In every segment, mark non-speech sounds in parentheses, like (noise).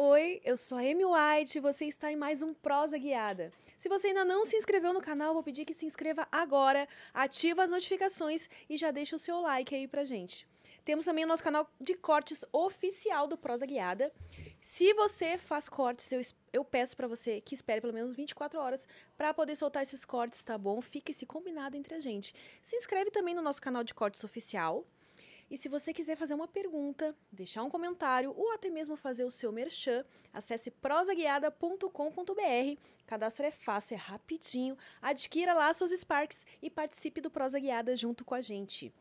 Oi, eu sou a Amy White e você está em mais um Prosa Guiada. Se você ainda não se inscreveu no canal, vou pedir que se inscreva agora, ativa as notificações e já deixa o seu like aí pra gente. Temos também o nosso canal de cortes oficial do Prosa Guiada. Se você faz cortes, eu, eu peço pra você que espere pelo menos 24 horas para poder soltar esses cortes, tá bom? Fica esse combinado entre a gente. Se inscreve também no nosso canal de cortes oficial. E se você quiser fazer uma pergunta, deixar um comentário ou até mesmo fazer o seu merchan, acesse prosaguiada.com.br. Cadastro é fácil, é rapidinho. Adquira lá suas Sparks e participe do Prosa Guiada junto com a gente.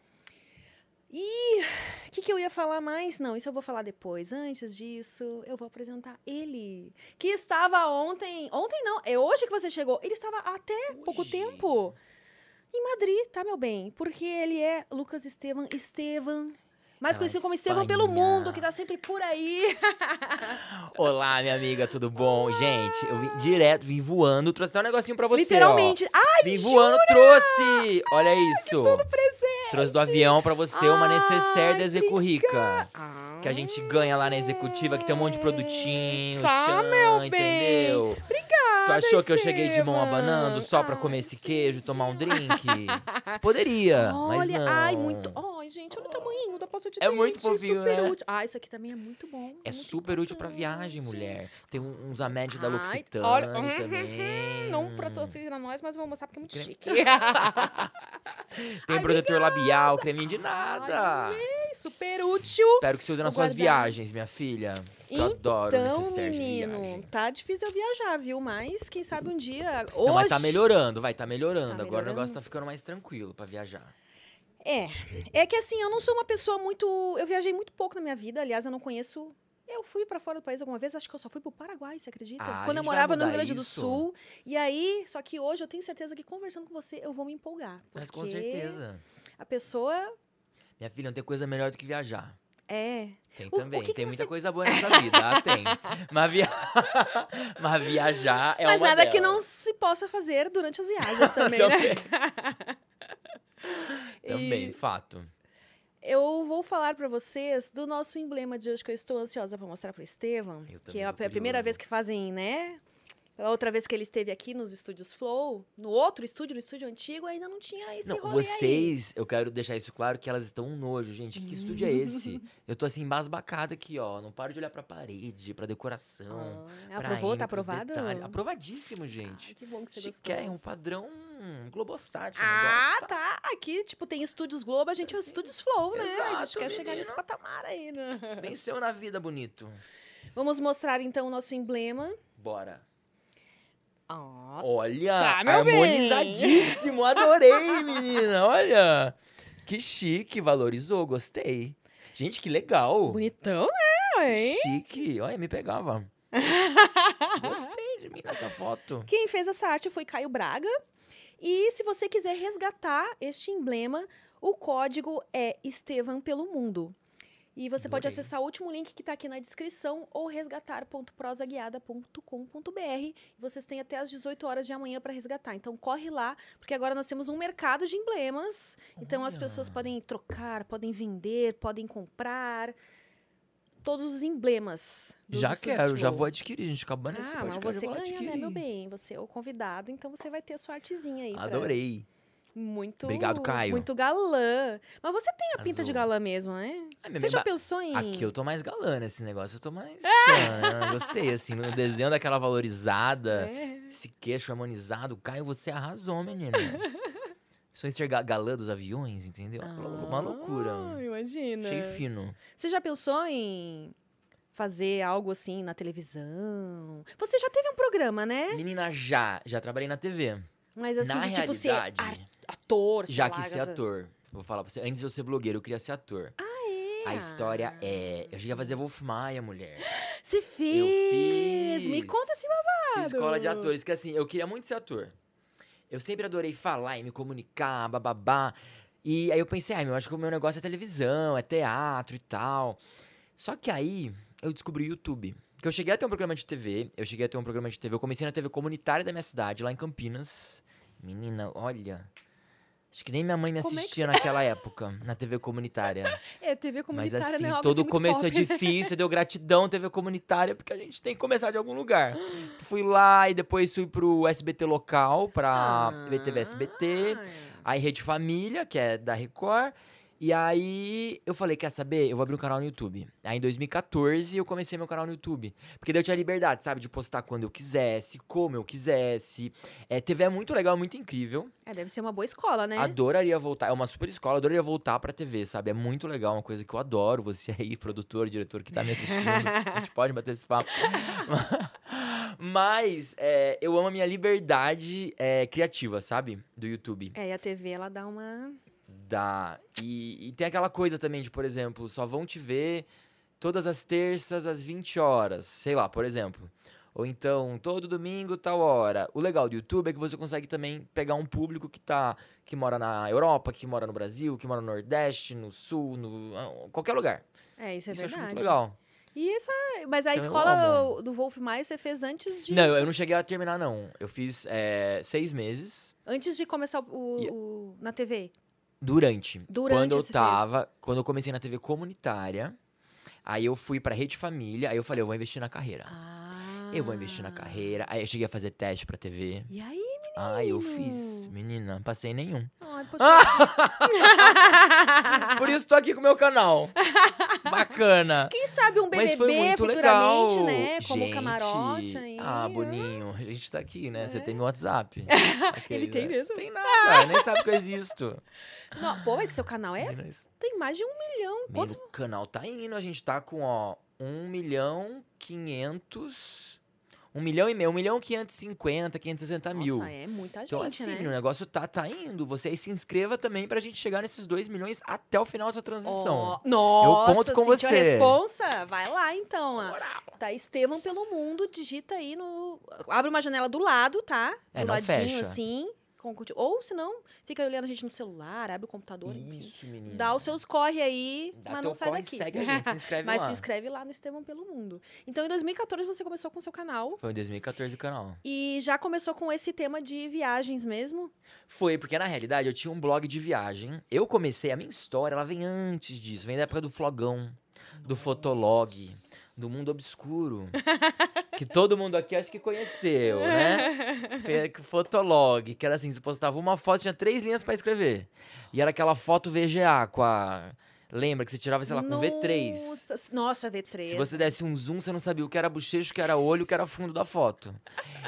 E o que, que eu ia falar mais? Não, isso eu vou falar depois. Antes disso, eu vou apresentar ele. Que estava ontem. Ontem não, é hoje que você chegou. Ele estava até pouco Hoje. tempo em Madrid, tá, meu bem? Porque ele é Lucas Estevam Estevam. Mais Na conhecido como Estevam pelo mundo, que tá sempre por aí. (laughs) Olá, minha amiga, tudo bom? Gente, eu vim direto, vim voando, trouxe até um negocinho pra você, Literalmente. ó. Ai, Vim voando, trouxe! Olha isso! Trouxe do avião pra você uma Ai, necessaire da Execurrica. Ah, Que a gente ganha lá na executiva, que tem um monte de produtinho. Tá, tchan, meu bem. entendeu? Obrigada, Tu achou que eu cheguei de mão abanando só pra comer esse gente. queijo, tomar um drink? (laughs) Poderia, mas Olha, não. ai, muito. Ai, gente, olha o tamanho da poça de É dente, muito fofinho, super né? útil. Ah, isso aqui também é muito bom. É muito super útil pra viagem, mulher. Tem um- uns amédios da Ai, L'Occitane olha, também. (laughs) Não patrocina nós, mas vou mostrar porque é muito chique. (laughs) Tem Ai, protetor labial, creminho de nada. Ai, super útil. Espero que você use nas Vou suas guardar. viagens, minha filha. Eu adoro Então, necessaire de menino, viagem. tá difícil eu viajar, viu? Mas quem sabe um dia. Hoje. Não, mas tá melhorando, vai, tá melhorando. Tá Agora o melhorando? negócio tá ficando mais tranquilo pra viajar. É. É que assim, eu não sou uma pessoa muito. Eu viajei muito pouco na minha vida. Aliás, eu não conheço. Eu fui pra fora do país alguma vez, acho que eu só fui pro Paraguai, você acredita? Ah, Quando eu morava no Rio Grande do isso. Sul. E aí, só que hoje eu tenho certeza que conversando com você, eu vou me empolgar. Mas com certeza. A pessoa Minha filha, não tem coisa melhor do que viajar. É. Tem O- o também, que que tem muita você- coisa boa nessa vida, ah, tem. (laughs) Mas, via... (laughs) Mas viajar é Mas uma nada que delas. não se possa fazer durante as viagens (laughs) também, né? Também, E fato. eu vou falar pra vocês do nosso emblema de hoje que eu estou ansiosa pra mostrar pro Estevam, que também é a primeira vez que fazem, né? A outra vez que ele esteve aqui nos estúdios Flow, no outro estúdio, no estúdio antigo, ainda não tinha esse Não, rolê aí. vocês, eu quero deixar isso claro que elas estão um nojo, gente. Que estúdio é esse? (laughs) Eu tô assim, embasbacada aqui, ó. Não paro de olhar pra parede, pra decoração. Ah, pra aprovou? M, Tá aprovado? detalhes. Aprovadíssimo, Ai, gente. que bom que você Chique, é gostou. um padrão Globosat. esse Ah, negócio, tá. Aqui, tipo, tem estúdios Globo, a gente é Assim, estúdios Flow, né? a gente exato, quer chegar nesse menina. patamar aí, né? Venceu na vida, bonito. Vamos mostrar, então, o nosso emblema. Bora. Ó, Olha, Tá, meu bem. harmonizadíssimo. Adorei, menina. Olha. Que chique, valorizou, gostei. Gente, que legal. bonitão, né? Hein? Chique. Olha, me pegava. (laughs) Gostei de mim nessa foto. Quem fez essa arte foi Caio Braga. E se você quiser resgatar este emblema, o código é Estevam pelo Mundo. E você pode Adorei. acessar o último link que está aqui na descrição ou resgatar.prosaguiada.com.br. Vocês têm até as 18 horas de amanhã para resgatar. Então corre lá, porque agora nós temos um mercado de emblemas. Então as pessoas Olha. podem trocar, podem vender, podem comprar todos os emblemas. Já quero, já vou adquirir. A gente acabando esse Ah, mas você ganha, né, meu bem? Você é o convidado, então você vai ter a sua artezinha aí. pra- Adorei. Muito. Obrigado, Caio. Muito galã. Mas você tem a pinta de galã mesmo, né? Ai, Você já pensou em. Aqui eu tô mais galã nesse negócio, eu tô mais. (laughs) tchan, Gostei, assim, no desenho daquela valorizada, É. esse queixo harmonizado. Caio, você arrasou, menina. (laughs) Sou ser ga- galã dos aviões, entendeu? Uma loucura. Ah, imagina. Achei fino. Você já pensou em fazer algo assim na televisão? Você já teve um programa, né? Menina, já, já trabalhei na TV. Mas assim, na de tipo ser ator, sei já lá, quis ser ator. Vou falar pra você, antes de eu ser blogueiro, eu queria ser ator. Ah, é? A história é. Eu cheguei a fazer Wolf Maia, mulher. Você fez! fiz. Me conta esse babado. Fiz escola de atores, que assim, eu queria muito ser ator. Eu sempre adorei falar e me comunicar, bababá. E aí eu pensei, ai, meu, acho que o meu negócio é televisão, é teatro e tal. Só que aí eu descobri o YouTube. Que eu cheguei a ter um programa de TV, eu cheguei a ter um programa de TV, eu comecei na TV comunitária da minha cidade, lá em Campinas. Menina, olha. Acho que nem minha mãe me é assistia naquela (laughs) época, na TV comunitária. (laughs) É, TV Mas comunitária, assim? Algo todo assim, começo é pop. (laughs) difícil, deu gratidão, TV comunitária, porque a gente tem que começar de algum lugar. Fui lá e depois fui pro SBT local, pra VTV SBT, Ah, aí Rede Família, que é da Record. E aí eu falei, quer saber? Eu vou abrir um canal no YouTube. Aí em 2014 eu comecei meu canal no YouTube. Porque daí eu tinha liberdade, sabe? De postar quando eu quisesse, como eu quisesse. É, TV é muito legal, é muito incrível. É, deve ser uma boa escola, né? Adoraria voltar. É uma super escola, adoraria voltar pra TV, sabe? É muito legal, uma coisa que eu adoro. Você aí, (laughs) produtor, diretor que tá me assistindo, (laughs) a gente pode bater esse papo. (laughs) Mas é, eu amo a minha liberdade é, criativa, sabe? Do YouTube. É, e a TV, ela dá uma... Da... E, e tem aquela coisa também de, por exemplo, só vão te ver todas as terças às 20 horas. Sei lá, por exemplo. Ou então, todo domingo, tal hora. O legal do YouTube é que você consegue também pegar um público que tá. que mora na Europa, que mora no Brasil, que mora no Nordeste, no Sul, no. qualquer lugar. É, isso é Isso eu acho verdade. muito legal. E essa... Mas a Então, escola do Wolf Maia você fez antes de... Não, eu não cheguei a terminar, não. Eu fiz é, seis meses. Antes de começar o, o- na TV. Durante. Durante Quando eu tava. Quando eu comecei na TV comunitária. Aí eu fui pra Rede Família. Aí eu falei, eu vou investir na carreira. Ah. Eu vou investir na carreira. Aí eu cheguei a fazer teste pra TV. E aí, Aí eu fiz. Menina, passei nenhum. Ai, (laughs) poxa. Por isso tô aqui com o meu canal. Bacana. Quem sabe um Mas foi BBB muito futuramente, legal. né? Como Gente, camarote aí. Ah, Boninho, a gente tá aqui, né? Você tem meu WhatsApp. (laughs) Ele tem né? mesmo? Tem nada, nem sabe que eu existo. Não, pô, mas seu canal é? Tem mais de um milhão. Quantos? O canal tá indo, a gente tá com, ó, 1 milhão 500... 1 milhão e meio, 1 milhão 550, 560 mil. Nossa, é muita gente, Então, assim, né? o negócio tá, tá indo. Você aí se inscreva também pra gente chegar nesses 2 milhões até o final dessa transmissão. Ó, nossa, conto com sentiu a você. responsa? Vai lá, então. Tá Estevam pelo mundo, digita aí no... Abre uma janela do lado, tá? É, do não ladinho, fecha. assim. Ou, se não, fica olhando a gente no celular, abre o computador, enfim. Isso, menino. Dá os seus corre aí, Dá mas não sai corre, daqui. segue a (laughs) gente, se inscreve mas lá. se inscreve lá no Estevam pelo Mundo. Então, em 2014, você começou com o seu canal. Foi em 2014 o canal. E já começou com esse tema de viagens mesmo? Foi, porque na realidade eu tinha um blog de viagem. Eu comecei, a minha história, ela vem antes disso. Vem da época do flogão, do fotolog, do mundo obscuro. que todo mundo aqui acho que conheceu, né? (laughs) Fotolog, que era assim, você postava uma foto, tinha três linhas pra escrever. E era aquela foto VGA com a... Lembra que você tirava, sei lá, com V3. Nossa, nossa, V3. Se você desse um zoom, você não sabia o que era bochecho, o que era olho, o que era fundo da foto.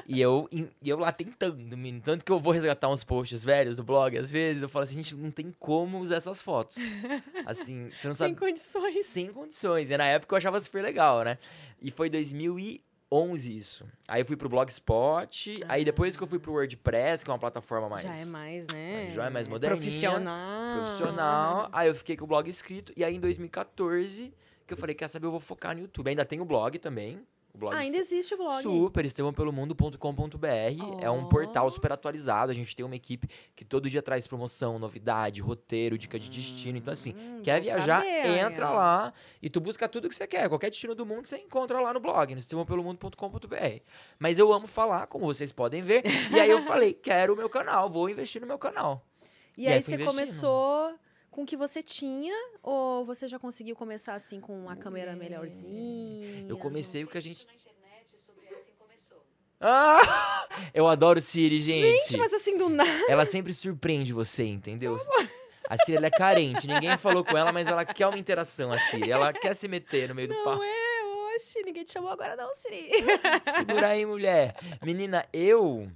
E eu, e eu lá tentando, menino. Tanto que eu vou resgatar uns posts velhos do blog, às vezes, eu falo assim, gente, não tem como usar essas fotos. (laughs) Assim, você não Sem sabe. condições. Sem condições. E na época eu achava super legal, né? E foi 2011 isso. Aí eu fui pro Blogspot, aí depois que eu fui pro WordPress, que é uma plataforma mais Já é mais, né? já é mais moderninha, Profissional. profissional. Aí eu fiquei com o blog escrito. E aí em 2014, que eu falei, quer saber, eu vou focar no YouTube. Ainda tem o blog também. Blog Ah, ainda existe o blog. Super, estevãopelomundo.com.br. É um portal super atualizado. A gente tem uma equipe que todo dia traz promoção, novidade, roteiro, dica de destino. Então, assim, Hum, quer viajar, saber, entra ó. lá e tu busca tudo que você quer. Qualquer destino do mundo você encontra lá no blog, no estevãopelomundo.com.br. Mas eu amo falar, como vocês podem ver. E aí eu falei, quero o meu canal, vou investir no meu canal. E E aí aí você investindo. começou com o que você tinha ou você já conseguiu começar assim com uma câmera melhorzinha? Eu comecei o que a gente. na internet sobre assim começou. Ah! (laughs) Eu adoro Siri, gente. Gente, mas assim do nada. Ela sempre surpreende você, entendeu? A Siri ela é carente. Ninguém falou com ela, mas ela quer uma interação, a Siri. Ela quer se meter no meio do Não papo. é, oxe, ninguém te chamou agora não, Siri. Segura aí, mulher. Menina, eu.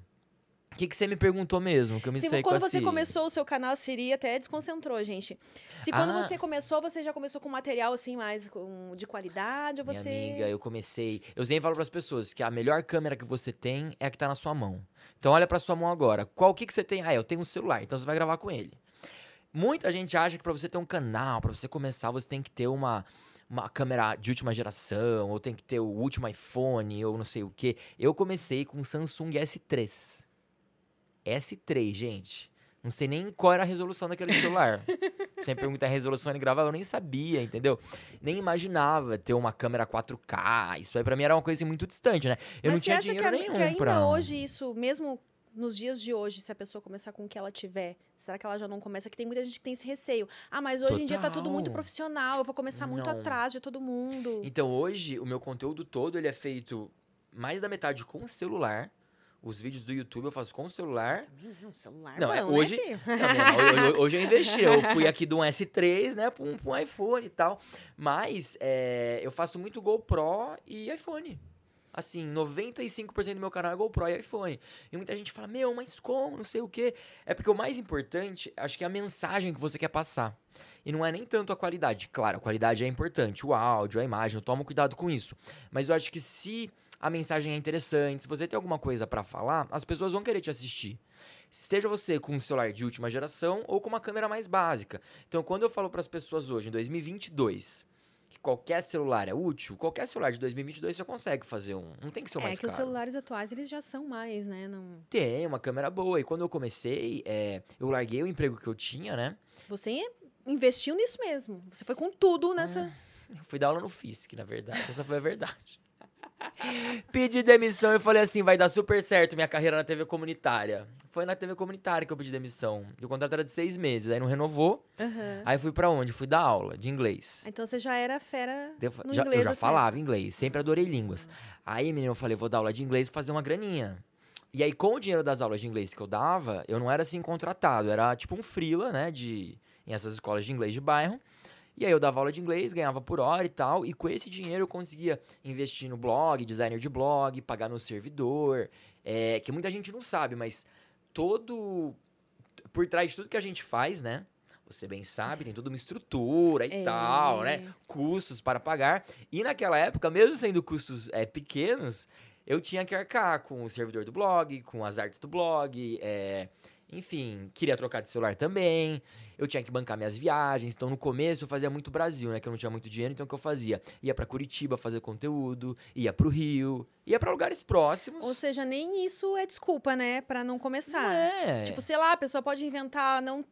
O que, que você me perguntou mesmo? Que eu me com quando a você Siri. começou o seu canal, a Siri até desconcentrou, gente. Se quando Ah. você começou, você já começou com material assim mais com- de qualidade ou Minha você... amiga, eu comecei. Eu sempre falo pras pessoas que a melhor câmera que você tem é a que tá na sua mão. Então olha pra sua mão agora. Qual que, que você tem? Ah, eu tenho um celular, então você vai gravar com ele. muita gente acha que pra você ter um canal, pra você começar, você tem que ter uma, uma câmera de última geração, ou tem que ter o último iPhone, ou não sei o quê. Eu comecei com o Samsung S3. S3, gente. Não sei nem qual era a resolução daquele celular. (laughs) Sempre perguntar a resolução ele gravava, eu nem sabia, entendeu? Nem imaginava ter uma câmera 4K. Isso aí pra mim era uma coisa assim, muito distante, né? Eu Mas não você tinha acha que, dinheiro a- nenhum que ainda pra... hoje isso, mesmo nos dias de hoje, se a pessoa começar com o que ela tiver, será que ela já não começa? Que tem muita gente que tem esse receio. Ah, mas hoje em dia tá tudo muito Total. profissional, eu vou começar muito Não. atrás de todo mundo. Então hoje o meu conteúdo todo ele é feito mais da metade com o celular. Os vídeos do YouTube eu faço com o celular. Também um celular Não, é bom, hoje- né? Não, minha, hoje, hoje- eu investi. Eu fui aqui do um S3, né, pra um, pra um iPhone e tal. Mas é, eu faço muito GoPro e iPhone. Assim, 95% do meu canal é GoPro e iPhone. E muita gente fala, meu, mas como? Não sei o quê. É porque o mais importante, acho que é a mensagem que você quer passar. E não é nem tanto a qualidade. Claro, a qualidade é importante, o áudio, a imagem, eu tomo cuidado com isso. Mas eu acho que se a mensagem é interessante, se você tem alguma coisa pra falar, as pessoas vão querer te assistir. Esteja você com um celular de última geração ou com uma câmera mais básica. Então, quando eu falo para as pessoas hoje, em 2022, que qualquer celular é útil, qualquer celular de 2022 você consegue fazer um. Não tem que ser o É mais que os caro. celulares atuais, eles já são mais, né? Não... Tem uma câmera boa. E quando eu comecei, é, eu larguei o emprego que eu tinha, né? Você investiu nisso mesmo. Você foi com tudo nessa... Eu fui dar aula no FISC, na verdade. Essa foi a verdade. Pedi demissão e falei assim, vai dar super certo minha carreira na TV comunitária. Foi na TV comunitária que eu pedi demissão. E o contrato era de seis meses, aí não renovou. Aham. Aí fui pra onde? Fui dar aula de inglês. Então você já era fera Eu, no já, inglês. eu já assim. falava inglês, sempre adorei línguas. Aí, menino, eu falei, vou dar aula de inglês e fazer uma graninha. E aí, com o dinheiro das aulas de inglês que eu dava, eu não era assim contratado, era tipo um freela, né, de, em essas escolas de inglês de bairro. E aí eu dava aula de inglês, ganhava por hora e tal, e com esse dinheiro eu conseguia investir no blog, designer de blog, pagar meu servidor, é, que muita gente não sabe, mas todo... Por trás de tudo que a gente faz, né, você bem sabe, tem toda uma estrutura e É. tal, né? Custos para pagar. E naquela época, mesmo sendo custos é, pequenos, eu tinha que arcar com o servidor do blog, com as artes do blog, é, enfim, queria trocar de celular também. Eu tinha que bancar minhas viagens. Então, no começo, eu fazia muito Brasil, né? Que eu não tinha muito dinheiro, então o que eu fazia? Ia pra Curitiba fazer conteúdo, ia pro Rio, ia pra lugares próximos. Ou seja, nem isso é desculpa, né? Pra não começar. é. Tipo, sei lá, a pessoa pode inventar, não.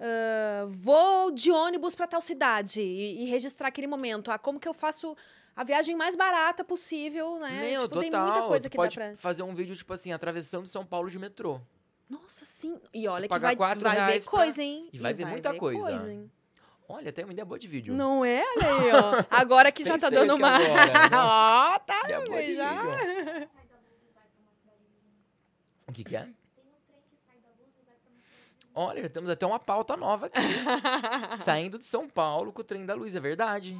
ah, vou de ônibus pra tal cidade e, e registrar aquele momento. Ah, como que eu faço a viagem mais barata possível, né? Meu, tipo, total. tem muita coisa tu que pode dá pra. fazer um vídeo, tipo assim, atravessando São Paulo de metrô. Nossa, sim. E olha que vai, vai ver pra- coisa, hein? e vai ver muita coisa. hein? Olha, tem uma ideia boa de vídeo. Não é? Olha aí, ó. (laughs) Agora que já tá dando uma. né? (laughs) Ó, tá. De já. (laughs) O que, que é? Olha, já temos até uma pauta nova aqui. Saindo de São Paulo com o trem da luz, é verdade.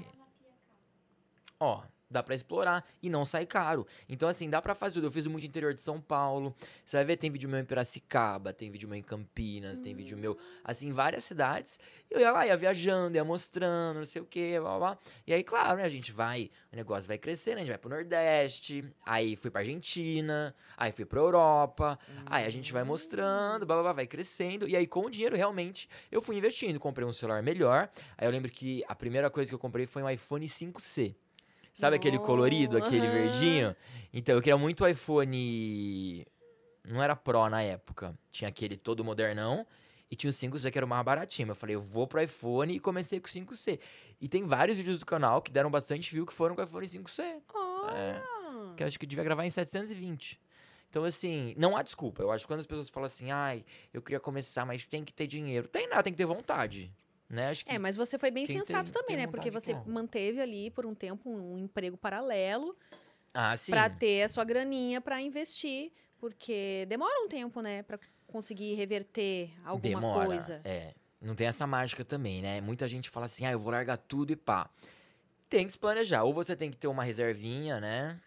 Ó, dá pra explorar e não sai caro. Então, assim, dá pra fazer tudo. Eu fiz muito interior de São Paulo. Você vai ver, tem vídeo meu em Piracicaba, tem vídeo meu em Campinas, tem vídeo meu, assim, em várias cidades. Eu ia lá, ia viajando, ia mostrando, não sei o quê, blá, blá, blá. E aí, claro, né, a gente vai, o negócio vai crescendo, a gente vai pro Nordeste, aí fui pra Argentina, aí fui pra Europa, aí a gente vai mostrando, blá, blá, blá, vai crescendo. E aí, com o dinheiro, realmente, eu fui investindo. Comprei um celular melhor. Aí eu lembro que a primeira coisa que eu comprei foi um iPhone 5C. Sabe aquele colorido, aquele Aham. verdinho? Então, eu queria muito o iPhone. Não era Pro na época. Tinha aquele todo modernão. E tinha o 5C que era o mais baratinho. Eu falei, eu vou pro iPhone e comecei com o 5C. E tem vários vídeos do canal que deram bastante view que foram com o iPhone 5C. Ó. É, que eu acho que eu devia gravar em 720. Então, assim, não há desculpa. Eu acho que quando as pessoas falam assim, ai, eu queria começar, mas tem que ter dinheiro. Tem nada, tem que ter vontade. Né? Acho que É, mas você foi bem sensato tem- também, tem né? Porque você como? manteve ali por um tempo um emprego paralelo Ah, pra ter a sua graninha pra investir, porque demora um tempo, né, Pra conseguir reverter alguma Demora. coisa. É. Não tem essa mágica também, né? Muita gente fala assim, ah, eu vou largar tudo e pá. Tem que se planejar. Ou você tem que ter uma reservinha, né?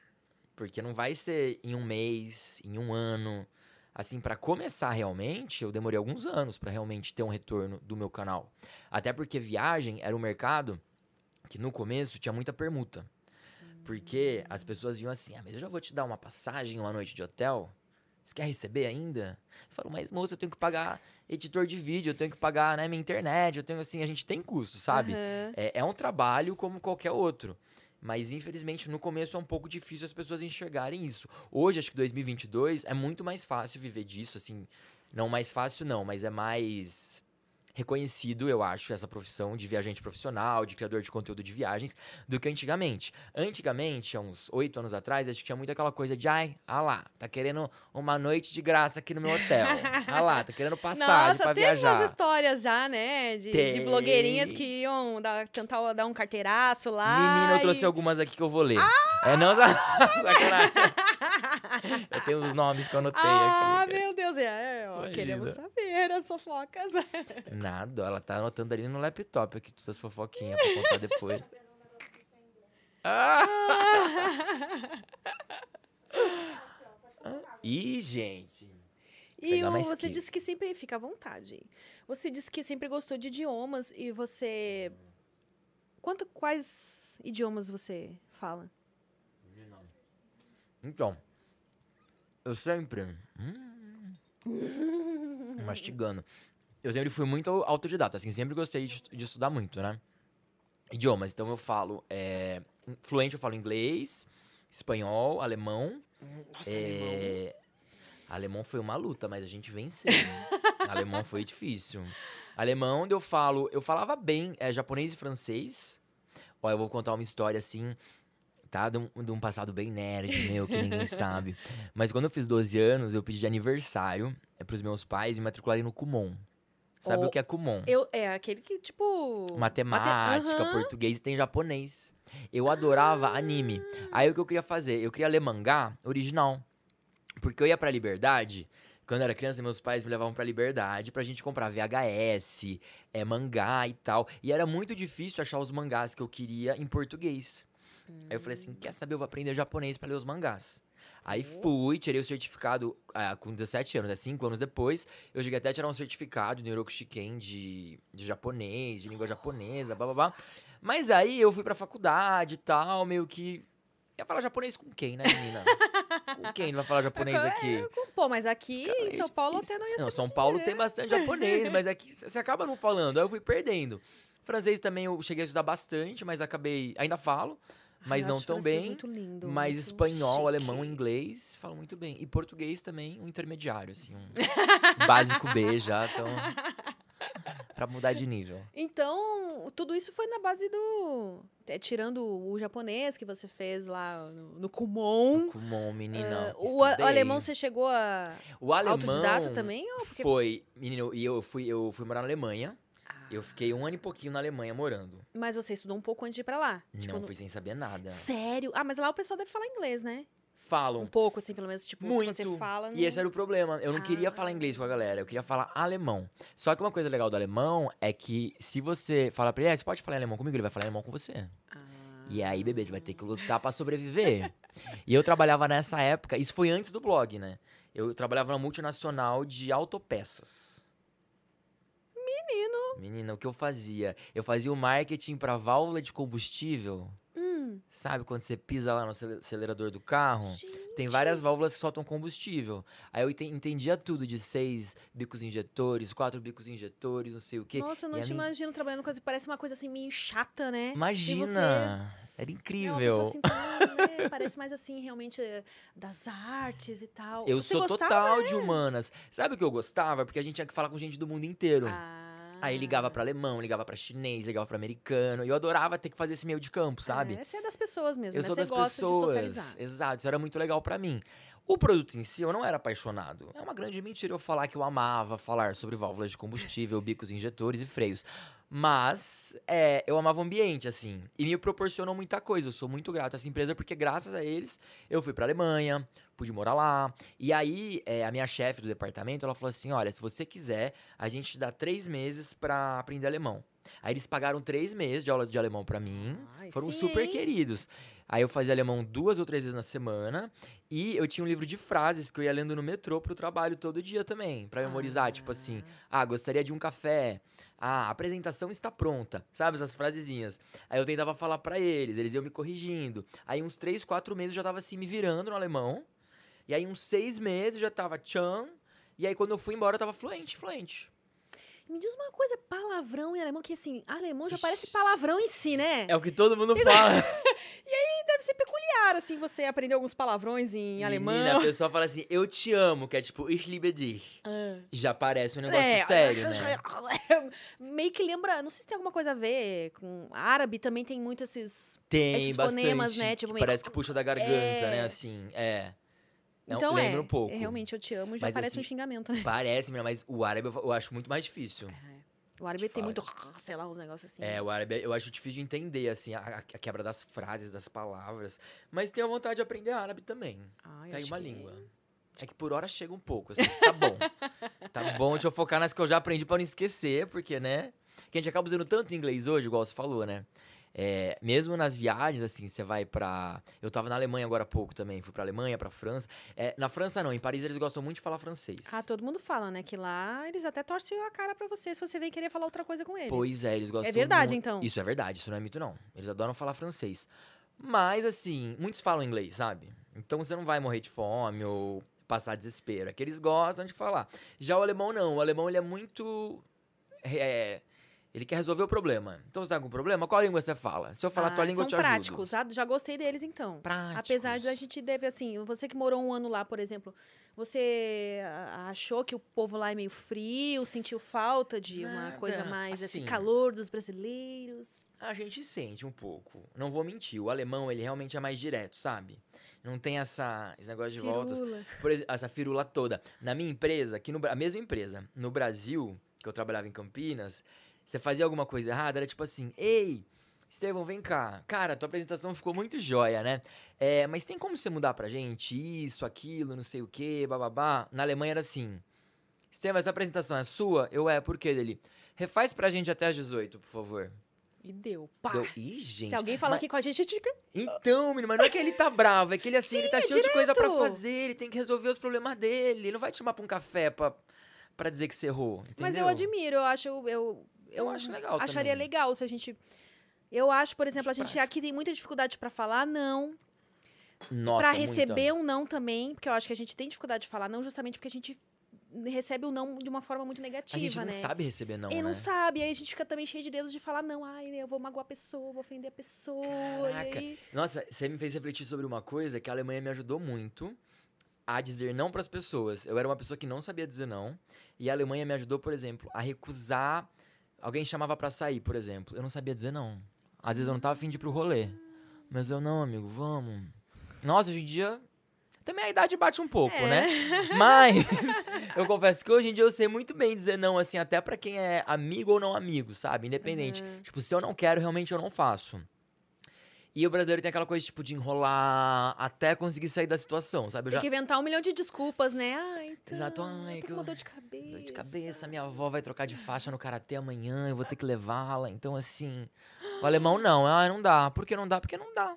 Porque não vai ser em um mês, em um ano. Assim, pra começar realmente, eu demorei alguns anos pra realmente ter um retorno do meu canal. Até porque viagem era um mercado que no começo tinha muita permuta. Porque as pessoas viam assim, ah, mas eu já vou te dar uma passagem, uma noite de hotel. Você quer receber ainda? Eu falo, mas moça, eu tenho que pagar editor de vídeo, eu tenho que pagar né, minha internet, eu tenho assim, a gente tem custo, sabe? Aham. É, é um trabalho como qualquer outro. Mas, infelizmente, no começo é um pouco difícil as pessoas enxergarem isso. Hoje, acho que 2022 é muito mais fácil viver disso, assim. Não mais fácil, não, mas é mais reconhecido, eu acho, essa profissão de viajante profissional, de criador de conteúdo de viagens, do que antigamente. Antigamente, há uns oito anos atrás, acho que tinha muito aquela coisa de, ai, ah lá, tá querendo uma noite de graça aqui no meu hotel. ah lá, tá querendo passagem Nossa, pra teve viajar. umas histórias já, né? De, de blogueirinhas que iam dar, tentar dar um carteiraço lá. Menina, eu trouxe e- algumas aqui que eu vou ler. É, não, (laughs) sacanagem. Eu tenho os nomes que eu anotei Ah, aqui. meu Deus, é, ó, Imagina. queremos saber as fofocas. (laughs) Nada, ela tá anotando ali no laptop aqui todas as fofoquinhas pra contar depois. (laughs) Ah! (laughs) Ih, gente. E o- você disse que sempre fica à vontade. Você disse que sempre gostou de idiomas e você. Quanto, quais idiomas você fala? Então, eu sempre. hum, (laughs) mastigando. Eu sempre fui muito autodidata, assim, sempre gostei de, de estudar muito, né? Idiomas. Então eu falo. É, fluente, eu falo inglês, espanhol, alemão. Nossa, É, Alemão foi uma luta, mas a gente venceu. (laughs) alemão foi difícil. Alemão, eu falo, eu falava bem é, japonês e francês. Ó, eu vou contar uma história assim, tá? De um, de um passado bem nerd meu, que ninguém (laughs) sabe. Mas quando eu fiz 12 anos, eu pedi de aniversário é, pros meus pais me matricularem no Kumon. Sabe Oh, o que é Kumon? Eu, é aquele que, tipo. Matemática, Aham. português e tem japonês. Eu adorava anime. Aí o que eu queria fazer? Eu queria ler mangá original. Porque eu ia pra Liberdade. Quando eu era criança, meus pais me levavam pra Liberdade pra gente comprar VHS, é, mangá e tal. E era muito difícil achar os mangás que eu queria em português. Aí eu falei assim: quer saber? Eu vou aprender japonês pra ler os mangás. Aí fui, tirei o certificado ah, com 17 anos, é 5 anos depois. Eu cheguei até a tirar um certificado de Noroku Shiken de, de japonês, de língua japonesa, blá blá blá. Mas aí eu fui pra faculdade e tal, meio que. Ia falar japonês com quem, né, menina? (laughs) com quem não vai falar japonês É, aqui? Pô, mas aqui Cara, em é São Paulo até não ia Não, São Paulo né? tem bastante japonês, mas aqui você acaba não falando. Aí eu fui perdendo. Francês também eu cheguei a estudar bastante, mas acabei. Ainda falo, mas eu não tão bem. Muito lindo, Mas muito espanhol, chique. alemão, inglês, falo muito bem. E português também, um intermediário, assim, um (laughs) básico B já, então. pra mudar de nível. Então, tudo isso foi na base do. é, tirando o japonês que você fez lá no, no Kumon. Kumon, menina. ah, o, a- o alemão você chegou a. O alemão autodidata também? Ou porque... foi, menino, e eu fui, eu fui morar na Alemanha. Eu fiquei um ano e pouquinho na Alemanha morando. Mas você estudou um pouco antes de ir pra lá? Tipo, não no- fui sem saber nada. Sério? Ah, mas lá o pessoal deve falar inglês, né? Um Falam pouco, assim, pelo menos, tipo, muito. se você fala. E esse era o problema. Eu não queria Ah. falar inglês com a galera, eu queria falar alemão. Só que uma coisa legal do alemão é que se você fala pra ele, "Ah, você pode falar alemão comigo, ele vai falar alemão com você. Ah. E aí, bebê, você vai ter que lutar pra sobreviver. e eu trabalhava nessa época, isso foi antes do blog, né? Eu trabalhava na multinacional de autopeças. Menino! Menina, o que eu fazia? Eu fazia o marketing pra válvula de combustível. Hum, Sabe quando você pisa lá no acele- acelerador do carro? Tem gente. várias válvulas que soltam combustível. Aí eu enten- entendia tudo de seis bicos injetores, quatro bicos injetores, não sei o quê. Nossa, eu não E te imagino trabalhando com coisa. Parece uma coisa assim meio chata, né? Imagina! Era É incrível. assim, né? Parece mais assim, realmente, eh, das artes e tal. eu Você sou gostava? total de humanas. Sabe o que eu gostava? Porque a gente tinha que falar com gente do mundo inteiro. Ah. Aí ligava pra alemão, ligava pra chinês, ligava pra americano. E eu adorava ter que fazer esse meio de campo, sabe? É, você é das pessoas mesmo, Eu né? sou das pessoas. Exato, isso era muito legal pra mim. O produto em si, eu não era apaixonado. É uma grande mentira eu falar que eu amava falar sobre válvulas de combustível, bicos injetores e freios. Mas é, eu amava o ambiente, assim. E me proporcionou muita coisa. Eu sou muito grato a essa empresa, porque graças a eles eu fui pra Alemanha, pude morar lá. E aí, é, a minha chefe do departamento, ela falou assim: olha, se você quiser, a gente te dá três meses pra aprender alemão. Aí eles pagaram três meses de aula de alemão pra mim. Ai, Foram sim, super hein? queridos. Aí eu fazia alemão duas ou três vezes na semana. E eu tinha um livro de frases que eu ia lendo no metrô pro trabalho todo dia também. Pra memorizar, tipo assim, ah, gostaria de um café. Ah, a apresentação está pronta. Sabe, essas frasezinhas. Aí eu tentava falar pra eles, eles iam me corrigindo. Aí uns três, quatro meses eu já tava assim, me virando no alemão. E aí, uns seis meses, já tava tchan. E aí, quando eu fui embora, eu tava fluente, fluente. Me diz uma coisa, palavrão em alemão, que assim, alemão já parece palavrão em si, né? É o que todo mundo fala. (laughs) (laughs) Deve ser peculiar, assim, você aprender alguns palavrões em Menina, a alemão. pessoa fala assim, eu te amo, que é tipo, ich liebe dich. Ah. Já parece um negócio É, sério, né? (laughs) Meio que lembra, não sei se tem alguma coisa a ver com árabe, também tem muito esses. Tem Esses bastante. fonemas, né, tipo, que meio- parece que puxa da garganta, É. né? Assim, é. Não, então lembra é, um pouco. é, realmente eu te amo, já Mas, parece um assim, xingamento, né? Parece, mas o árabe eu acho muito mais difícil. O árabe te tem falo. muito, (laughs) sei lá, uns negócios assim. É, o árabe eu acho difícil de entender, assim, a, a- quebra das frases, das palavras. Mas tenho vontade de aprender árabe também. Ai, Tá aí uma que- língua. É que por hora chega um pouco, assim, tá bom. (laughs) tá bom, deixa eu focar nas que eu já aprendi pra não esquecer, porque, né? Que a gente acaba usando tanto inglês hoje, igual você falou, né? É, mesmo nas viagens, assim, você vai pra. Eu tava na Alemanha agora há pouco também, fui pra Alemanha, pra França. É, na França não, em Paris eles gostam muito de falar francês. Ah, todo mundo fala, né? Que lá eles até torcem a cara pra você se você vem querer falar outra coisa com eles. Pois é, eles gostam verdade, muito- então? Isso é verdade, isso não é mito, não. Eles adoram falar francês. Mas, assim, muitos falam inglês, sabe? Então você não vai morrer de fome ou passar desespero. É que eles gostam de falar. Já o alemão, não. O alemão, ele é muito... é, ele quer resolver o problema. Então, você tá com problema? Qual língua você fala? Se eu falar a tua Ah, língua, são eu te ajudo. práticos. Ah, já gostei deles, então. Práticos. Apesar de a gente deve, assim, você que morou um ano lá, por exemplo, você achou que o povo lá é meio frio, sentiu falta de uma Nada, coisa mais, esse assim. calor dos brasileiros? A gente sente um pouco. Não vou mentir. O alemão, ele realmente é mais direto, sabe? Não tem essa, esse negócio de voltas. Firula. Por exemplo, essa firula toda. Na minha empresa, aqui no a mesma empresa, no Brasil, que eu trabalhava em Campinas, você fazia alguma coisa errada, era tipo assim, ei, Estevão, vem cá. Cara, tua apresentação ficou muito jóia, né? É, mas tem como você mudar pra gente isso, aquilo, não sei o quê, bababá? Na Alemanha era assim. Estevão, essa apresentação é sua? Eu é, por quê dele? Refaz pra gente até às 18, por favor. E deu. Pá. Deu, Ih, gente. Se alguém fala mas- aqui com a gente, a gente então, menino, mas não é que ele tá bravo, é que ele assim, ele tá Sim, é cheio de coisa pra direto. fazer, ele tem que resolver os problemas dele. Ele não vai te chamar pra um café pra, pra dizer que você errou. Entendeu? Mas eu admiro, eu acho. Eu, eu, acho legal Acharia também. legal se a gente. Eu acho, por exemplo, a gente aqui tem muita dificuldade pra falar não. Nossa, Pra muita. receber um não também, porque eu acho que a gente tem dificuldade de falar não, justamente porque a gente recebe o não de uma forma muito negativa, A gente não né? sabe receber não, e né? não sabe, aí a gente fica também cheio de dedos de falar não, ai, eu vou magoar a pessoa, vou ofender a pessoa. Caraca. Aí... Nossa, você me fez refletir sobre uma coisa que a Alemanha me ajudou muito a dizer não pras pessoas. Eu era uma pessoa que não sabia dizer não, e a Alemanha me ajudou, por exemplo, a recusar alguém chamava pra sair, por exemplo. Eu não sabia dizer não. Às vezes eu não tava afim de ir pro rolê. Mas eu não, amigo, vamos. Nossa, hoje em dia também a idade bate um pouco, É. né? (laughs) Mas eu confesso que hoje em dia eu sei muito bem dizer não, assim, até pra quem é amigo ou não amigo, sabe? Independente. Tipo, se eu não quero, realmente eu não faço. E o brasileiro tem aquela coisa, tipo, de enrolar até conseguir sair da situação, sabe? Eu Tem já. que inventar um milhão de desculpas, né? Ah, então, Exato, ai, tô que eu- dor de cabeça. Dor de cabeça, minha avó vai trocar de faixa no karatê amanhã, eu vou ter que levá-la. Então, assim. O alemão não, ah, não dá. Por que não dá? Porque não dá.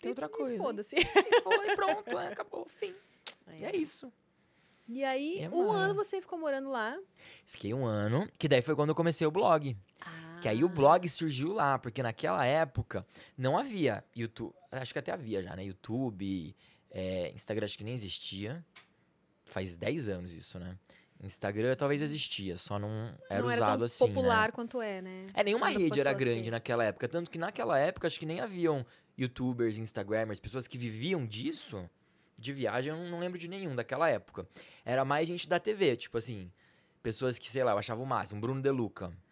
Tem outra coisa. Foda-se. Foi, pronto, é, acabou, fim. E é isso. E aí, É, um mano. ano você ficou morando lá. Fiquei um ano, que daí foi quando eu comecei o blog. Que aí o blog surgiu lá, porque naquela época não havia YouTube. Acho que até havia já, né? YouTube, é, Instagram acho que nem existia. Faz 10 anos isso, né? Instagram talvez existia, só não era não usado era tão assim. popular Né? quanto é, né? É, nenhuma Quando rede era grande ser. naquela época. Tanto que naquela época acho que nem haviam youtubers, instagramers, pessoas que viviam disso. De viagem, eu não- lembro de nenhum daquela época. Era mais gente da TV, tipo assim. Pessoas que, sei lá, eu achava o máximo. Bruno De Luca. Ah,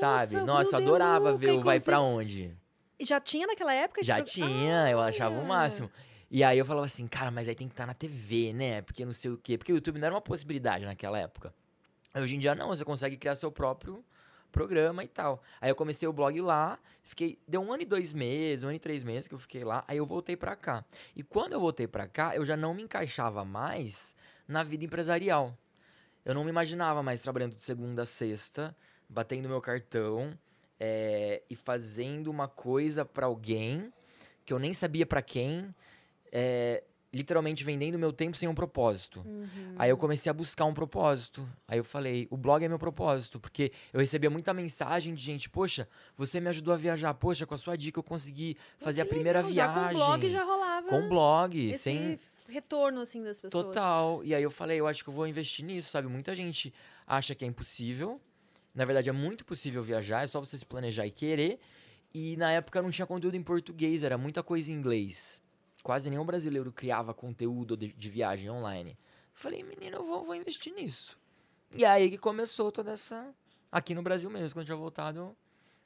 nossa. sabe? o Nossa, eu adorava Luca, ver o Vai Pra. Onde. Já tinha naquela época? Já tinha, eu achava o olha. máximo. E aí eu falava assim, cara, mas aí tem que estar na TV, né? Porque não sei o quê. Porque o YouTube não era uma possibilidade naquela época. Hoje em dia não, você consegue criar seu próprio programa e tal. Aí eu comecei o blog lá, fiquei. Deu um ano e dois meses, um ano e três meses que eu fiquei lá, aí eu voltei pra cá. E quando eu voltei pra cá, eu já não me encaixava mais na vida empresarial. Eu não me imaginava mais trabalhando de segunda a sexta, batendo meu cartão é, e fazendo uma coisa pra alguém que eu nem sabia pra quem, é, literalmente vendendo meu tempo sem um propósito. Uhum. Aí eu comecei a buscar um propósito. Aí eu falei, o blog é meu propósito, porque eu recebia muita mensagem de gente, poxa, você me ajudou a viajar, poxa, com a sua dica eu consegui fazer a primeira legal, viagem. Já com o blog já rolava. Com blog, esse sem retorno, assim, das pessoas. Total. E aí eu falei, eu acho que eu vou investir nisso, sabe? Muita gente acha que é impossível. Na verdade, é muito possível viajar, é só você se planejar e querer. E na época não tinha conteúdo em português, era muita coisa em inglês. Quase nenhum brasileiro criava conteúdo de, de viagem online. Falei, menino, eu vou, vou investir nisso. E aí que começou toda essa. Aqui no Brasil mesmo, quando eu tinha voltado, eu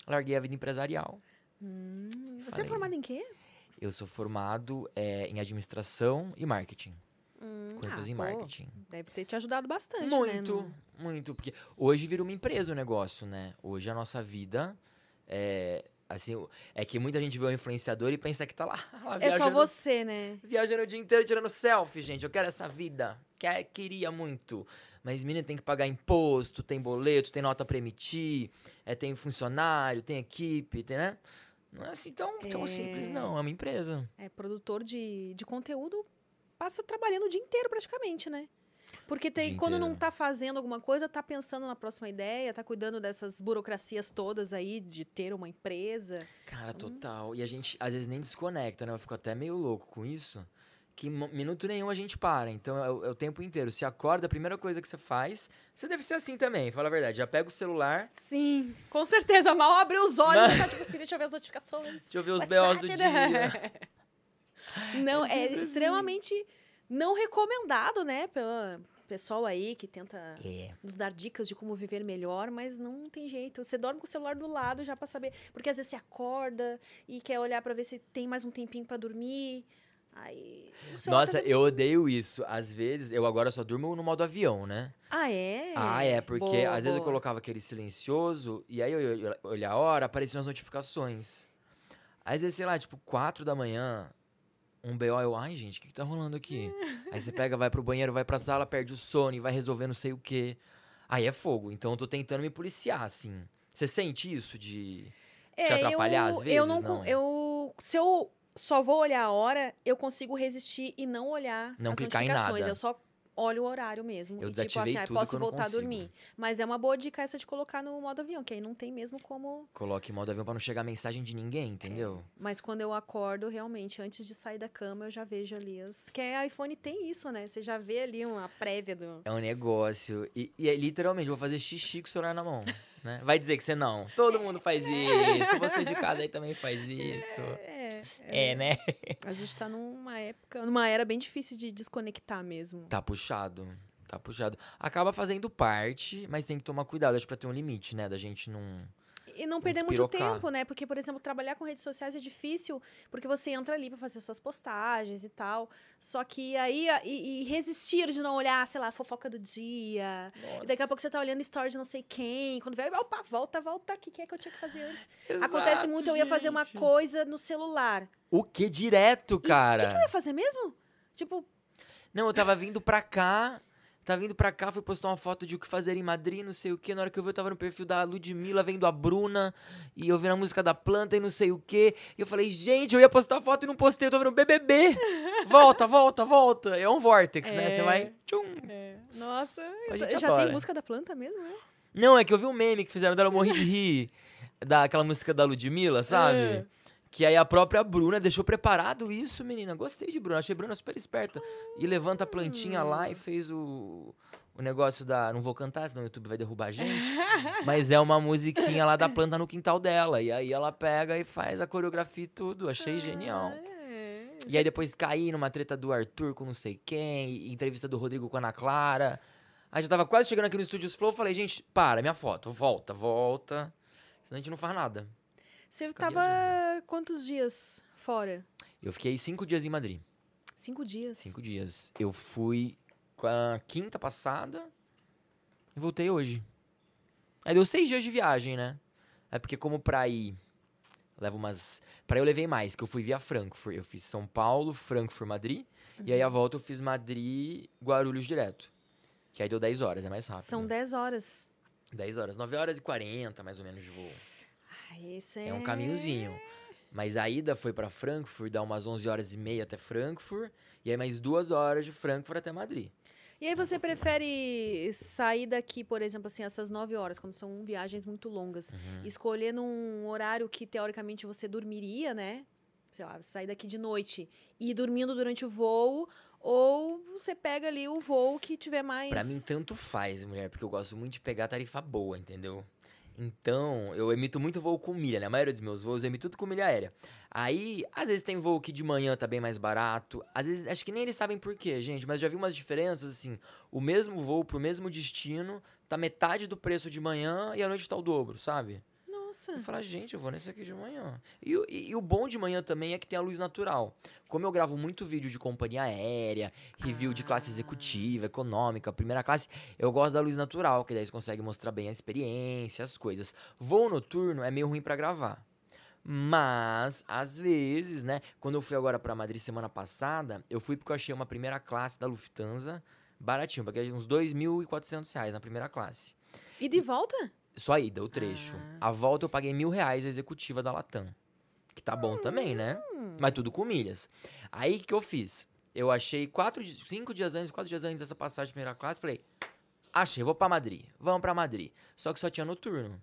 larguei a vida empresarial. Hum, você é Falei. formado em quê? Eu sou formado é, em administração e marketing. Hum, Com ênfase em pô, marketing. Deve ter te ajudado bastante, né? Muito, no- muito. Porque hoje vira uma empresa o negócio, né? Hoje a nossa vida é. Assim, é que muita gente vê o influenciador e pensa que tá lá. (laughs) lá É só você, né? Viajando o dia inteiro tirando selfie, gente. Eu quero essa vida. Quer, queria muito. Mas, menina, tem que pagar imposto, tem boleto, tem nota pra emitir, é, tem funcionário, tem equipe, tem, né? Não é assim tão, tão É. simples, não. É uma empresa. É produtor de, de conteúdo, passa trabalhando o dia inteiro praticamente, né? Porque tem, quando não inteiro. tá fazendo alguma coisa, tá pensando na próxima ideia, tá cuidando dessas burocracias todas aí de ter uma empresa. Cara, total. E a gente, às vezes, nem desconecta, né? Eu fico até meio louco com isso. Que minuto nenhum a gente para. Então, é o, é o tempo inteiro. Se acorda, a primeira coisa que você faz... Você deve ser assim também, fala a verdade. Já pega o celular, Sim, com certeza. Mal abre os olhos e tá tipo assim, deixa eu ver as notificações. (laughs) deixa eu ver os BOs do (laughs) dia. (laughs) (laughs) Não, É é, assim. extremamente não recomendado, né? Pelo pessoal aí que tenta É. nos dar dicas de como viver melhor, mas não tem jeito. Você dorme com o celular do lado já pra saber. Porque às vezes você acorda e quer olhar pra ver se tem mais um tempinho pra dormir. Aí. Nossa, tá- eu odeio isso. Às vezes, eu agora só durmo no modo avião, né? Ah, é? Ah, é, porque Boa, às vezes eu boa. colocava aquele silencioso e aí eu ia olhar a hora, apareciam as notificações. Às vezes, sei lá, tipo, 4 da manhã, um BO, eu, ai, gente, o que, que tá rolando aqui? aí você pega, vai pro banheiro, vai pra sala, perde o sono e vai resolver não sei o quê. Aí é fogo. Então eu tô tentando me policiar, assim. Você sente isso de. te atrapalhar eu, às Eu vezes, não, não? con- Eu, se eu só vou olhar a hora, eu consigo resistir e não olhar Não as clicar em notificações. nada. Eu só olho o horário mesmo. Eu e tipo assim, ah, posso voltar a dormir. Mas é uma boa dica essa de colocar no modo avião, que aí não tem mesmo como. Coloque em modo avião pra não chegar mensagem de ninguém, entendeu? Mas quando eu acordo, realmente, antes de sair da cama, eu já vejo ali os. Que a iPhone tem isso, né? Você já vê ali uma prévia do. É um negócio. E, e é literalmente, vou fazer xixi com o celular na mão. (laughs) Né? Vai dizer que você não. Todo mundo faz isso. Você de casa aí também faz isso. É, É, né? A gente tá numa época, numa era bem difícil de desconectar mesmo. Tá puxado. Tá puxado. Acaba fazendo parte, mas tem que tomar cuidado. Acho que pra ter um limite, né? Da gente não. E não perder muito tempo, né? Porque, por exemplo, trabalhar com redes sociais é difícil, porque você entra ali pra fazer suas postagens e tal. Só que aí, e, e resistir de não olhar, sei lá, a fofoca do dia. E daqui a pouco você tá olhando story de não sei quem. Quando vê, opa, volta, volta o que é que eu tinha que fazer antes? Acontece Exato, muito, eu ia fazer uma gente. coisa no celular. O que direto, cara? O que, que eu ia fazer mesmo? Tipo, Não, eu tava vindo pra cá. Tava vindo pra cá, fui postar uma foto de o que fazer em Madrid, não sei o que. Na hora que eu vi, eu tava no perfil da Ludmilla, vendo a Bruna, e eu vendo a música da planta e não sei o que. E eu falei, gente, eu ia postar foto e não postei, eu tô vendo BBB. (laughs) volta, volta, volta. É um vortex, né? Você É. vai. Tchum. nossa, A gente já adora. tem música da planta mesmo, né? Não, é que eu vi um meme que fizeram dela, eu morri de rir. (laughs) Daquela música da Ludmilla, sabe? É. Que aí a própria Bruna deixou preparado isso, menina. Gostei de Bruna, achei Bruna super esperta. E levanta a plantinha lá e fez o, o negócio da. Não vou cantar, senão o YouTube vai derrubar a gente. (laughs) mas é uma musiquinha lá da planta no quintal dela. E aí ela pega e faz a coreografia e tudo. Achei genial. É. E aí depois caí numa treta do Arthur com não sei quem, entrevista do Rodrigo com a Ana Clara. Aí já tava quase chegando aqui no Estúdios Flow, falei, gente, para, minha foto, volta, volta. Senão a gente não faz nada. Você Fica tava quantos dias fora? Eu fiquei cinco dias em Madrid. Cinco dias. Cinco dias. Eu fui com a quinta passada e voltei hoje. Aí deu seis dias de viagem, né? É porque como pra ir... Leva umas... Pra ir eu levei mais, que eu fui via Frankfurt. Eu fiz São Paulo, Frankfurt, Madrid. E aí a volta eu fiz Madrid, Guarulhos direto. Que aí deu 10 horas, é mais rápido. São 10 horas. 10 horas. 9 horas e 40, mais ou menos, de voo. Esse é... É um caminhozinho. Mas a ida foi pra Frankfurt, dá umas 11 horas e meia até Frankfurt. E aí mais duas horas de Frankfurt até Madrid. E aí você prefere sair daqui, por exemplo, assim, essas 9 horas, quando são viagens muito longas, Uhum. escolher num horário que teoricamente você dormiria, né? sei lá, sair daqui de noite e ir dormindo durante o voo, ou você pega ali o voo que tiver mais. Pra mim, tanto faz, mulher, porque eu gosto muito de pegar tarifa boa, entendeu? Então, eu emito muito voo com milha, né? A maioria dos meus voos eu emito tudo com milha aérea. Aí, às vezes tem voo que de manhã tá bem mais barato. Às vezes, acho que nem eles sabem por quê, gente. Mas já vi umas diferenças, assim. O mesmo voo pro mesmo destino tá metade do preço de manhã e à noite tá o dobro, sabe? Nossa. Eu falo, gente, eu vou nesse aqui de manhã. E, o- e- e o bom de manhã também é que tem a luz natural. Como eu gravo muito vídeo de companhia aérea, review de classe Ah. executiva, econômica, primeira classe, eu gosto da luz natural, que daí você consegue mostrar bem a experiência, as coisas. Voo noturno é meio ruim pra gravar. Mas, às vezes, né? Quando eu fui agora pra Madrid semana passada, eu fui porque eu achei uma primeira classe da Lufthansa baratinho, paguei uns 2.400 reais na primeira classe. E de volta? Só a ida, o trecho. Ah. A volta eu paguei mil reais a executiva da Latam. Que tá bom também, né? Hum. Mas tudo com milhas. Aí o que eu fiz? Eu achei quatro, cinco dias antes, quatro dias antes dessa passagem de primeira classe, falei, achei, vou pra Madrid. Vamos pra Madrid. Só que só tinha noturno.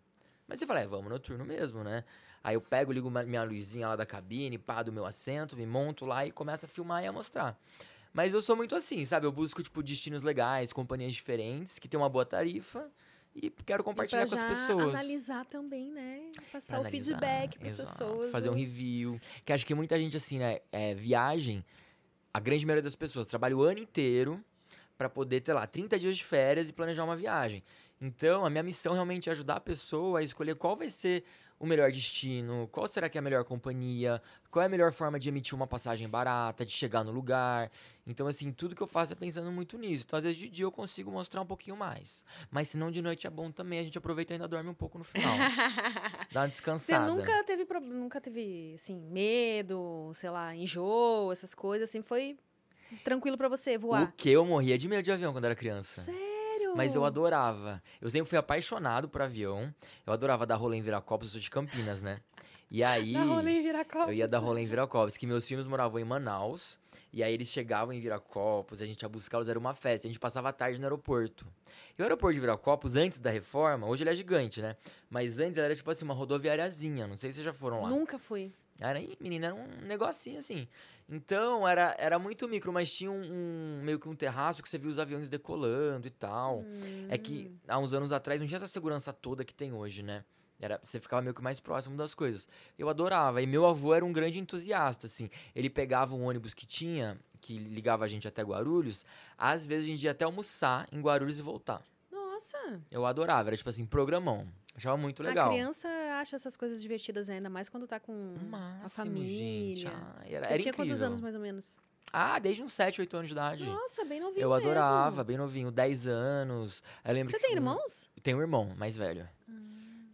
Mas eu falei, é, vamos noturno mesmo, né? Aí eu pego, ligo minha luzinha lá da cabine, pá do meu assento, me monto lá e começo a filmar e a mostrar. Mas eu sou muito assim, sabe? Eu busco, tipo, destinos legais, companhias diferentes, que tem uma boa tarifa e quero compartilhar E com as pessoas. analisar também, né? Passar o feedback pras exato, pessoas. Fazer um o- review. Que acho que muita gente, assim, né? É, viagem, a grande maioria das pessoas trabalha o ano inteiro pra poder ter lá 30 dias de férias e planejar uma viagem. Então, a minha missão realmente é ajudar a pessoa a escolher qual vai ser o melhor destino, qual será que é a melhor companhia, qual é a melhor forma de emitir uma passagem barata, de chegar no lugar. Então, assim, tudo que eu faço é pensando muito nisso. Então, às vezes de dia eu consigo mostrar um pouquinho mais. Mas se não, de noite é bom também, a gente aproveita e ainda dorme um pouco no final. (laughs) Dá uma Você descansada. nunca teve, nunca teve, assim, medo, sei lá, enjoo, essas coisas, assim, foi tranquilo pra você O voar? que eu morria de medo de avião quando era criança. Sério? Mas eu adorava. Eu sempre fui apaixonado por avião. Eu adorava dar rolê em Viracopos, eu sou de Campinas, né? E (laughs) aí. Dá rolê em Viracopos. Eu ia dar rolê em Viracopos, que meus filhos moravam em Manaus. E aí eles chegavam em Viracopos, a gente ia buscá-los, era uma festa. A gente passava a tarde no aeroporto. E o aeroporto de Viracopos, antes da reforma, hoje ele é gigante, né? Mas antes ele era tipo assim, uma rodoviáriazinha. Não sei se vocês já foram lá. Nunca fui. Era, ih, menina, era um negocinho assim. Então, era, era muito micro, mas tinha um, um- meio que um terraço que você via os aviões decolando e tal. É que Hum. há uns anos atrás não tinha essa segurança toda que tem hoje, né? Era, você ficava meio que mais próximo das coisas. Eu adorava. E meu avô era um grande entusiasta, assim. Ele pegava um ônibus que tinha, que ligava a gente até Guarulhos. Às vezes a gente ia até almoçar em Guarulhos e voltar. Nossa, Eu adorava. Era tipo assim, programão. Achava muito a legal. criança acha essas coisas divertidas ainda mais quando tá com O a máximo, família. gente. Ai, era, Você era tinha quantos incrível. anos, mais ou menos? Ah, desde uns 7, 8 anos de idade. Nossa, bem novinho Eu mesmo. adorava, bem novinho, 10 anos. Eu lembro Você tem um- irmãos? Tenho um irmão mais velho. Ah.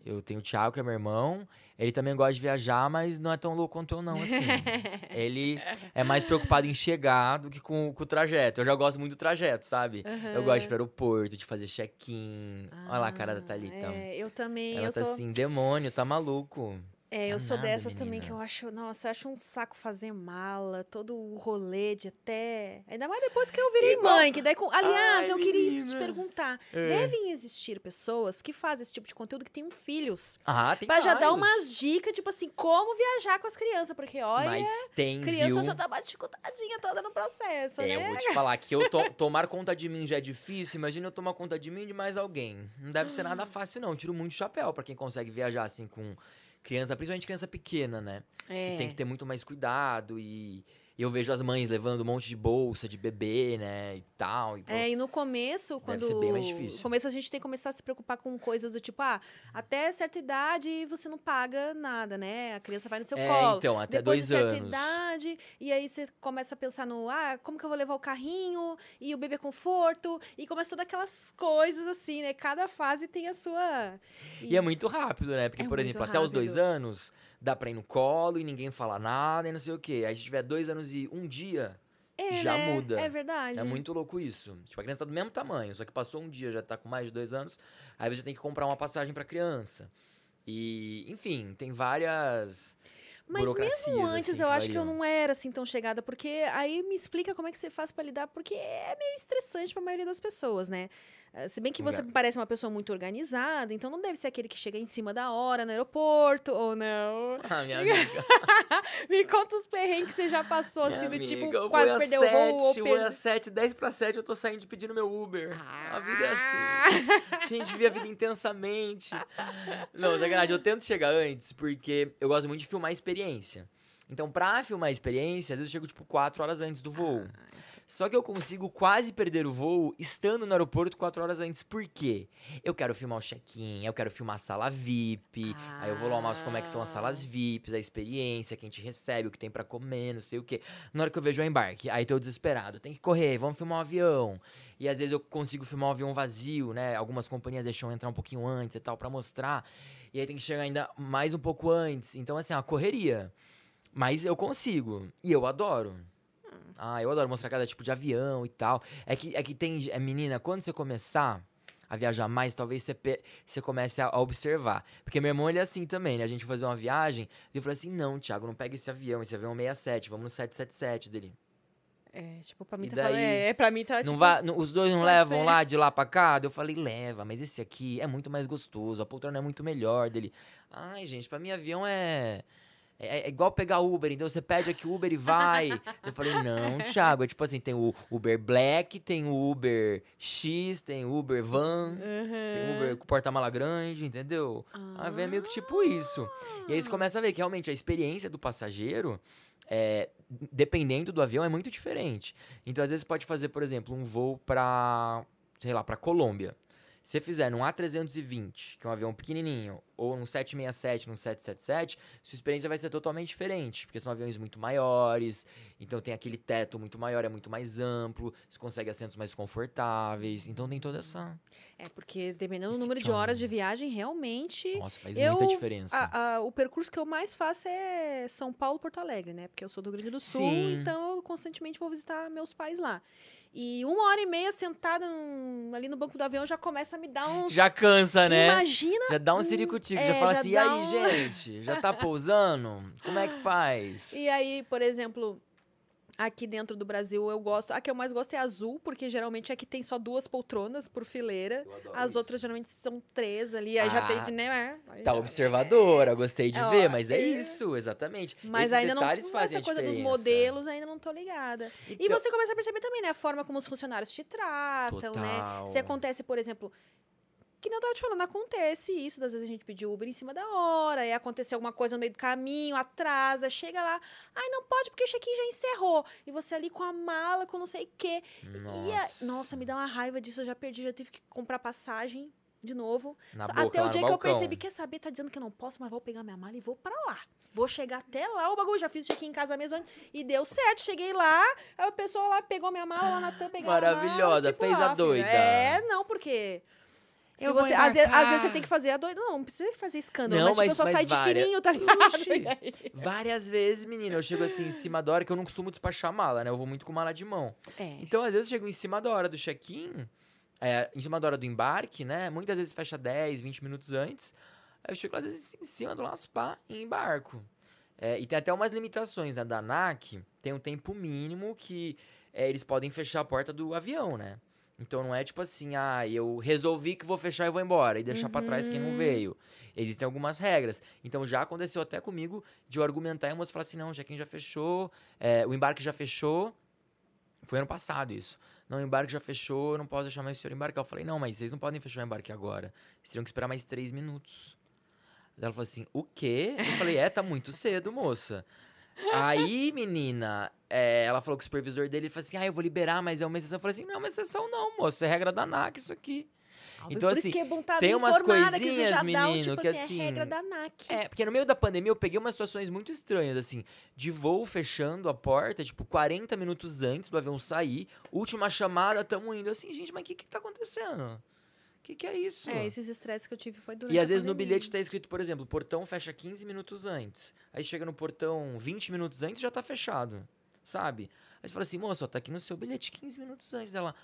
Eu tenho o Thiago, que é meu irmão. Ele também gosta de viajar, mas não é tão louco quanto eu, não, assim. (laughs) ele é mais preocupado em chegar do que com, com o trajeto. Eu já gosto muito do trajeto, sabe? Eu gosto de ir pro aeroporto, de fazer check-in. Olha lá a cara da Ah, Thalita. É, eu também, Ela eu tá sou... assim, demônio, tá maluco. É, eu Tá sou dessas também que menina. eu acho, nossa, eu acho um saco fazer mala, todo o rolê de até. Ainda mais depois que eu virei Igual- mãe, que daí com. Aliás, Ai, eu queria isso te menina. perguntar. É. Devem existir pessoas que fazem esse tipo de conteúdo que tenham filhos. Ah, tem Pra já dar vários. umas dicas, tipo assim, como viajar com as crianças, porque olha, Mas tem, criança viu? já dá uma dificultadinha toda no processo, É, né? eu vou te falar que eu to- tomar conta de mim já é difícil, imagina eu tomar conta de mim e de mais alguém. Não deve ser Hum. nada fácil, não. Eu tiro muito chapéu pra quem consegue viajar assim com criança, principalmente criança pequena, né? É. Que tem que ter muito mais cuidado e eu vejo as mães levando um monte de bolsa de bebê, né, e tal. E, É, e no começo, quando. ser bem mais difícil. No começo a gente tem que começar a se preocupar com coisas do tipo, ah, até certa idade você não paga nada, né? A criança vai no seu É, colo. então, até Depois dois de certa anos. idade, e aí você começa a pensar no, ah, como que eu vou levar o carrinho? E o bebê conforto, e começa todas aquelas coisas assim, né? Cada fase tem a sua. E é muito rápido, né? Porque, É por exemplo, até os dois rápido. anos dá pra ir no colo e ninguém fala nada e não sei o quê. Aí se tiver dois anos e um dia, É, já né? muda. É verdade. É muito louco isso. Tipo, a criança tá do mesmo tamanho, só que passou um dia, já tá com mais de dois anos, aí você tem que comprar uma passagem pra criança. E, enfim, tem várias. Mas mesmo burocracias, antes, assim, eu acho que eu não era assim tão chegada, porque aí me explica como é que você faz pra lidar, porque é meio estressante pra maioria das pessoas, né? Eh, Se bem que você me parece uma pessoa muito organizada, então não deve ser aquele que chega em cima da hora no aeroporto, ou não. Ah, minha (laughs) amiga. Me conta os perrengues que você já passou, assim, minha do tipo, amiga, eu quase perdeu o voo ou sete, eu às 7, 10 pra 7, eu tô saindo pedindo meu Uber. A vida é Ah. assim. Gente, vive a vida intensamente. Não, sacanagem, eu tento chegar antes, porque eu gosto muito de filmar a experiência. Então, pra filmar a experiência, às vezes eu chego, tipo, 4 horas antes do voo. Só que eu consigo quase perder o voo estando no aeroporto 4 horas antes. Por quê? Eu quero filmar o check-in, eu quero filmar a sala VIP. Aí eu vou lá mostro como é que são as salas VIPs, a experiência, quem te recebe, o que tem pra comer, não sei o quê. Na hora que eu vejo o embarque, aí tô desesperado. Tem que correr, vamos filmar um avião. E às vezes eu consigo filmar um avião vazio, né? Algumas companhias deixam entrar um pouquinho antes e tal pra mostrar. E aí tem que chegar ainda mais um pouco antes. Então, assim, é uma correria. Mas eu consigo. E eu adoro. Ah, eu adoro mostrar cada tipo de avião e tal. É que, é que tem. É, menina, quando você começar a viajar mais, talvez você, você comece a, a observar. Porque meu irmão, ele é assim também, né? A gente fazer uma viagem. Ele falou assim: não, Thiago, não pega esse avião. Esse avião é um 67, vamos no 777 dele. É, tipo, pra mim E tá falando... daí? É, pra mim tá, tipo... não vai, não- os dois não faz levam lá de lá pra cá? Daí Eu falei, leva, mas esse aqui é muito mais gostoso, a poltrona é muito melhor dele. Ai, gente, pra mim avião é. É, é igual pegar Uber, então você pede aqui o Uber e vai. (laughs) Eu falei, não, Thiago, é tipo assim, tem o Uber Black, tem o Uber X, tem o Uber Van, tem o Uber com porta-mala grande, entendeu? Aí vem meio que tipo isso. E aí você começa a ver que realmente a experiência do passageiro, é, dependendo do avião, é muito diferente. Então, às vezes, pode fazer, por exemplo, um voo pra, sei lá, pra Colômbia. Se você fizer num A320, que é um avião pequenininho, ou num 767, num 777, sua experiência vai ser totalmente diferente, porque são aviões muito maiores, então tem aquele teto muito maior, é muito mais amplo, você consegue assentos mais confortáveis, então tem toda essa... É, porque dependendo do número de horas de viagem, realmente... Nossa, faz eu, muita diferença. a- a- o percurso que eu mais faço é São Paulo, Porto Alegre, né? Porque eu sou do Rio Grande do Sul, Sim. então eu constantemente vou visitar meus pais lá. E uma hora e meia sentada num- ali no banco do avião já começa a me dar uns. Já cansa, né? Imagina. Já dá um ciricutico, é, já fala já assim, e aí, um- gente? Já tá pousando? Como é que faz? (laughs) E aí, por exemplo, aqui dentro do Brasil eu gosto. A que eu mais gosto é azul, porque geralmente aqui tem só duas poltronas por fileira. As outras geralmente são três ali, aí já Ah, tem, né? aí Tá já- observadora, gostei de É, ó, ver, mas é é. isso, exatamente. Mas Esses ainda não, detalhes fazem essa coisa dos diferença. modelos ainda não tô ligada. E Então- você começa a perceber também, né? A forma como os funcionários te tratam, né? Total. Se acontece, por exemplo. Que nem eu tava te falando, acontece isso. Das vezes a gente pediu Uber em cima da hora, aí aconteceu alguma coisa no meio do caminho, atrasa, chega lá. Ai, não pode porque o check-in já encerrou. E você ali com a mala, com não sei o quê. E a- Nossa, nossa, me dá uma raiva disso. Eu já perdi, já tive que comprar passagem de novo. Só- boca, até o dia que eu balcão. percebi, quer saber, tá dizendo que eu não posso, mas vou pegar minha mala e vou pra lá. Vou chegar até lá, o bagulho, já fiz check-in em casa mesmo e deu certo. Cheguei lá, aí o pessoal lá pegou minha mala, lá na tampa, pegou a mala, Maravilhosa, tipo, fez a ah, filho, doida. É, não, porque... Eu você, às, vezes, às vezes você tem que fazer a doida. Não, não precisa fazer escândalo, Não, mas, tipo, mas- eu só mas sai de fininho, tá ligado? (laughs) Várias vezes, menina, eu chego assim em cima da hora, que eu não costumo despachar mala, né? Eu vou muito com mala de mão. É. Então, às vezes, eu chego em cima da hora do check-in, é, em cima da hora do embarque, né? Muitas vezes fecha 10, 20 minutos antes. Aí eu chego, às vezes, em cima do laspá e embarco. É, e tem até umas limitações, né? Da ANAC, tem um tempo mínimo que é, eles podem fechar a porta do avião, né? Então não é tipo assim, ah, eu resolvi que vou fechar e vou embora e deixar pra trás quem não Uhum. veio. Existem algumas regras. Então já aconteceu até comigo de eu argumentar e a moça falar assim: não, já quem já fechou, é, o embarque já fechou. Foi ano passado isso. Não, o embarque já fechou, eu não posso deixar mais o senhor embarcar. Eu falei, não, mas vocês não podem fechar o embarque agora. Vocês teriam que esperar mais três minutos. Ela falou assim, o quê? Eu falei, é, tá muito cedo, moça. Aí, menina, é, ela falou que o supervisor dele falou assim, ah, eu vou liberar, mas é uma exceção. Eu falei assim, não, é uma exceção não, moça, é regra da ANAC isso aqui. Então, Por assim, é estar tem umas informada, que coisinhas, já dá um, menino, tipo que assim, assim, é regra da ANAC. É, porque no meio da pandemia eu peguei umas situações muito estranhas, assim, de voo fechando a porta, tipo, 40 minutos antes do avião sair, última chamada, tamo indo. Assim, gente, mas o que que tá acontecendo? O que que é isso? É, esses estresses que eu tive foi durante E às vezes no bilhete tá escrito, por exemplo, portão fecha 15 minutos antes. Aí chega no portão 20 minutos antes já tá fechado, sabe? Aí você fala assim, moço, tá aqui no seu bilhete 15 minutos antes dela.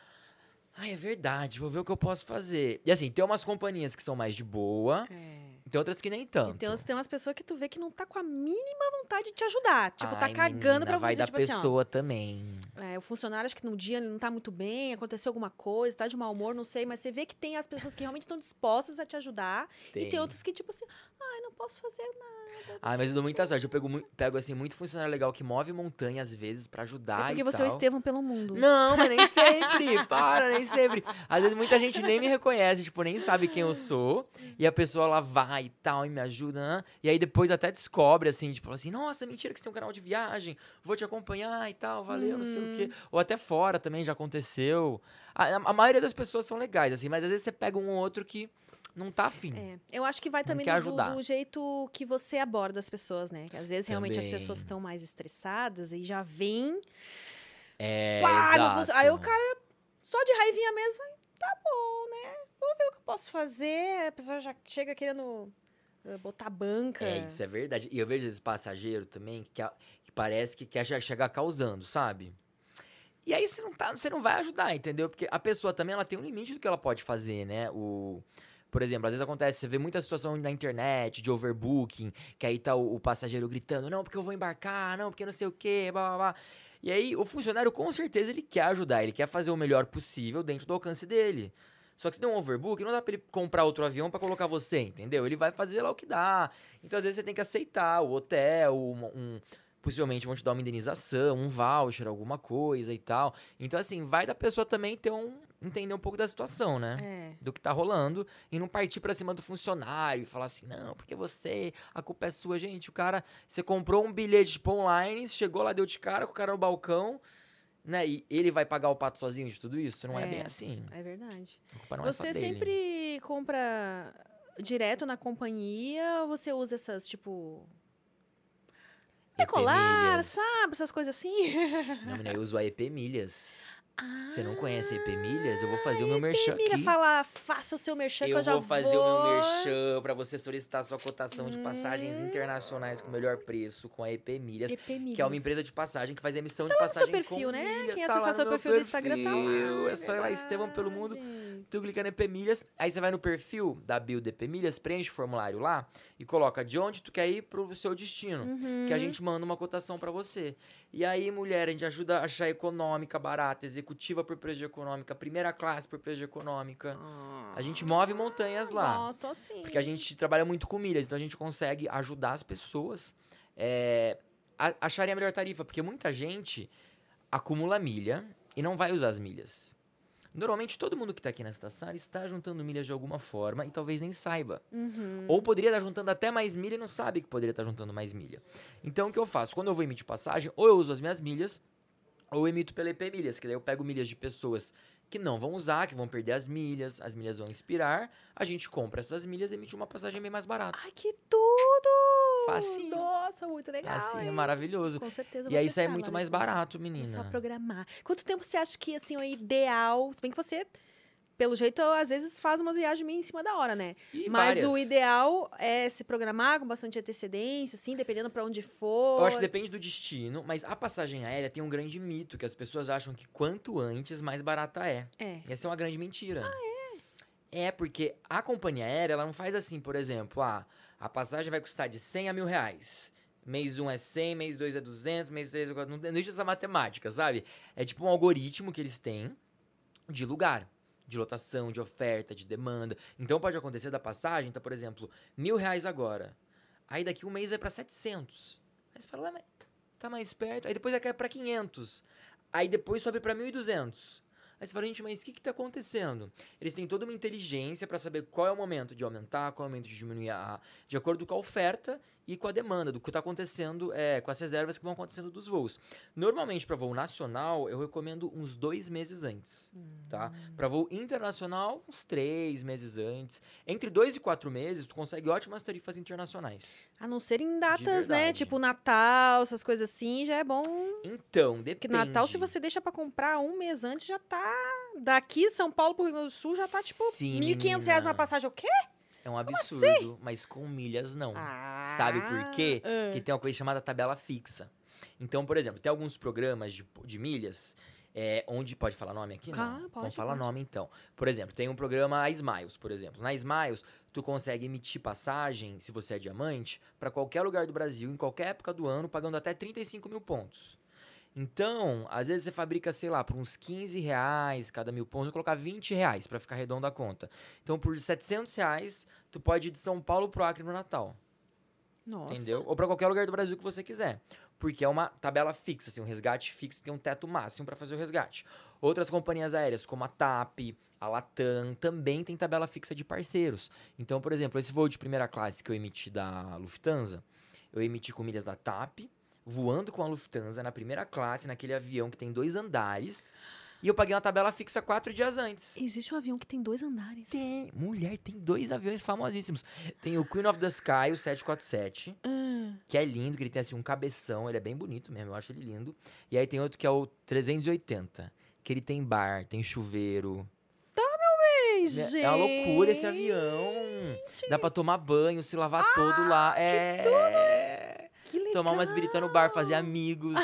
Ai, é verdade, vou ver o que eu posso fazer. E assim, tem umas companhias que são mais de boa, É. tem outras que nem tanto. E tem, tem umas pessoas que tu vê que não tá com a mínima vontade de te ajudar. Tipo, tá Ai, cagando menina, pra vai você, da tipo assim, pessoa também. é, o funcionário acho que num dia ele não tá muito bem, aconteceu alguma coisa, tá de mau humor, não sei, mas você vê que tem as pessoas que realmente estão dispostas a te ajudar e tem Tem. outros que tipo assim, ai, não posso fazer nada. Ah, mas eu dou muita sorte. Eu pego, pego assim, muito funcionário legal que move montanha às vezes pra ajudar. é porque e você é o tal. Estevão pelo mundo. Não, mas nem (laughs) sempre. Para, nem sempre. Às vezes muita gente nem me reconhece, tipo, nem sabe quem eu sou. E a pessoa lá vai e tal, e me ajuda. né? E aí depois até descobre, assim, tipo assim, nossa, mentira que você tem um canal de viagem, vou te acompanhar e tal, valeu, não sei o quê. Ou até fora também já aconteceu. A, a maioria das pessoas são legais, assim, mas às vezes você pega um ou outro que não tá afim. É, eu acho que vai também do, do jeito que você aborda as pessoas, né? Que às vezes realmente as Também. pessoas estão mais estressadas e já vem. É, pá. Aí o cara, só de raivinha mesmo, "Ai, tá bom, né? Vou ver o que eu posso fazer. A pessoa já chega querendo eh, botar banca. É, isso é verdade. E eu vejo esses passageiros também que, que parece que quer che- chegar causando, sabe? E aí você não, tá, você não vai ajudar, entendeu? Porque a pessoa também ela tem um limite do que ela pode fazer, né? O, por exemplo, às vezes acontece, você vê muita situação na internet de overbooking, que aí tá o, o passageiro gritando, não, porque eu vou embarcar, não, porque não sei o quê, blá, blá, blá. E aí o funcionário, com certeza, ele quer ajudar, ele quer fazer o melhor possível dentro do alcance dele. Só que se der um overbook, não dá pra ele comprar outro avião pra colocar você, entendeu? Ele vai fazer lá o que dá. Então, às vezes, você tem que aceitar o hotel, um, um- possivelmente vão te dar uma indenização, um voucher, alguma coisa e tal. Então, assim, vai da pessoa também ter um. entender um pouco da situação, né? É. Do que tá rolando e não partir pra cima do funcionário e falar assim, não, porque você, a culpa é sua, gente. O cara, você comprou um bilhete tipo, online, chegou lá, deu de cara com o cara no balcão, né? E ele vai pagar o pato sozinho de tudo isso? Não é, É. bem assim. É verdade. É você dele. sempre compra direto na companhia ou você usa essas, tipo. Decolar, sabe? Essas coisas assim. Não, menina, eu uso a EP Milhas. Ah, Você não conhece a EP Milhas? Eu vou fazer o meu merchan aqui. fala, faça o seu merchan que eu Eu já vou fazer o meu vou. merchan pra você solicitar sua cotação de passagens Hum. internacionais com o melhor preço com a EP Milhas, EP que é uma Milhas. empresa de passagem que faz emissão lá de no seu passagem perfil, com né? milhas. Quem tá acessar seu meu perfil do Instagram tá lá. perfil, é só ir lá, Estevão pelo mundo. Tu clica no EP Milhas, aí você vai no perfil da do EP Milhas, preenche o formulário lá e coloca de onde tu quer ir pro seu destino. Uhum. Que a gente manda uma cotação pra você. E aí, mulher, a gente ajuda a achar econômica, barata, executiva por preço de econômica, primeira classe por preço de econômica. A gente move montanhas lá. Gosto assim. Porque a gente trabalha muito com milhas, então a gente consegue ajudar as pessoas é, a acharem a melhor tarifa. Porque muita gente acumula milha e não vai usar as milhas. Normalmente todo mundo que está aqui nesta sala está juntando milhas de alguma forma e talvez nem saiba. Uhum. Ou poderia estar juntando até mais milha e não sabe que poderia estar juntando mais milha. Então o que eu faço? Quando eu vou emitir passagem, ou eu uso as minhas milhas, ou eu emito pela EP Milhas, que daí eu pego milhas de pessoas que não vão usar, que vão perder as milhas, as milhas vão expirar, a gente compra essas milhas e emite uma passagem bem mais barata. Ai, que tudo! Facinho. Nossa, muito legal. assim, é maravilhoso. Com certeza E aí sai sabe, muito mais barato, É menina. só programar. Quanto tempo você acha que assim, é ideal? Se bem que você, pelo jeito, às vezes faz umas viagens meio em cima da hora, né? E Mas o várias. ideal é se programar com bastante antecedência, assim, dependendo pra onde for. Eu acho que depende do destino, mas a passagem aérea tem um grande mito, que as pessoas acham que quanto antes, mais barata é. É. E essa é uma grande mentira. Ah, é? É, porque a companhia aérea, ela não faz assim, por exemplo, ah, a passagem vai custar de 100 a mil reais. Mês 1 é 100, mês 2 é 200, mês 3 é 400. Não existe essa matemática, sabe? É tipo um algoritmo que eles têm de lugar, de lotação, de oferta, de demanda. Então pode acontecer da passagem, tá, por exemplo, mil reais agora. Aí daqui um mês vai pra 700. Aí você fala, ué, mas tá mais perto. Aí depois vai cair pra 500. Aí depois sobe pra 1.200. Aí você fala, gente, mas o que que tá acontecendo? Eles têm toda uma inteligência pra saber qual é o momento de aumentar, qual é o momento de diminuir, a, de acordo com a oferta e com a demanda, do que tá acontecendo, é, com as reservas que vão acontecendo dos voos. Normalmente, para voo nacional, eu recomendo uns dois meses antes, tá? Para voo internacional, uns três meses antes. Entre dois e quatro meses, tu consegue ótimas tarifas internacionais. A não ser em datas, né? Tipo Natal, essas coisas assim, já é bom. Então, Porque depende. Natal, se você deixa pra comprar um mês antes, já tá. Daqui, São Paulo pro Rio Grande do Sul, já tá tipo Sim, 1.500 reais uma passagem. O quê? É um absurdo, mas com milhas não. Ah, Sabe por quê? ah. Que tem uma coisa chamada tabela fixa. Então, por exemplo, tem alguns programas de, de milhas, é, onde pode falar nome aqui? Ah, Não. pode, Vamos falar pode. nome então. Por exemplo, tem um programa a Smiles, por exemplo. Na Smiles, tu consegue emitir passagem, se você é diamante, para qualquer lugar do Brasil, em qualquer época do ano, pagando até 35 mil pontos. Então, às vezes você fabrica, sei lá, por uns 15 reais cada mil pontos, vou colocar 20 reais pra ficar redonda a conta. Então, por 700 reais, tu pode ir de São Paulo pro Acre no Natal. Nossa. Entendeu? Ou pra qualquer lugar do Brasil que você quiser. Porque é uma tabela fixa, assim, um resgate fixo tem um teto máximo pra fazer o resgate. Outras companhias aéreas, como a TAP, a Latam, também tem tabela fixa de parceiros. Então, por exemplo, esse voo de primeira classe que eu emiti da Lufthansa, eu emiti com milhas da TAP, voando com a Lufthansa na primeira classe, naquele avião que tem dois andares, e eu paguei uma tabela fixa quatro dias antes. Existe um avião que tem dois andares. Tem, mulher, tem dois aviões famosíssimos. Tem o Queen of the Sky, o 747, Ah, que é lindo, que ele tem assim um cabeção, ele é bem bonito mesmo, eu acho ele lindo. E aí tem outro que é o 380, que ele tem bar, tem chuveiro. Ai, É- É uma loucura esse avião. Dá pra tomar banho, se lavar todo lá. É. Que legal. Tomar umas biritas no bar, fazer amigos.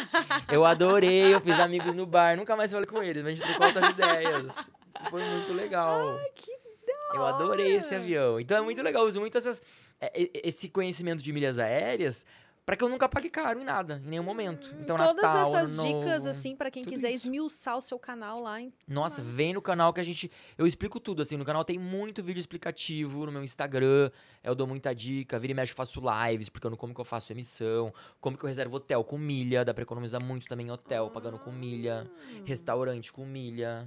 Eu adorei, eu fiz amigos no bar. Nunca mais falei com eles, mas a gente trocou outras ideias. Foi muito legal. que Eu adorei esse avião. Então é muito legal, eu uso muito essas, é, esse conhecimento de milhas aéreas pra que eu nunca pague caro em nada, em nenhum momento. Então, Todas Natal, essas dicas, assim, pra quem quiser isso. esmiuçar o seu canal lá. Em... Nossa, vem no canal que a gente. Eu explico tudo, assim. No canal tem muito vídeo explicativo. No meu Instagram, eu dou muita dica. Vira e mexe, eu faço lives, explicando como que eu faço emissão, como que eu reservo hotel com milha. Dá pra economizar muito também em hotel, pagando com milha. Restaurante com milha.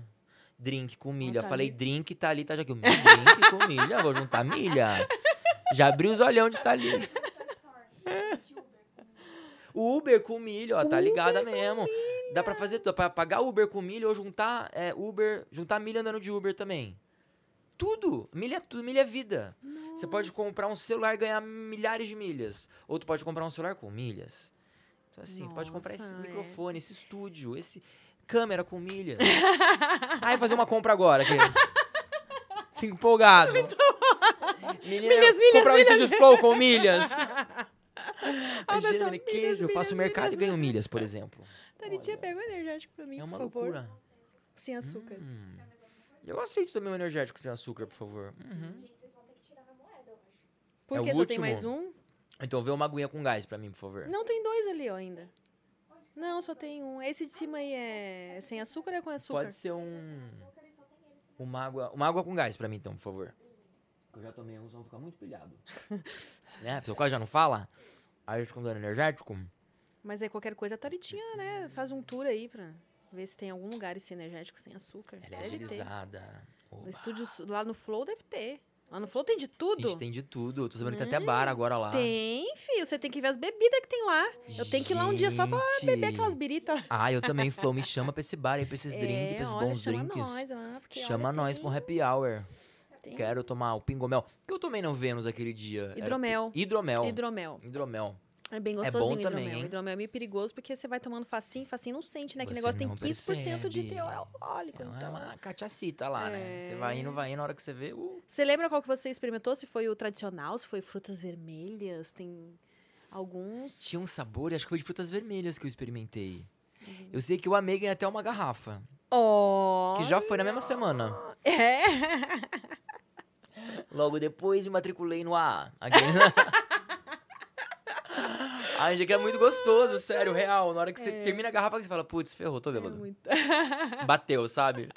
Drink com milha. tá Falei ali. drink, tá ali, tá já aqui. Drink com milha, vou juntar milha. (laughs) Já abri os olhão de tá ali. Uber com milha, ó, tá ligada mesmo. Dá pra fazer tudo. Dá pra pagar Uber com milha ou juntar é, Uber, juntar milha andando de Uber também. Tudo. Milha é tudo, milha é vida. Você pode comprar um celular e ganhar milhares de milhas. Ou tu pode comprar um celular com milhas. Então, assim, tu pode comprar esse Nossa, é. microfone, esse estúdio, esse câmera com milhas. Ai, fazer uma compra agora. aqui. Fico empolgado. Menina, Milhas, milhas, comprar um milhas. estúdio Flow com milhas. A né, milhas, queijo, eu faço milhas, mercado milhas. e ganho milhas, por exemplo. Taritinha, pega um energético pra mim, É uma por favor. loucura. Sem açúcar. Hum. Eu aceito também um energético sem açúcar, por favor. Uhum. Por É que o só tem mais último? um? Então vê uma aguinha com gás pra mim, por favor. Não, tem dois ali, ó, ainda. Não, só tem um. Esse de cima aí é sem açúcar ou é com açúcar? Pode ser um. Uma água, uma água com gás pra mim, então, por favor. Eu já tomei um, só vou ficar muito pilhado. (laughs) né? A pessoa quase já não fala. Dando energético. Mas aí qualquer coisa, a Taritinha, né? Faz um tour aí pra ver se tem algum lugar esse energético sem açúcar. Ela é deve agilizada. No estúdio lá no Flow deve ter. Lá no Flow tem de A tudo. gente tem de tudo. Tô sabendo que tem até bar agora lá. Tem, filho. Você tem que ver as bebidas que tem lá. Eu tenho que ir lá um dia só pra beber aquelas biritas. Ah, eu também, (laughs) Flow, me chama pra esse bar aí, pra esses drinks, pra É, esses olha, bons chama drinks. nós lá. Chama olha, nós tem- pra um happy hour. Tem Quero tomar o pingomel. O que eu tomei no Vênus aquele dia? Era Hidromel. pi- Hidromel. Hidromel. Hidromel. É bem bom gostosinho o também, hidromel. hein? Hidromel é meio perigoso porque você vai tomando facinho, facinho não sente, né? Que negócio tem não 15% de percebe. teor alcoólico. É então. uma cachacita lá, né? Você vai indo, vai indo, na hora que você vê, uh, Você lembra qual que você experimentou? Se foi o tradicional, se foi frutas vermelhas? Tem alguns. tinha um sabor, acho que foi de frutas vermelhas que eu experimentei. Uhum. Eu sei que eu amei ganhar até uma garrafa, Oh! que já foi na mesma semana. É. (laughs) Logo depois me matriculei no A. (laughs) Ai, gente, é muito gostoso, sério, real. Na hora que você termina a garrafa, você fala, putz, ferrou, tô É bêbado. muito. (laughs) Bateu, sabe?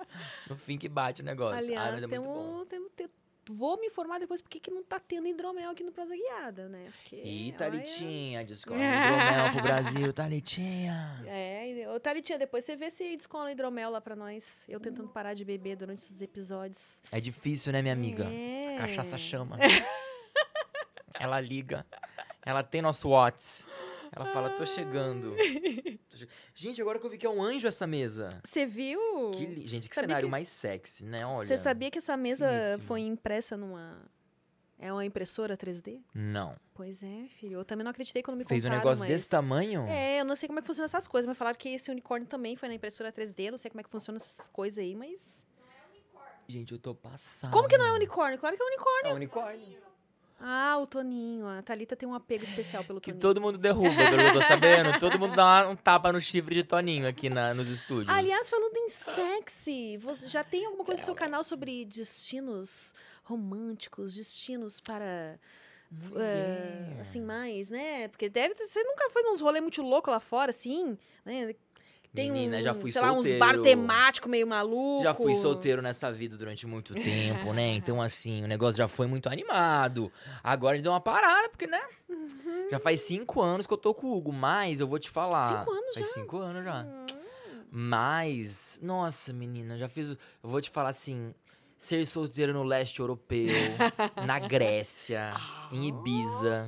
No fim que bate o negócio. Aliás, mas é temos, temos, te- vou me informar depois por que não tá tendo hidromel aqui no Prosa Guiada, né? Porque, Ih, olha- Thalitinha, descola (laughs) hidromel pro Brasil, Thalitinha. É, e- ô Thalitinha, depois você vê se descola hidromel lá pra nós. Eu tentando parar de beber durante os episódios. É difícil, né, minha amiga? É. A cachaça chama. (laughs) Ela liga. Ela tem nosso Whats. Ela fala, tô chegando. (laughs) Tô che- Gente, agora que eu vi que é um anjo essa mesa. Você viu? Que li- Gente, que Sabia cenário que- mais sexy, né? Olha. Você sabia que essa mesa Belíssimo. foi impressa numa. É uma impressora 3D? Não. Pois é, filho. Eu também não acreditei quando me Fez um contaram, negócio mas... desse tamanho? É, eu não sei como é que funcionam essas coisas, mas falaram que esse unicórnio também foi na impressora 3D. Eu não sei como é que funcionam essas coisas aí, mas. Gente, eu tô passado. Como que não é unicórnio? Claro que é unicórnio. É unicórnio. Ah, o Toninho. A Thalita tem um apego especial pelo Que Toninho. todo mundo derruba, eu tô sabendo. Todo mundo dá um tapa no chifre de Toninho aqui na, nos estúdios. Aliás, falando em sexy, você já tem alguma coisa no seu canal sobre destinos românticos, destinos para. eh, assim, mais, né? Porque deve. Você nunca foi nos rolê muito louco lá fora, assim, né? Tem Menina, um, já fui sei lá, uns solteiro. bar temático meio maluco. Já fui solteiro nessa vida durante muito tempo, né? (laughs) Então, assim, o negócio já foi muito animado. Agora a gente deu uma parada, porque, né? Já faz cinco anos que eu tô com o Hugo, mas eu vou te falar. Cinco anos Faz cinco anos já. Mas, nossa, menina, já fiz. Eu vou te falar assim. Ser solteiro no leste europeu, na (laughs) Grécia, em Ibiza.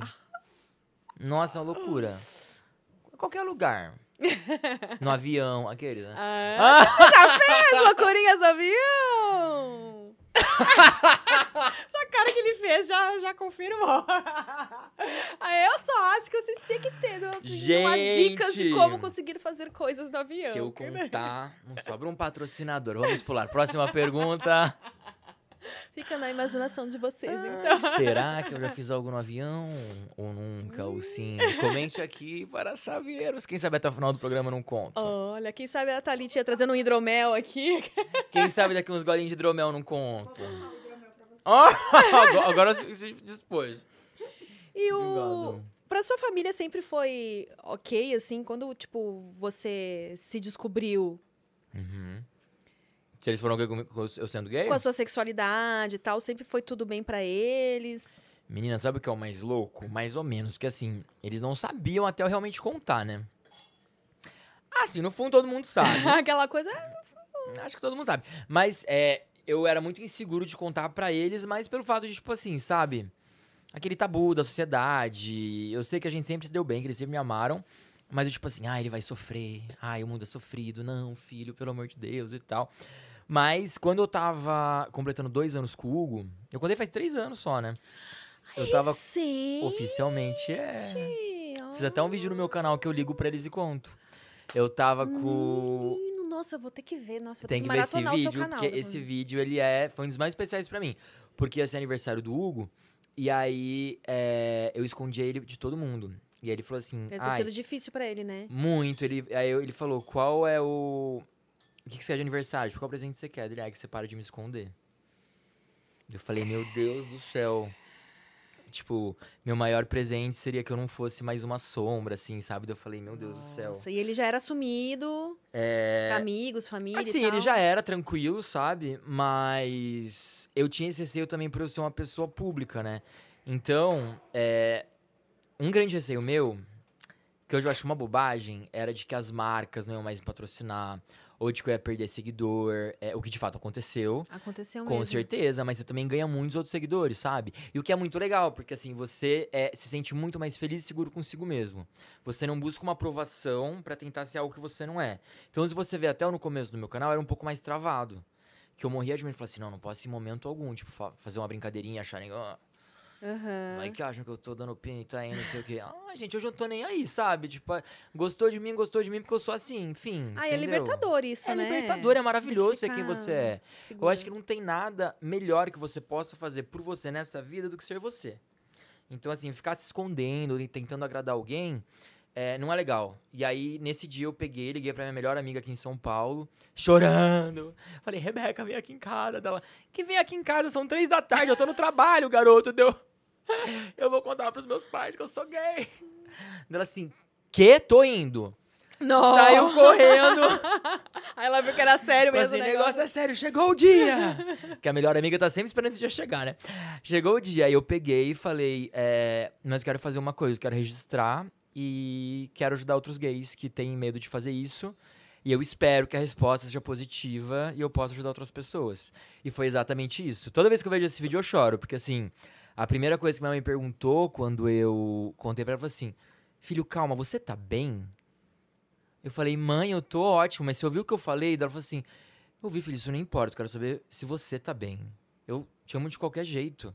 Nossa, é uma loucura. Qualquer lugar. No (laughs) avião, aquele, né? Ah, Você já fez loucurinhas no avião? (laughs) Essa cara que ele fez já, já confirmou. Aí (laughs) eu só acho que você tinha que ter uma dicas de como conseguir fazer coisas no avião. Se eu né? contar, não sobra um patrocinador. Vamos pular. Próxima pergunta. (laughs) Fica na imaginação de vocês, Ah, então. Será (laughs) que eu já fiz algo no avião? Ou nunca? Ou sim? (laughs) Comente aqui para chaveiros. Quem sabe até o final do programa eu não conto. Olha, quem sabe a Thalitinha trazendo um hidromel aqui. Quem sabe daqui uns golinhos de hidromel não conto. Agora- se dispôs. E o... Pra sua família sempre foi ok, assim, quando, tipo, você se descobriu Uhum. Se eles foram gay comigo, eu sendo gay? com a sua sexualidade e tal, sempre foi tudo bem pra eles? Menina, sabe o que é o mais louco? Mais ou menos, que assim, eles não sabiam até eu realmente contar, né? Assim, no fundo todo mundo sabe. (laughs) Aquela coisa, ah, Acho que todo mundo sabe. Mas é, eu era muito inseguro de contar pra eles, mas pelo fato de, tipo assim, sabe? Aquele tabu da sociedade. Eu sei que a gente sempre se deu bem, que eles sempre me amaram. Mas eu, tipo assim, ah, ele vai sofrer. Ai, o mundo é sofrido. Não, filho, pelo amor de Deus e tal. Mas quando eu tava completando dois anos com o Hugo, eu contei faz três anos só, né? Eu tava Sim. oficialmente, é. Fiz até um vídeo no meu canal que eu ligo pra eles e conto. Eu tava com. Menino, nossa, eu vou ter que ver. Nossa, vou Tem ter que que ver esse maratonar o seu vídeo, canal. porque depois. esse vídeo, ele é... Foi um dos mais especiais pra mim. Porque ia ser aniversário do Hugo, e aí é, eu escondi ele de todo mundo. E aí ele falou assim, Deve ter ai, sido difícil pra ele, né? muito. Ele, aí eu- ele falou, qual é o... O que, que você quer de aniversário? Tipo, Qual presente você quer? Ele, ah, que você para de me esconder. Eu falei, meu Deus do céu. Tipo, meu maior presente seria que eu não fosse mais uma sombra, assim, sabe? Eu falei, meu Deus do céu. Nossa, e ele já era assumido É... amigos, família Assim, ele já era tranquilo, sabe? Mas eu tinha esse receio também por eu ser uma pessoa pública, né? Então, é, um grande receio meu, que hoje eu acho uma bobagem, era de que as marcas não iam mais me patrocinar, ou de que eu ia perder seguidor, é, o que de fato aconteceu. Aconteceu Com mesmo. certeza, mas você também ganha muitos outros seguidores, sabe? E o que é muito legal, porque assim, você é, se sente muito mais feliz e seguro consigo mesmo. Você não busca uma aprovação pra tentar ser algo que você não é. Então, se você vê até no começo do meu canal, era um pouco mais travado. Que eu morria de medo e falava assim, não, não posso em momento algum, tipo, fa- fazer uma brincadeirinha, acharem, ó, Aham. Aí que acham que eu tô dando pinto aí, não sei o quê. Ah, gente, hoje eu tô nem aí, sabe? Tipo, gostou de mim, gostou de mim porque eu sou assim, enfim. Ah, é entendeu? libertador isso, É né? libertador, é maravilhoso ser quem você é. seguro. Eu acho que não tem nada melhor que você possa fazer por você nessa vida do que ser você. Então, assim, ficar se escondendo e tentando agradar alguém é, não é legal. E aí, nesse dia, eu peguei, liguei pra minha melhor amiga aqui em São Paulo, chorando. Falei, Rebeca, vem aqui em casa. Dela, que vem aqui em casa, são três da tarde, eu tô no trabalho, garoto. Deu. Eu vou contar pros meus pais que eu sou gay. Dela assim, que? Tô indo. Não. Saiu correndo. Aí ela viu que era sério Mas mesmo. assim, o negócio é sério, chegou o dia! que a melhor amiga tá sempre esperando esse dia chegar, né? Chegou o dia, aí eu peguei e falei, é, mas quero fazer uma coisa, eu quero registrar e quero ajudar outros gays que têm medo de fazer isso. E eu espero que a resposta seja positiva e eu possa ajudar outras pessoas. E foi exatamente isso. Toda vez que eu vejo esse vídeo eu choro, porque assim, a primeira coisa que minha mãe perguntou quando eu contei pra ela foi assim: Filho, calma, você tá bem? Eu falei, mãe, eu tô ótimo, mas você ouviu o que eu falei? Daí ela falou assim: Eu ouvi, filho, isso não importa, eu quero saber se você tá bem. Eu te amo de qualquer jeito.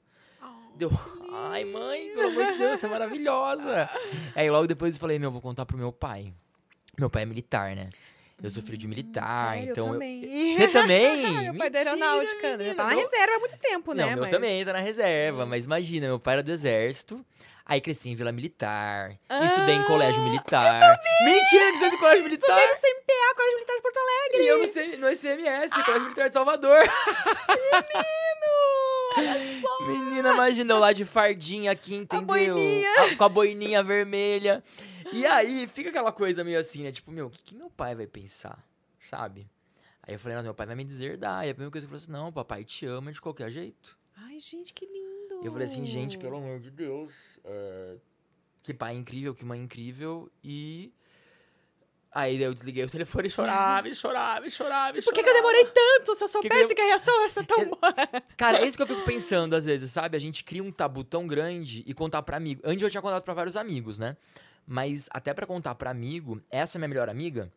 Deu, (laughs) ai, mãe, pelo amor de Deus, você é maravilhosa. (laughs) Aí logo depois eu falei, meu, eu vou contar pro meu pai. Meu pai é militar, né? Eu sofri de militar, sério, eu então. também. (laughs) Você também? (laughs) Meu pai da aeronáutica, né? já menina, tá na meu- reserva há muito tempo, não, né? meu mas... também tá na reserva, mas imagina, meu pai era do exército. Aí cresci em Vila Militar, estudei em colégio militar. Mentira que você é de colégio militar! Estudei no CMPA, Colégio Militar de Porto Alegre. E eu no, C- no ICMS, Colégio Militar de Salvador. (laughs) Menina, imagina eu lá de fardinha aqui, entendeu? boininha. Ah, com a boininha vermelha. E aí fica aquela coisa meio assim, né? Tipo, meu, o que, que meu pai vai pensar? Sabe? Aí eu falei, nossa, meu pai vai me deserdar. E a primeira coisa que ele falou assim: não, papai te ama de qualquer jeito. Ai, gente, que lindo. E eu falei assim, gente, pelo amor de Deus. é, que pai incrível, que mãe incrível. E. Aí eu desliguei o telefone e chorava, e chorava, e chorava. e Por que, que eu demorei tanto? Se eu que soubesse eu- que, a reação ia ser tão (laughs) boa. Cara, é isso que eu fico pensando às vezes, sabe? A gente cria um tabu tão grande e contar pra amigo. Antes eu tinha contado pra vários amigos, né? Mas até pra contar pra amigo, essa minha melhor amiga,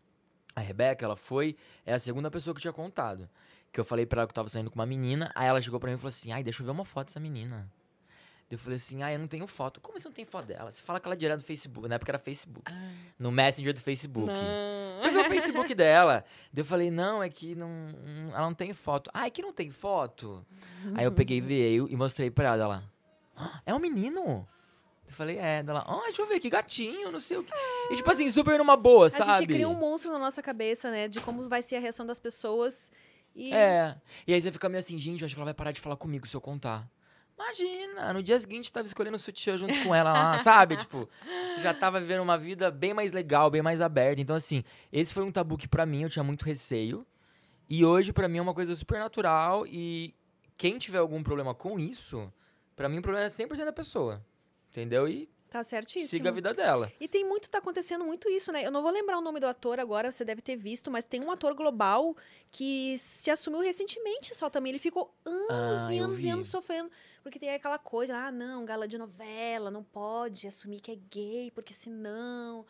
a Rebeca, ela foi é a segunda pessoa que eu tinha contado. Que eu falei pra ela que eu tava saindo com uma menina, aí ela chegou pra mim e falou assim: "Ai, deixa eu ver uma foto dessa menina". Eu falei assim, ah, eu não tenho foto. Como você não tem foto dela? Você fala que ela é direto do Facebook. Na época era Facebook. No Messenger do Facebook. Não. Deixa eu ver o Facebook dela. Eu falei, não, é que não, não- ela não tem foto. Ah, é que não tem foto? Aí eu peguei, veio e mostrei pra ela. Ela, "Ah, é um menino? Eu falei, é. Daí Ela, ah, deixa eu ver, que gatinho, não sei o quê. E tipo assim, super numa boa, A sabe? gente cria um monstro na nossa cabeça, né? De como vai ser a reação das pessoas. E É. E aí você fica meio assim, gente, eu acho que ela vai parar de falar comigo se eu contar. Imagina, no dia seguinte tava escolhendo o sutiã junto com ela lá, (laughs) sabe? Tipo, já tava vivendo uma vida bem mais legal, bem mais aberta. Então, assim, esse foi um tabu que pra mim eu tinha muito receio. E hoje, pra mim, é uma coisa super natural. E quem tiver algum problema com isso, pra mim o problema é 100% da pessoa. Entendeu? E tá certíssimo. siga a vida dela. E tem muito, tá acontecendo muito isso, né? Eu não vou lembrar o nome do ator agora, você deve ter visto, mas tem um ator global que se assumiu recentemente só também. Ele ficou anos Ah, e anos e vi. anos sofrendo. Porque tem aquela coisa, ah, não, gala de novela, não pode assumir que é gay, porque senão.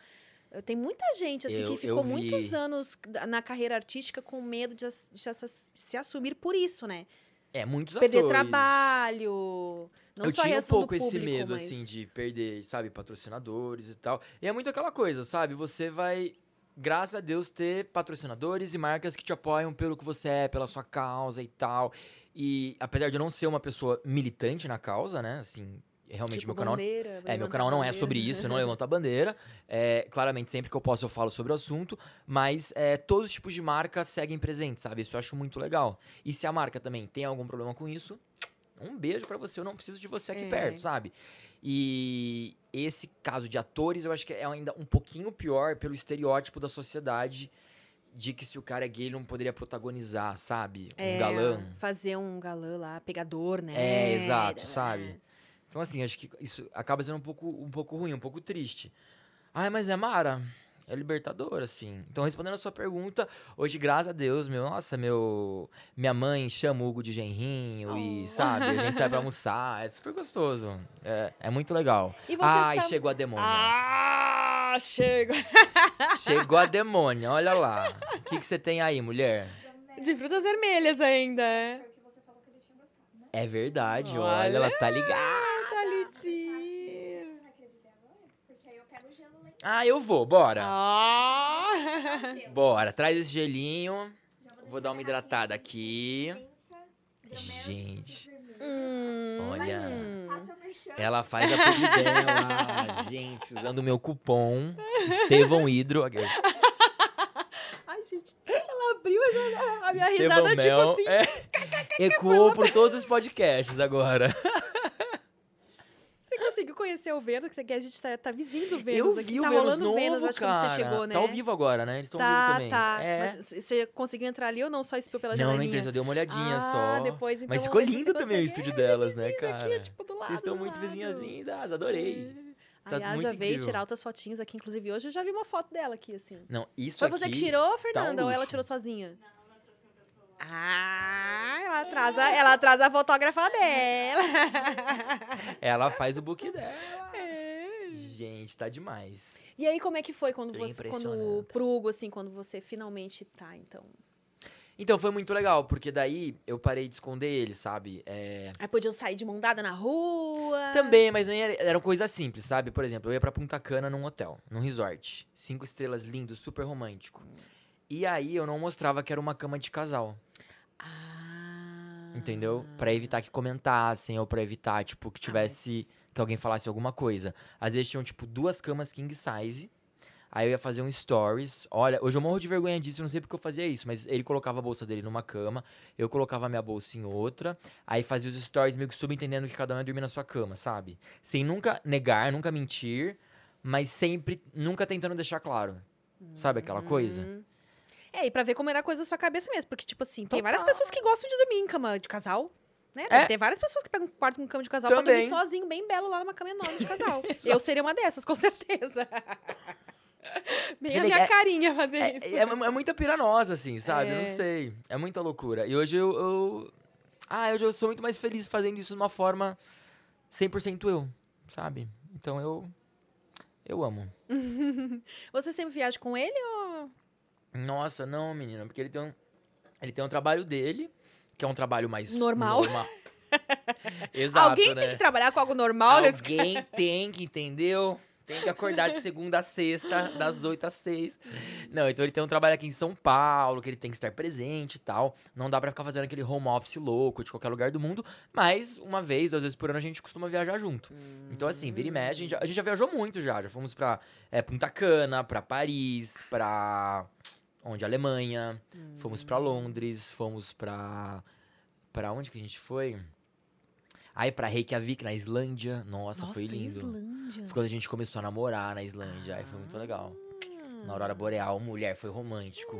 Eh, Tem muita gente, assim, Eu- que ficou muitos anos na carreira artística com medo de, de se- assumir por isso, né? É, muitos Perder atores. trabalho. Não eu só tinha um pouco do esse público, medo, mas... assim, de perder, sabe, patrocinadores e tal. E é muito aquela coisa, sabe? Você vai, graças a Deus, ter patrocinadores e marcas que te apoiam pelo que você é, pela sua causa e tal. E apesar de eu não ser uma pessoa militante na causa, né? Assim, realmente Tipo, meu canal. bandeira, É, meu canal não é sobre isso, eu não levanto a bandeira. É, claramente, sempre que eu posso, eu falo sobre o assunto. Mas é, todos os tipos de marca seguem presentes, sabe? Isso eu acho muito legal. E se a marca também tem algum problema com isso, um beijo pra você, eu não preciso de você aqui É. perto, sabe? E esse caso de atores, eu acho que é ainda um pouquinho pior pelo estereótipo da sociedade de que se o cara é gay, ele não poderia protagonizar, sabe? Um É, galã. Fazer um galã lá, pegador, né? É, exato, sabe? Então, assim, acho que isso acaba sendo um pouco, um pouco ruim, um pouco triste. Ai, mas é Mara, é libertador, assim. Então, respondendo a sua pergunta, hoje, graças a Deus, meu, nossa, meu. Minha mãe chama o Hugo de genrinho Oh. e, sabe, a gente sai pra (laughs) almoçar. É super gostoso. É, é muito legal. E você Ai, está- chegou a demônia. Ah, chega. (laughs) Chegou a demônia, olha lá. O que, que você tem aí, mulher? De frutas vermelhas ainda. é. É verdade, olha, Olha. ela tá ligada. Tá litinho. Ah, eu vou, bora. Ah. Bora, traz esse gelinho. Vou dar uma hidratada aqui. Gente, Hum. olha. Hum. Ela faz a publi dela, (laughs) gente, usando o meu cupom Estevão Hidro. (laughs) Ai, gente. Ela abriu a. A minha Estevão risada, tipo Mel, assim. é. (laughs) Ecoou por todos os podcasts agora. Conseguiu conhecer o Vênus? Que a gente tá, tá vizinho do Eu Vênus vi aqui. o tá Vênus rolando novo, Vênus, acho que cara. você chegou, né? Tá ao vivo agora, né? Eles estão Tá, vivo também. tá. É. Mas você conseguiu entrar ali ou não? Só espiou pela Não, não janelinha? entrei, só dei uma olhadinha ah, só. depois então Mas ficou lindo também o consegue. estúdio É, delas, né, cara? Aqui, é, tipo, do lado, Vocês estão muito vizinhas lindas, adorei. A Tá Yas já veio incrível. tirar outras fotinhos aqui, inclusive hoje eu já vi uma foto dela aqui, assim. Não, isso Foi aqui... você que tirou, Fernanda, ou ela tirou sozinha? Ah, ela atrasa, ela atrasa a fotógrafa dela. (laughs) Ela faz o book dela. É. Gente, tá demais. E aí, como é que foi quando você, quando pro Hugo, assim, quando você finalmente tá, então? Então, foi muito legal, porque daí eu parei de esconder ele, sabe? É... Aí podiam sair de mão dada na rua. Também, mas nem era, eram coisas simples, sabe? Por exemplo, eu ia pra Punta Cana num hotel, num resort. Cinco estrelas lindo, super romântico. E aí eu não mostrava que era uma cama de casal, Ah. entendeu? Pra evitar que comentassem ou pra evitar, tipo, Ah, que tivesse. que alguém falasse alguma coisa. Às vezes tinham, tipo, duas camas king size. Aí eu ia fazer um stories. Olha, hoje eu morro de vergonha disso, eu não sei porque eu fazia isso, mas ele colocava a bolsa dele numa cama, eu colocava a minha bolsa em outra, aí fazia os stories meio que subentendendo que cada um ia dormir na sua cama, sabe? Sem nunca negar, nunca mentir, mas sempre, nunca tentando deixar claro. Sabe aquela coisa? É, e pra ver como era a coisa da sua cabeça mesmo. Porque, tipo assim, tem várias pessoas que gostam de dormir em cama de casal. Né? É. Tem várias pessoas que pegam um quarto com cama de casal pra dormir Também. sozinho, bem belo, lá numa cama enorme de casal. (laughs) Eu seria uma dessas, com certeza. (laughs) Bem Você a minha é- carinha fazer É, isso. é, é muita piranosa, assim, sabe? Eu É. não sei. É muita loucura. E hoje eu, eu. Ah, hoje eu sou muito mais feliz fazendo isso de uma forma 100% eu, sabe? Então eu. Eu amo. (laughs) Você sempre viaja com ele ou... Nossa, não, menina, porque ele tem um. Ele tem um trabalho dele, que é um trabalho mais. Normal. (laughs) Exato, Alguém né? tem que trabalhar com algo normal nesse Alguém tem que, entendeu? Tem que acordar de segunda a sexta, das 8 às 6. Não, então ele tem um trabalho aqui em São Paulo, que ele tem que estar presente e tal. Não dá pra ficar fazendo aquele home office louco de qualquer lugar do mundo. Mas uma vez, duas vezes por ano, a gente costuma viajar junto. Então, assim, vira e mexe, a gente, já, a gente já viajou muito já. Já fomos pra é, Punta Cana, pra Paris, pra. Onde? Alemanha. Fomos pra Londres, fomos pra. Pra onde que a gente foi? Aí pra Reykjavik, na Islândia. Nossa, foi lindo. Islândia. Foi quando a gente começou a namorar na Islândia. Aí foi muito legal. Na Aurora Boreal, mulher, foi romântico.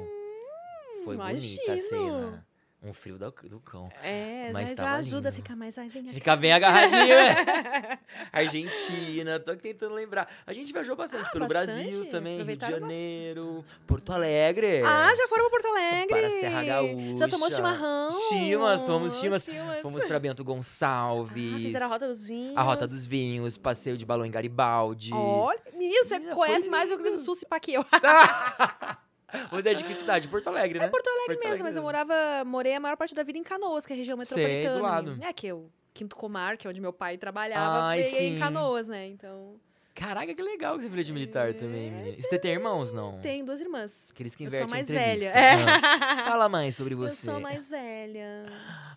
Foi bonita a imagino. cena. Um frio do, do cão. É, Mas já, já ajuda a ficar mais... Ai, vem. Fica bem agarradinho, né? (laughs) Argentina, tô tentando lembrar. A gente viajou bastante Ah, pelo bastante? Brasil também, Rio de Janeiro, Porto Alegre. Ah, já foram pra Porto Alegre? Para a Serra Gaúcha. Já tomou chimarrão? Chimas, tomamos chimas. Chimas. Fomos pra Bento Gonçalves. Ah, fizeram a Rota dos Vinhos. a Rota dos Vinhos, passeio de balão em Garibaldi. Olha, menino, você conhece mais o Rio Grande do. Sul se pá que eu. (laughs) Você é de que cidade? Porto Alegre, né? É Porto Alegre mesmo, mas eu morava, morei a maior parte da vida em Canoas, que é a região Sei, do metropolitana. lado. É que eu Quinto Comar, que é onde meu pai trabalhava, Ai, em sim. Canoas, né? Então, Caraca, que legal que você filha de militar também, menina. Você tem irmãos, não? tem duas irmãs. Aqueles que Eu invertem sou mais velha. Ah. (laughs) Fala, mãe, sobre Eu você. sou mais velha.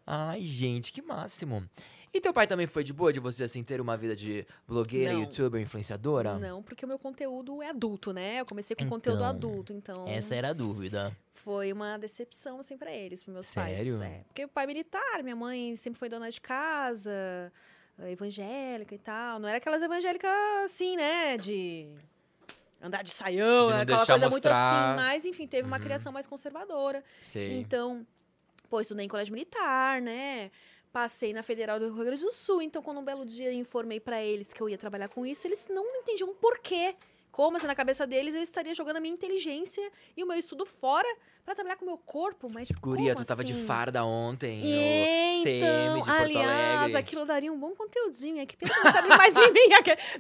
Ai, gente, que máximo. E teu pai também foi de boa de você, assim, ter uma vida de blogueira, Não. youtuber, influenciadora? Não, porque o meu conteúdo é adulto, né? Eu comecei com conteúdo Então, adulto, então Essa era a dúvida. foi uma decepção, assim, pra eles, pros meus Sério? pais. É, porque o pai é militar, minha mãe sempre foi dona de casa, eh, evangélica e tal. Não era aquelas evangélicas assim, né? De andar de saião, De aquela coisa muito mostrar. assim. Mas, enfim, teve uma Uhum. criação mais conservadora. Sei. Então, pô, estudei em colégio militar, né? Passei na Federal do Rio Grande do Sul. Então, quando um belo dia eu informei pra eles que eu ia trabalhar com isso, eles não entendiam por quê. Como se na cabeça deles eu estaria jogando a minha inteligência e o meu estudo fora pra trabalhar com o meu corpo, mas Tipo, guria, tu tava de assim? farda ontem Então, no CM de Porto aliás, Alegre. aquilo daria um bom conteúdinho. É que que não mais em (laughs) mim.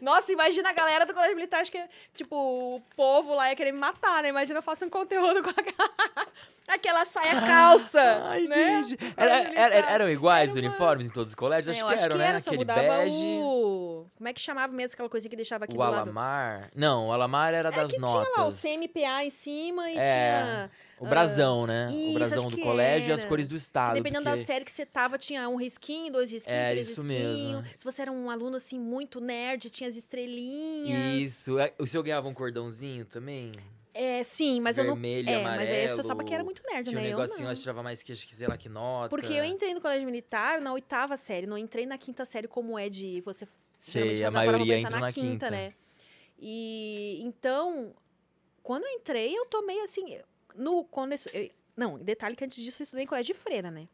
Nossa, imagina a galera do colégio militar, acho que, tipo, o povo lá ia querer me matar, né? Imagina eu faço um conteúdo com aquela, (laughs) aquela saia calça, Ai, né? gente. Era- era- eram iguais os Era uma- uniformes em todos os colégios? Acho eu que acho eram, que né? era, só Aquele bege. o... Como é que chamava mesmo aquela coisinha que deixava aqui O do lado? Alamar. Não, o Alamar era das que notas. tinha lá o CMPA em cima e É, tinha... O brasão, né? isso, o brasão do colégio e as era. cores do estado. Dependendo porque... da série que você tava, tinha um risquinho, dois risquinhos, Era três isso risquinhos. mesmo. Se você era um aluno, assim, muito nerd, tinha as estrelinhas. Isso. É, O seu ganhava um cordãozinho também? É, sim, mas eu não... Vermelho, É, amarelo. mas aí eu só pra quem era muito nerd, Tinha um né? Eu negocinho, não. lá que tirava mais que, acho que sei lá que nota. Porque eu entrei no colégio militar na oitava série, não entrei na quinta série como é de você Sei, a a maioria entra na quinta. né? E então, quando eu entrei, eu tomei assim, no quando eu, eu- não, detalhe que antes disso eu estudei em colégio de freira, né?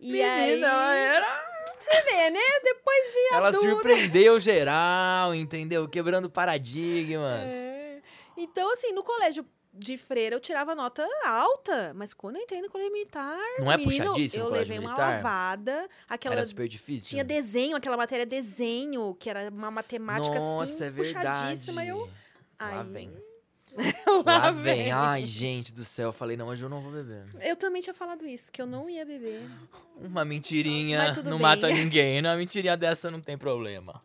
E Menina, aí, ela era... você vê, né? Depois de Ela adulta, surpreendeu geral, entendeu? Quebrando paradigmas. É. Então, assim, no colégio de freira eu tirava nota alta, mas quando eu entrei no colégio militar, Não é menino, puxadíssimo eu levei uma militar? lavada, aquela Era super difícil. tinha desenho, aquela matéria desenho, que era uma matemática Nossa, assim, é verdade. puxadíssima, eu Lá vem. (laughs) lá, Lá vem. vem. Ai, gente do céu. Eu falei, não, hoje eu não vou beber. Eu também tinha falado isso, que eu não ia beber. Uma mentirinha não bem. mata ninguém. Uma mentirinha dessa não tem problema.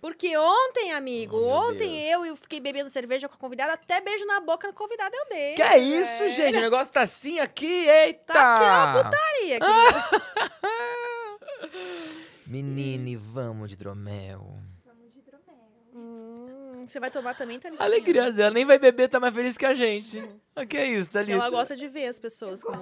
Porque ontem, amigo, Oh, ontem Deus. eu, eu fiquei bebendo cerveja com a convidada, até beijo na boca na convidada eu dei. Que é isso, velho. gente? O negócio tá assim aqui, eita! Tá assim, ó, putaria. querida. (laughs) Menine, vamos de dromel. Hum, você vai tomar também, Thalitinha? A alegria dela nem vai beber, tá mais feliz que a gente. O que é isso, Thalita? Ela gosta de ver as pessoas com...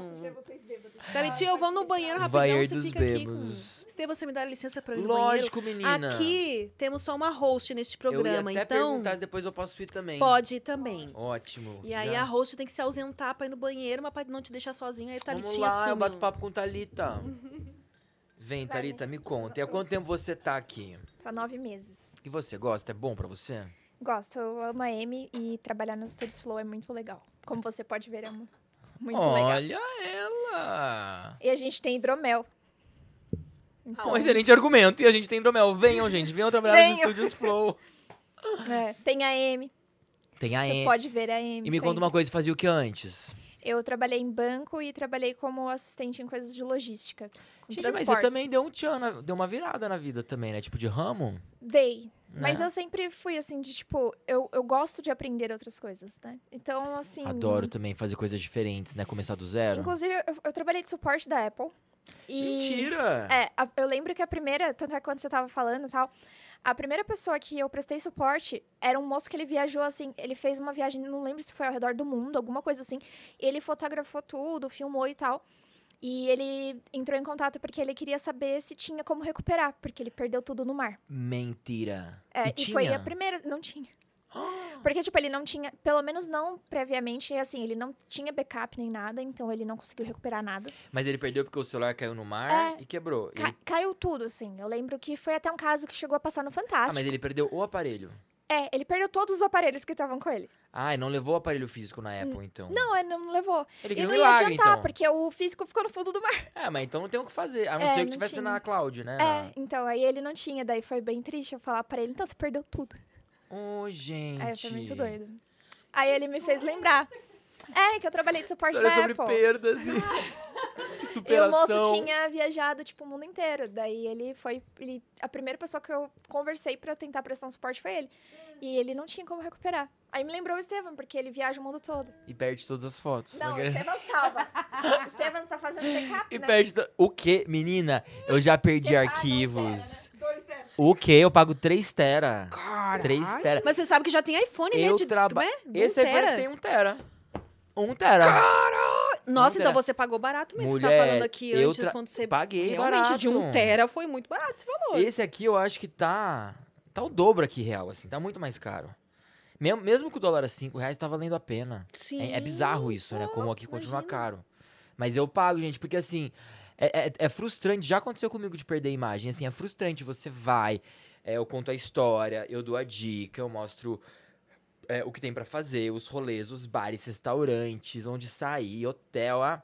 Thalitinha, eu vou no banheiro rapidão, você dos fica aqui com... bêbados. Estevam, você me dá licença pra eu ir no Lógico, banheiro? menina. Aqui temos só uma host neste programa, eu ia até então perguntar depois eu posso ir também. pode ir também. Ótimo. E aí Já. a host tem que se ausentar pra ir no banheiro, mas pra não te deixar sozinha, aí Vamos Thalitinha lá, eu bato papo com Thalita. (laughs) Vem, Vai, Thalita, me conta. E há quanto tempo você tá aqui? Tô há nove meses. E você gosta? É bom pra você? Gosto, eu amo a Amy e trabalhar nos Studios Flow é muito legal. Como você pode ver, é mu- muito legal. Olha ela! E a gente tem hidromel. É Então, um excelente argumento. E a gente tem hidromel. Venham, (laughs) gente. Venham trabalhar nos Venham. estúdios Flow. (laughs) é, tem a Amy. Tem a Você Em. pode ver a Amy. E me conta uma coisa, você fazia o que antes? Eu trabalhei em banco e trabalhei como assistente em coisas de logística. Gente, mas você também deu um tchan, deu uma virada na vida também, né? Tipo de ramo. Dei. Mas né? eu sempre fui assim, de tipo, eu, eu gosto de aprender outras coisas, né? Então, assim. Adoro também fazer coisas diferentes, né? Começar do zero. Inclusive, eu, eu trabalhei de suporte da Apple. E Mentira! É, a- eu lembro que a primeira, tanto é que quando você tava falando e tal, a primeira pessoa que eu prestei suporte era um moço que ele viajou assim, ele fez uma viagem, não lembro se foi ao redor do mundo, alguma coisa assim. Ele fotografou tudo, filmou e tal. E ele entrou em contato porque ele queria saber se tinha como recuperar, porque ele perdeu tudo no mar. Mentira. É, e, e, foi a primeira. Não tinha. (gasps) Porque, tipo, ele não tinha, pelo menos não previamente, assim, ele não tinha backup nem nada, então ele não conseguiu recuperar nada. Mas ele perdeu porque o celular caiu no mar É. e quebrou. Ca- Ele- caiu tudo, assim. Eu lembro que foi até um caso que chegou a passar no Ah, Fantástico. mas ele perdeu o aparelho. É, ele perdeu todos os aparelhos que estavam com ele. Ah, e não levou o aparelho físico na Apple, então. Não, ele não levou. Ele E um não ia milagre, adiantar, então. porque o físico ficou no fundo do mar. É, mas então não tem o que fazer. A não É, ser que não tivesse tinha. na cloud, né? É, então, aí ele não tinha, daí foi bem triste eu falar pra ele, então você perdeu tudo. Ô, gente. Aí foi muito doido. Aí ele me fez lembrar. É, que eu trabalhei de suporte História da sobre Apple. perdas e (laughs) (laughs) E o superação. moço tinha viajado, tipo, o mundo inteiro. Daí ele foi. Ele, a primeira pessoa que eu conversei pra tentar prestar um suporte foi ele. E ele não tinha como recuperar. Aí me lembrou o Estevam, porque ele viaja o mundo todo. E perde todas as fotos. Não, o Estevam salva. (laughs) o Estevam está fazendo backup, E né? perde. to- O quê? Menina, eu já perdi Você paga um arquivos. tera, né? Dois teras. O quê? Eu pago 3 tera. Caralho. 3 tera. Mas você sabe que já tem iPhone, né? Eu De, traba- é? Esse um iPhone tem 1 tera. 1 tera. Nossa, um então tera. você pagou barato mesmo. você tá Mulher, falando aqui antes, tra- quando você... Paguei Realmente, barato. de um tera foi muito barato esse valor. Esse aqui eu acho que tá. Tá o dobro aqui, real, assim. Tá muito mais caro. Mesmo, mesmo que o dólar a 5 reais, tá valendo a pena. Sim. É, é bizarro isso, né? pô, Como aqui continua imagina. caro. Mas eu pago, gente, porque assim. É, é- é frustrante. Já aconteceu comigo de perder a imagem. Assim, é frustrante. Você vai, é, eu conto a história, eu dou a dica, eu mostro é, o que tem pra fazer, os rolês, os bares, restaurantes, onde sair, hotel. Ah.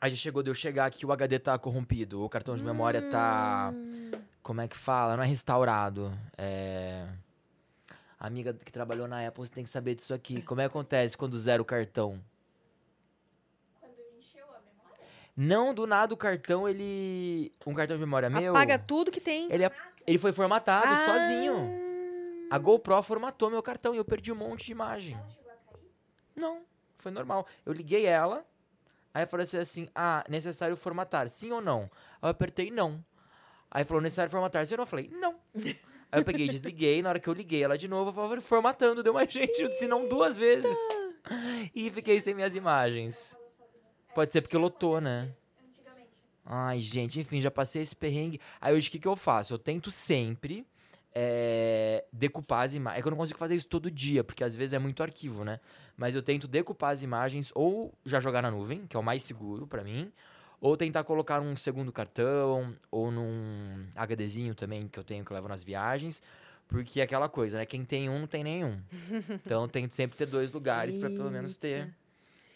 Aí já chegou de eu chegar aqui, o HD tá corrompido, o cartão de memória tá. Hum. Como é que fala? Não é restaurado. É. A amiga que trabalhou na Apple, você tem que saber disso aqui. Como é que acontece quando zera o cartão? Não, do nada o cartão, ele. Um cartão de memória meu. Apaga tudo que tem. Ele, é- ele foi formatado Ah. sozinho. A GoPro formatou meu cartão e eu perdi um monte de imagem. Não, foi normal. Eu liguei ela, aí falou assim, assim, ah, necessário formatar, sim ou não? Aí eu apertei não. Aí falou, necessário formatar, sim ou não? Eu falei, não. Aí eu peguei, desliguei, na hora que eu liguei ela de novo, eu falei, formatando, deu mais gente, eu disse não duas vezes. E fiquei sem minhas imagens. Pode ser porque lotou, né? Ai, gente, enfim, já passei esse perrengue. Aí hoje o que, que eu faço? Eu tento sempre é, decupar as imagens. É que eu não consigo fazer isso todo dia, porque às vezes é muito arquivo, né? Mas eu tento decupar as imagens ou já jogar na nuvem, que é o mais seguro pra mim, ou tentar colocar um segundo cartão, ou num HDzinho também que eu tenho que eu levo nas viagens. Porque é aquela coisa, né? Quem tem um, não tem nenhum. (laughs) Então tento sempre ter dois lugares pra pelo menos ter,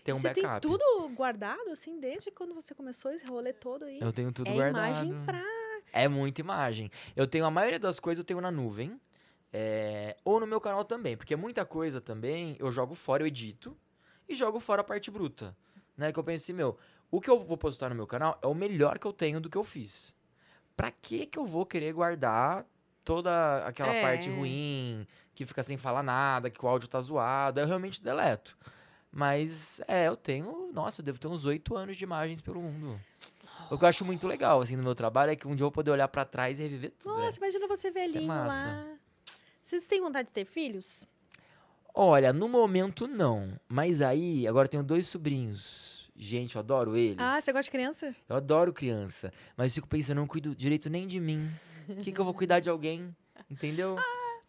ter um você backup. tem tudo guardado, assim, desde quando você começou esse rolê todo aí? Eu tenho tudo é guardado. imagem pra... É muita imagem. Eu tenho a maioria das coisas eu tenho na nuvem. é, ou no meu canal também. Porque muita coisa também eu jogo fora, eu edito. E jogo fora a parte bruta. Né? Que eu penso assim, meu, o que eu vou postar no meu canal é o melhor que eu tenho do que eu fiz. Pra que que eu vou querer guardar toda aquela É. parte ruim, que fica sem falar nada, que o áudio tá zoado? Eu realmente deleto. Mas, é, eu tenho. Nossa, eu devo ter uns oito anos de imagens pelo mundo. O que eu acho muito legal, assim, no meu trabalho é que um dia eu vou poder olhar pra trás e reviver tudo, né? Nossa, imagina você velhinho massa. lá. Vocês têm vontade de ter filhos? Olha, no momento não. Mas aí, agora eu tenho dois sobrinhos. Gente, eu adoro eles. Ah, você gosta de criança? Eu adoro criança. Mas eu fico pensando, eu não cuido direito nem de mim. O que, que eu vou cuidar de alguém? Entendeu?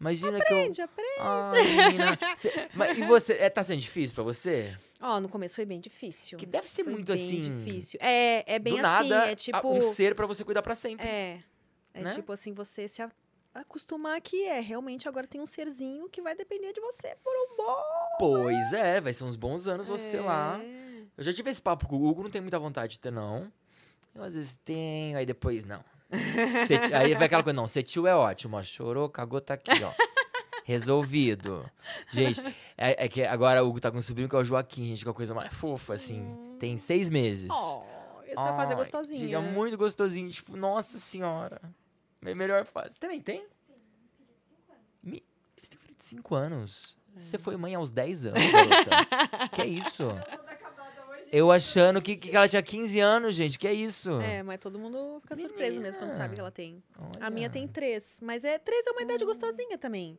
Imagina que eu. Aprende, aprende. Ah. (laughs) Cê- mas, e você, é, tá sendo difícil pra você? Ó, no começo foi bem difícil. Que deve ser Foi muito bem assim. difícil. É, é bem do assim, nada, é tipo... um ser pra você cuidar pra sempre. É. É né? tipo assim, você se a- acostumar que é, realmente agora tem um serzinho que vai depender de você por um bom. Pois é, vai ser uns bons anos você lá. É. Eu já tive esse papo com o Hugo, não tenho muita vontade de ter, não. Eu às vezes tenho, aí depois não. Ti- aí vai aquela coisa, não, ser tio é ótimo, ó. Chorou, cagou, tá aqui, ó. Resolvido. Gente, é, é que agora o Hugo tá com um sobrinho que é o Joaquim, gente, que é a coisa mais fofa, assim. Tem seis meses. Oh, isso vai fazer gostosinho. Gente, é muito gostosinho. Tipo, nossa senhora. Me- Melhor fase. Também tem? Mi- Você tem filho de 5 anos. Você É. foi mãe aos 10 anos, (laughs) garota. que é isso? Eu achando que, que ela tinha 15 anos, gente. Que é isso? É, mas todo mundo fica surpreso mesmo quando sabe que ela tem. A minha Olha. tem três. Mas é três é uma idade gostosinha também.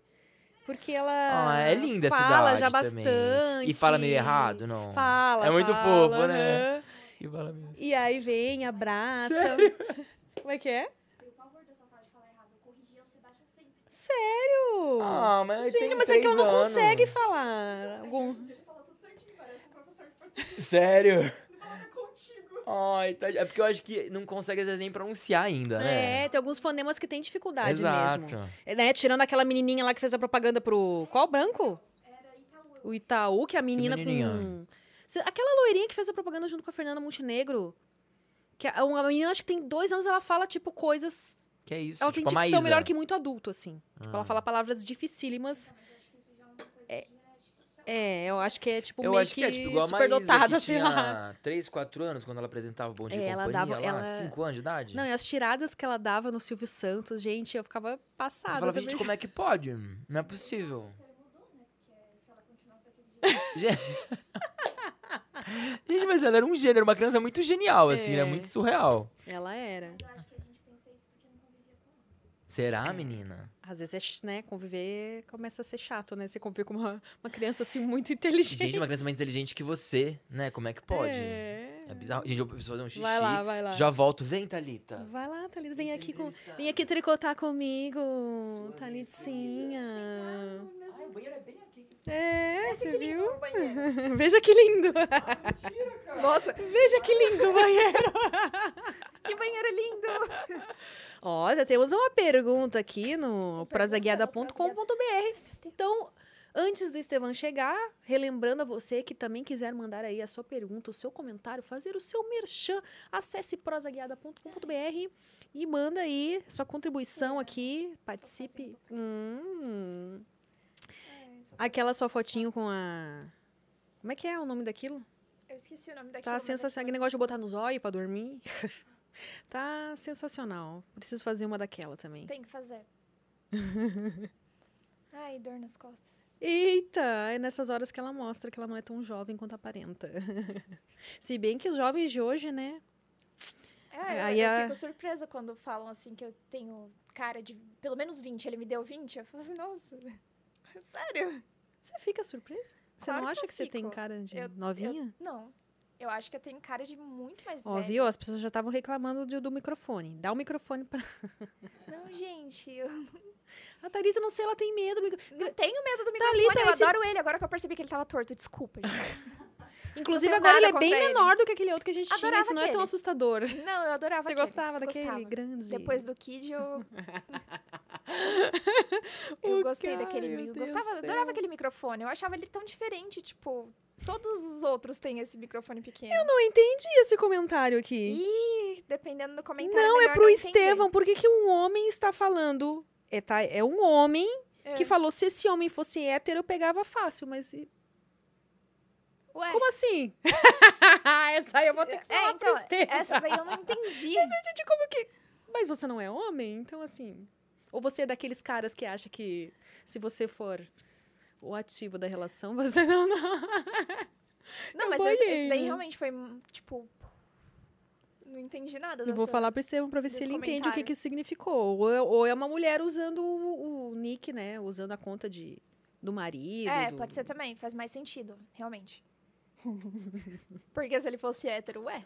Porque ela. Ah, é linda essa fala já também. bastante. E fala meio errado, não? Fala. É muito fala, fofo, né? E fala mesmo. E aí vem, abraça. (laughs) Como é que é? Sério? Ah, mas Gente, mas é que ela não consegue anos. falar. Algum... Ele fala tudo certinho, parece um professor de português. (laughs) Sério? Ai, tá... é porque eu acho que não consegue às vezes nem pronunciar ainda, né? É, tem alguns fonemas que tem dificuldade Exato. mesmo. É, Né? Tirando aquela menininha lá que fez a propaganda pro. Qual branco? Era Itaú. O Itaú, que é a menina menininha? com. Aquela loirinha que fez a propaganda junto com a Fernanda Montenegro. Que é uma menina, acho que tem dois anos, ela fala, tipo, coisas. Que é isso? Ela tipo tem dicção melhor que muito adulto, assim. Tipo, ela Ah. fala palavras dificílimas. É, eu acho que é, tipo, Eu meio acho que é tipo igual a superdotada, que (laughs) sei lá. tinha 3, 4 anos quando ela apresentava o Bom Dia É, e ela Companhia dava- lá, ela- 5 anos de idade. Não, e as tiradas que ela dava no Silvio Santos, gente, eu ficava passada. Você falava, gente, como é que pode? Não é possível. (laughs) Gente... Gente, mas ela era um gênero, uma criança muito genial, assim, né? É. Muito surreal. Ela era. Eu acho que a gente pensa isso porque não convivia com ela. Será, menina? Às vezes, é, né, conviver começa a ser chato, né? Você conviver com uma, uma criança, assim, muito inteligente. Gente, uma criança mais inteligente que você, né? Como é que pode? É. É bizarro. Gente, eu preciso fazer um xixi. Vai lá, vai lá. Já volto. Vem, Thalita. Vai lá, Thalita, vem aqui com... Vem aqui tricotar comigo, Thalitinha. Ai, o banheiro é bem É, você viu? (laughs) Veja que lindo. Nossa, Veja que lindo o banheiro. (laughs) que banheiro lindo. Ó, já temos uma pergunta aqui no prosaguiada.com.br. Então, antes do Estevão chegar, relembrando a você que também quiser mandar aí a sua pergunta, o seu comentário, fazer o seu merchan, acesse prosaguiada.com.br e manda aí sua contribuição aqui, participe. Hum. Aquela sua fotinho com a... Como é que é o nome daquilo? eu esqueci o nome daquilo. Tá mas sensacional. Aquele negócio de botar no zóio pra dormir. (laughs) tá sensacional. Preciso fazer uma daquela também. Tem que fazer. (laughs) Ai, dor nas costas. Eita! É nessas horas que ela mostra que ela não é tão jovem quanto aparenta. (laughs) Se bem que os jovens de hoje, né? É, eu, Aí eu a- fico surpresa quando falam assim que eu tenho cara de pelo menos 20. Ele me deu 20. Eu falo assim, nossa, (laughs) sério? Você fica surpresa? Você Claro não que acha eu que você tem cara de Eu- novinha? Eu, não. Eu acho que eu tenho cara de muito mais Ó, velha. viu? As pessoas já estavam reclamando de- do microfone. Dá o microfone pra. (laughs) Não, gente, eu (laughs) A Thalita, não sei, ela tem medo. do micro- não tenho medo do Thalita, microfone. eu esse- adoro ele. Agora que eu percebi que ele tava torto, desculpa, gente. Inclusive, agora ele é bem ele. menor do que aquele outro que a gente tinha. Adorava Isso não é tão assustador. Não, eu adorava (laughs) Você aquele. gostava daquele Gostava. grande? Depois do Kid, eu. (laughs) Eu gostei cara, daquele. Deus Gostava, do adorava aquele microfone. Eu achava ele tão diferente, tipo. Todos os outros têm esse microfone pequeno. Não entendi esse comentário aqui. E dependendo do comentário. Não, é pro entender. Estevão. Por que, que um homem está falando? É, tá, é um homem É. que falou: se esse homem fosse hétero, eu pegava fácil, mas. Ué, Como assim? (laughs) essa aí eu vou ter que é, falar então, pro Estevão. essa daí eu não entendi. (laughs) Gente, como que. Mas você não é homem? Então, assim. Ou você é daqueles caras que acha que se você for o ativo da relação, (laughs) você não. não. Não, mas esse, esse daí realmente foi, tipo. Não entendi nada. Eu vou falar pro Estevão pra ver se ele entende o que, que isso significou. Ou é, ou é uma mulher usando o, o nick, né? Usando a conta de, do marido. É, do- pode ser também, faz mais sentido, realmente. (laughs) Porque se ele fosse hétero, ué.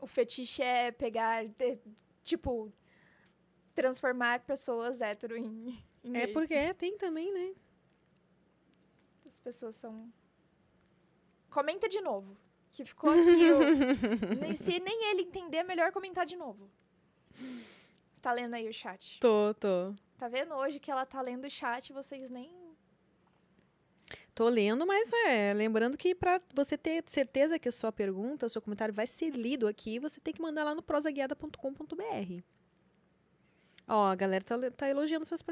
O fetiche é pegar, de- tipo, transformar pessoas hétero em, em É gay. porque tem também, né? As pessoas são. Comenta de novo. Que ficou aqui. o- (laughs) se nem ele entender, é melhor comentar de novo. Tá lendo aí o chat. Tô, tô. Tá vendo hoje que ela tá lendo o chat, vocês nem. Tô lendo, mas é, lembrando que pra você ter certeza que a sua pergunta, o seu comentário vai ser lido aqui, você tem que mandar lá no prosaguiada.com.br. Ó, a galera tá, tá elogiando suas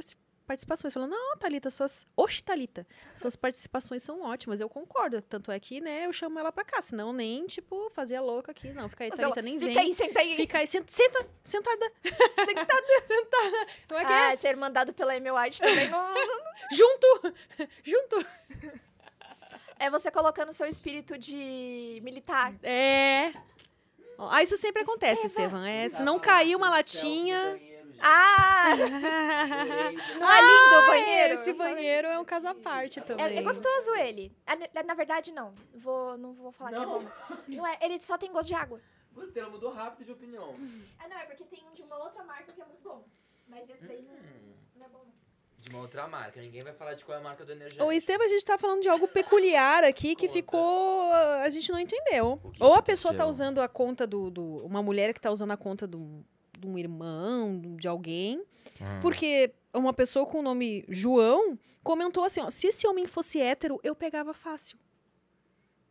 participações, falando, não, Thalita, suas... Oxe, Thalita, suas participações são ótimas, eu concordo, tanto é que, né, eu chamo ela pra cá, senão nem, tipo, fazia louca aqui, não, fica aí, Mas Thalita, ela- nem Fica vem. aí, senta aí. Fica aí, senta, senta, sentada, (laughs) sentada, sentada. Como é que é? Ah, ser mandado pela Amy White também não. (laughs) Junto, (laughs) junto. É você colocando seu espírito de militar. É. Ah, isso sempre acontece, Estevam. É, se não cair uma latinha. Ah! (laughs) Não é lindo o banheiro? Esse banheiro é um caso à parte também. É, é gostoso ele. Ah, na- Na verdade, não. Vou, não vou falar que é bom. Não é, ele só tem gosto de água. Gostei, ela mudou rápido de opinião. (laughs) Ah, não, é porque tem um de uma outra marca que é muito bom. Mas esse daí não, não é bom. não. De uma outra marca. Ninguém vai falar de qual é a marca do energético. Ô, Estevam, a gente tá falando de algo peculiar aqui que Conta. ficou. A gente não entendeu. O Ou a pessoa tá aconteceu? usando a conta do, do- Uma mulher que tá usando a conta do, de um irmão, de alguém. Hum. Porque uma pessoa com o nome João comentou assim: ó, se esse homem fosse hétero, eu pegava fácil.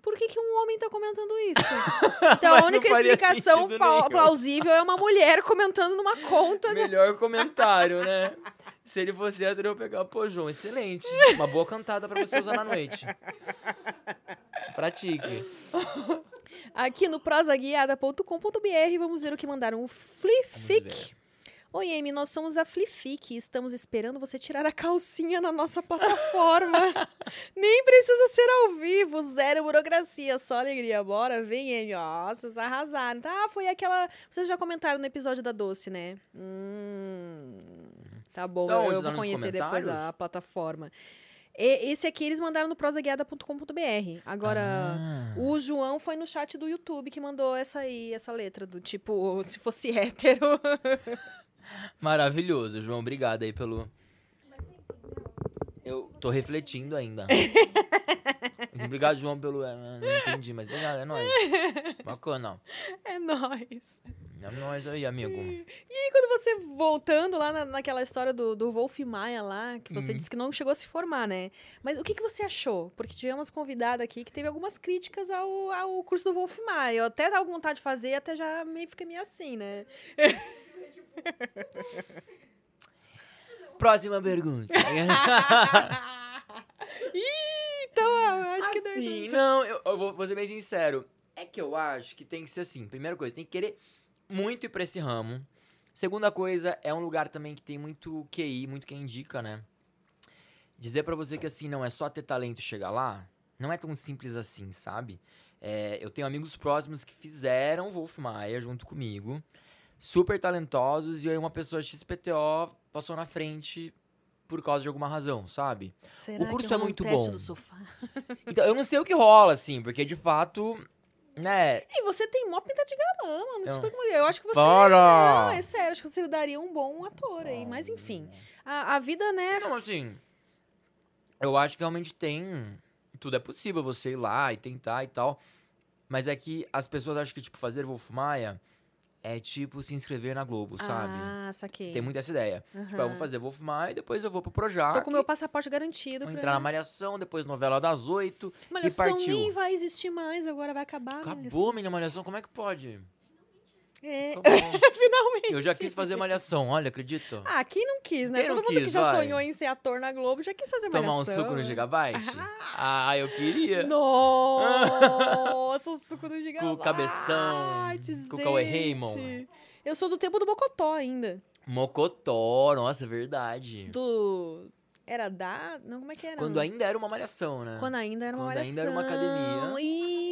Por que, que um homem tá comentando isso? (laughs) Então a única explicação nenhum. plausível é uma mulher comentando numa conta de. Melhor comentário, né? Se ele fosse hétero, eu pegava, pô, João, excelente. Uma boa cantada pra você usar na noite. Pratique. Aqui no prosaguiada.com.br vamos ver o que mandaram. O Flific. Oi, Amy, nós somos a Flific e estamos esperando você tirar a calcinha na nossa plataforma. (laughs) Nem precisa ser ao vivo, zero burocracia, só alegria. Bora, vem, Amy. Ó, vocês arrasaram. Tá, foi aquela... Vocês já comentaram no episódio da Doce, né? Hum... Tá bom, eu, eu vou conhecer depois a plataforma. E- esse aqui eles mandaram no prosaguiada.com.br. Agora... Ah. O João foi no chat do YouTube que mandou essa aí, essa letra do tipo, se fosse hétero. (laughs) Maravilhoso, João. Obrigado aí pelo. Eu tô refletindo ainda. (laughs) Obrigado, João, pelo. é, Não entendi, mas obrigado, é nóis. (laughs) Bacana. É nóis. É nóis aí, amigo. E quando você, voltando lá na- naquela história do, do Wolf Maia lá, que você Uhum. disse que não chegou a se formar, né? Mas o que, que você achou? Porque tivemos convidada aqui que teve algumas críticas ao, ao curso do Wolf Maia. Eu até tava com vontade de fazer, até já meio fica meio assim, né? (laughs) Próxima pergunta. (laughs) Ih, então eu acho que deu- Assim, não, eu, eu vou, vou ser bem sincero. É que eu acho que tem que ser assim. Primeira coisa, tem que querer muito ir pra esse ramo. Segunda coisa, é um lugar também que tem muito QI, muito quem indica, né? Dizer pra você que assim, não é só ter talento e chegar lá, não é tão simples assim, sabe? É, eu tenho amigos próximos que fizeram Wolf Maia junto comigo, super talentosos, e aí uma pessoa XPTO passou na frente por causa de alguma razão, sabe? Será curso que é um muito teste bom. do sofá? (laughs) Então, eu não sei o que rola, assim, porque de fato, né? E você tem mó pinta de galã, mano. Eu- Super como- Eu acho que você. Para! Não, é sério, acho que você daria um bom ator aí. Mas enfim. A, a vida, né? Não, assim, eu acho que realmente tem. Tudo é possível você ir lá e tentar e tal. Mas é que as pessoas acham que, tipo, fazer Wolf Maia é tipo se inscrever na Globo, sabe? Ah, saquei. Tem muito essa ideia. Tipo, eu vou fazer Wolf Maia e depois eu vou pro Projac. Tô com meu passaporte garantido. Vou entrar na Malhação, depois novela das oito. Malhação partiu. nem vai existir mais, agora vai acabar. Acabou, minha Malhação, como é que pode? Malhação. É, Acabou. (laughs) finalmente. eu já quis fazer Malhação, olha, acredito. Ah, quem não quis, né? Quem Todo mundo que quis, já vai? sonhou em ser ator na Globo já quis fazer Tomar um malhação. suco no Gigabyte? (laughs) ah, eu queria. Nossa, o suco do Gigabyte. (laughs) Com o Cabeção, com o Cauê. Raymond. Eu sou do tempo do Mocotó ainda. Mocotó, nossa, é verdade. Do... Era da... Não, como é que era? Quando ainda era uma malhação, né? Quando ainda era uma Quando ainda malhação. era uma academia.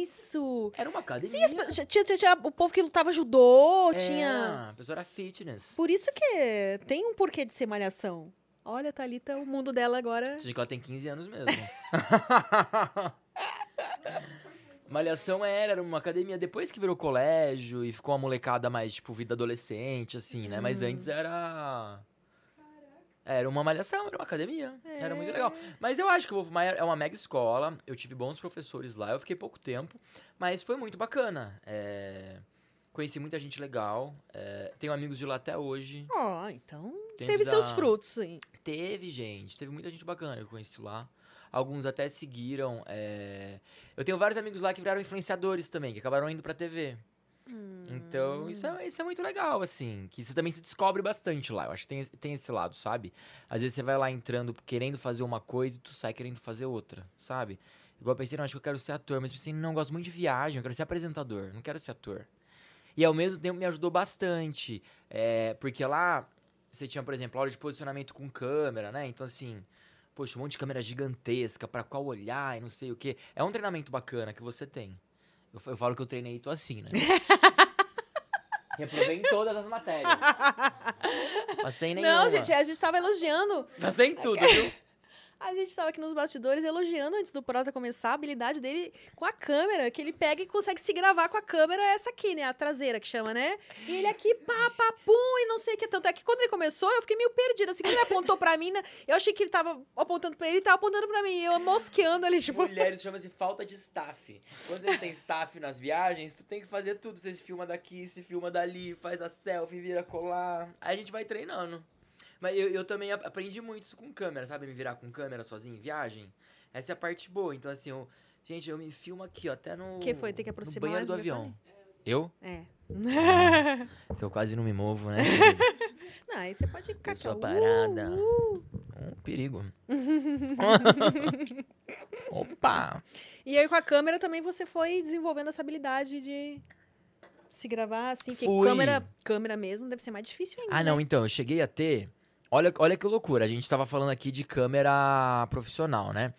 Isso! Era uma academia. Sim, as tinha, tinha, tinha o povo que lutava judô, É, tinha... a pessoa era fitness. Por isso que tem um porquê de ser malhação. Olha, Thalita, o mundo dela agora... Você diz que ela tem 15 anos mesmo. (laughs) Malhação era, era uma academia depois que virou colégio e ficou uma molecada mais, tipo, vida adolescente, assim, né? Mas antes era. Era uma malhação, era uma academia. Era muito legal. Mas eu acho que o Wolf Maia é uma mega escola. Eu tive bons professores lá. Eu fiquei pouco tempo. Mas foi muito bacana. É, Conheci muita gente legal. é, Tenho amigos de lá até hoje. Ó, então Tem teve seus frutos, sim. Teve, gente. Teve muita gente bacana que eu conheci lá. Alguns até seguiram. é, Eu tenho vários amigos lá que viraram influenciadores também, que acabaram indo pra TV. Então, isso é, isso é muito legal, assim. Que você também se descobre bastante lá. Eu acho que tem, tem esse lado, sabe? Às vezes você vai lá entrando querendo fazer uma coisa e tu sai querendo fazer outra, sabe? Igual eu pensei, não, acho que eu quero ser ator. Mas pensei, não, gosto muito de viagem, eu quero ser apresentador, não quero ser ator. E ao mesmo tempo me ajudou bastante. é, porque lá você tinha, por exemplo, aula de posicionamento com câmera, né? Então, assim, poxa, um monte de câmera gigantesca, pra qual olhar e não sei o quê. É um treinamento bacana que você tem. Eu, eu falo que eu treinei tô assim, né? (laughs) Reprovei em todas as matérias. (laughs) Passei nenhuma. Não, gente, a gente tava elogiando. Passei em tudo, viu? A gente tava aqui nos bastidores elogiando antes do Prosa começar a habilidade dele com a câmera, que ele pega e consegue se gravar com a câmera, essa aqui, né? A traseira que chama, né? E ele aqui, pá, pá, pum, e não sei o que. Tanto é que quando ele começou, eu fiquei meio perdida. Assim, quando ele apontou pra mim, né, eu achei que ele tava apontando pra ele, ele tava apontando pra mim. Eu mosqueando ali, tipo. Mulheres chama-se falta de staff. Quando você tem staff nas viagens, tu tem que fazer tudo. Você se filma daqui, se filma dali, faz a selfie, vira colar. Aí a gente vai treinando. Mas eu, eu também ap- aprendi muito isso com câmera, sabe? Me virar com câmera sozinho em viagem. Essa é a parte boa. Então, assim, eu, gente, eu me filmo aqui, ó, até no. Que foi? Tem que no aproximar banheiro do avião. Eu? É. Que eu quase não me movo, né? (laughs) Não, aí você pode ficar ó, parada. uh, uh. um perigo. (laughs) Opa! E aí com a câmera também você foi desenvolvendo essa habilidade de se gravar assim, que Fui. câmera, câmera mesmo deve ser mais difícil ainda. Ah, não, né? então, eu cheguei a ter. Olha, olha que loucura, a gente tava falando aqui de câmera profissional, né?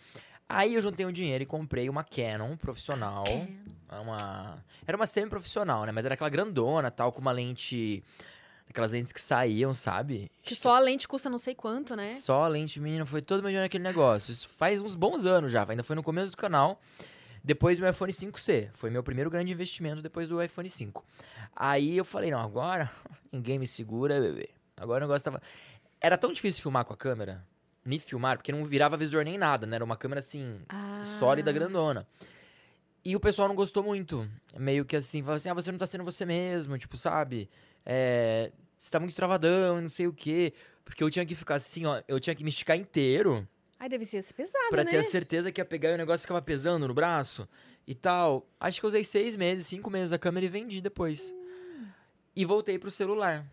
Aí eu juntei um dinheiro e comprei uma Canon profissional. Uma... Era uma semi-profissional, né? Mas era aquela grandona, tal, com uma lente. Aquelas lentes que saíam, sabe? Que só a lente custa não sei quanto, né? Só a lente, menino, foi todo meu dinheiro naquele negócio. Isso faz uns bons anos já, ainda foi no começo do canal. Depois meu iPhone 5C. Foi meu primeiro grande investimento depois do iPhone 5. Aí eu falei, não, agora (laughs) ninguém me segura, bebê. Agora o negócio tava. Era tão difícil filmar com a câmera. Me filmar, porque não virava visor nem nada, né? Era uma câmera assim, Ah. sólida, grandona. E o pessoal não gostou muito. Meio que assim, falava assim, ah, você não tá sendo você mesmo, tipo, sabe? É, você tá muito travadão e não sei o quê. Porque eu tinha que ficar assim, ó, eu tinha que me esticar inteiro Ai, deve ser pesado, pra né? ter a certeza que ia pegar e o negócio ficava pesando no braço e tal. Acho que eu usei seis meses, cinco meses a câmera e vendi depois. E voltei pro celular.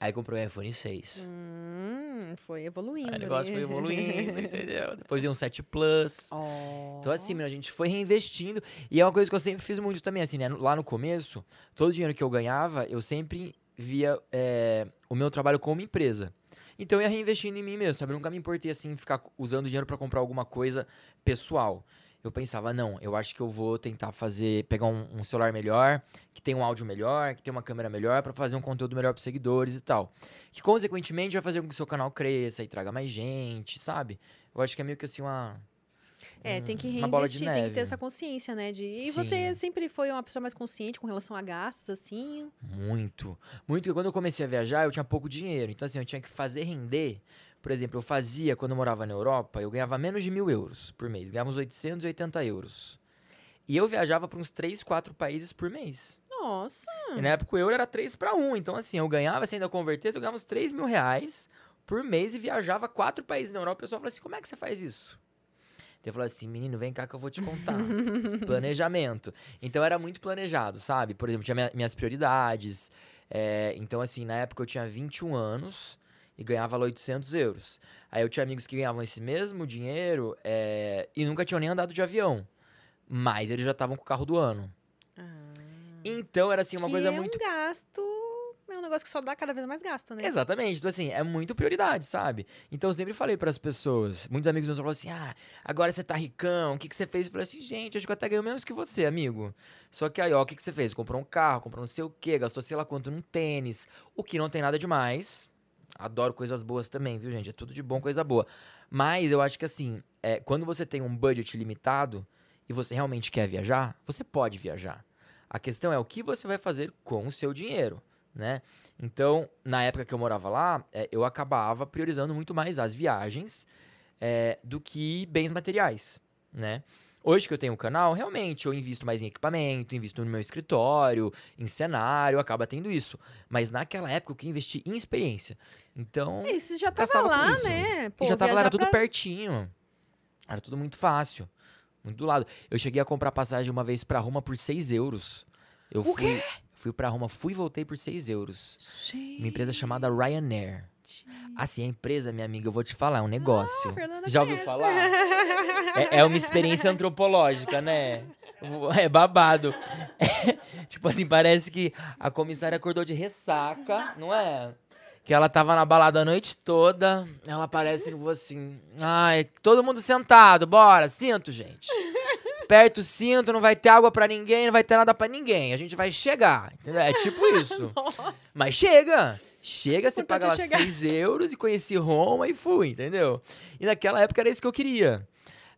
Aí comprei o iPhone 6. Hum, foi evoluindo. Aí o negócio ali. foi evoluindo, (laughs) entendeu? Depois veio um 7 Plus. Ó. Então, assim, a gente foi reinvestindo. E é uma coisa que eu sempre fiz muito também, assim, né? Lá no começo, todo o dinheiro que eu ganhava, eu sempre via é, o meu trabalho como empresa. Então, eu ia reinvestindo em mim mesmo, sabe? Eu nunca me importei, assim, ficar usando dinheiro pra comprar alguma coisa pessoal. Eu pensava, não, eu acho que eu vou tentar fazer, pegar um, um celular melhor, que tem um áudio melhor, que tem uma câmera melhor, pra fazer um conteúdo melhor pros seguidores e tal. Que, consequentemente, vai fazer com que o seu canal cresça e traga mais gente, sabe? Eu acho que é meio que assim uma. É, tem que reinvestir, tem que ter essa consciência, né? De... E Sim. você sempre foi uma pessoa mais consciente com relação a gastos, assim? Muito. Muito. Porque quando eu comecei a viajar, eu tinha pouco dinheiro. Então, assim, eu tinha que fazer render. Por exemplo, eu fazia, quando eu morava na Europa, eu ganhava menos de mil euros por mês. Ganhava uns 880 euros. E eu viajava para uns 3, 4 países por mês. Nossa! E na época o euro era 3 para 1. Então, assim, eu ganhava, se ainda convertesse, eu ganhava uns 3 mil reais por mês e viajava quatro países na Europa. O pessoal falou assim: como é que você faz isso? Eu falei assim, menino, vem cá que eu vou te contar. (laughs) Planejamento. Então era muito planejado, sabe? Por exemplo, tinha minha- minhas prioridades. É, então, assim, na época eu tinha 21 anos e ganhava lá 800 euros. Aí eu tinha amigos que ganhavam esse mesmo dinheiro é, e nunca tinham nem andado de avião. Mas eles já estavam com o carro do ano. Então era assim, uma coisa é muito. um gasto... É um negócio que só dá cada vez mais gasto, né? Exatamente. Então, assim, é muito prioridade, sabe? Então, eu sempre falei pras pessoas. Muitos amigos meus falaram assim: ah, agora você tá ricão, o que, que você fez? Eu falei assim: gente, acho que eu até ganho menos que você, amigo. Só que aí, ó, o que, que você fez? Comprou um carro, comprou não sei o quê, gastou sei lá quanto num tênis. O que não tem nada demais. Adoro coisas boas também, viu, gente? É tudo de bom, coisa boa. Mas eu acho que, assim, é, quando você tem um budget limitado e você realmente quer viajar, você pode viajar. A questão é o que você vai fazer com o seu dinheiro, né? Então, na época que eu morava lá, é, eu acabava priorizando muito mais as viagens é, do que bens materiais, né? Hoje que eu tenho um canal, realmente eu invisto mais em equipamento, invisto no meu escritório, em cenário, acaba tendo isso. Mas naquela época eu queria investir em experiência. Então, E você já tava lá, né? e Pô, já tava lá, era tudo pra- pertinho. Era tudo muito fácil. Muito do lado. Eu cheguei a comprar passagem uma vez pra Roma por 6 euros. Eu O fui, fui pra Roma, fui e voltei por 6 euros. Uma empresa chamada Ryanair. Assim, a empresa, minha amiga, eu vou te falar, é um negócio. Ah, Já ouviu falar? É, é uma experiência (laughs) antropológica, né? É babado. (laughs) tipo assim, parece que a comissária acordou de ressaca, não é? Que ela tava na balada a noite toda. Ela aparece e assim. Ai, todo mundo sentado, bora, cinto, gente. Aperta o cinto, não vai ter água pra ninguém, não vai ter nada pra ninguém. A gente vai chegar, entendeu? É tipo isso. (laughs) Mas chega! Chega, você Importante paga é lá chegar. 6 euros e conheci Roma e fui, entendeu? E naquela época era isso que eu queria.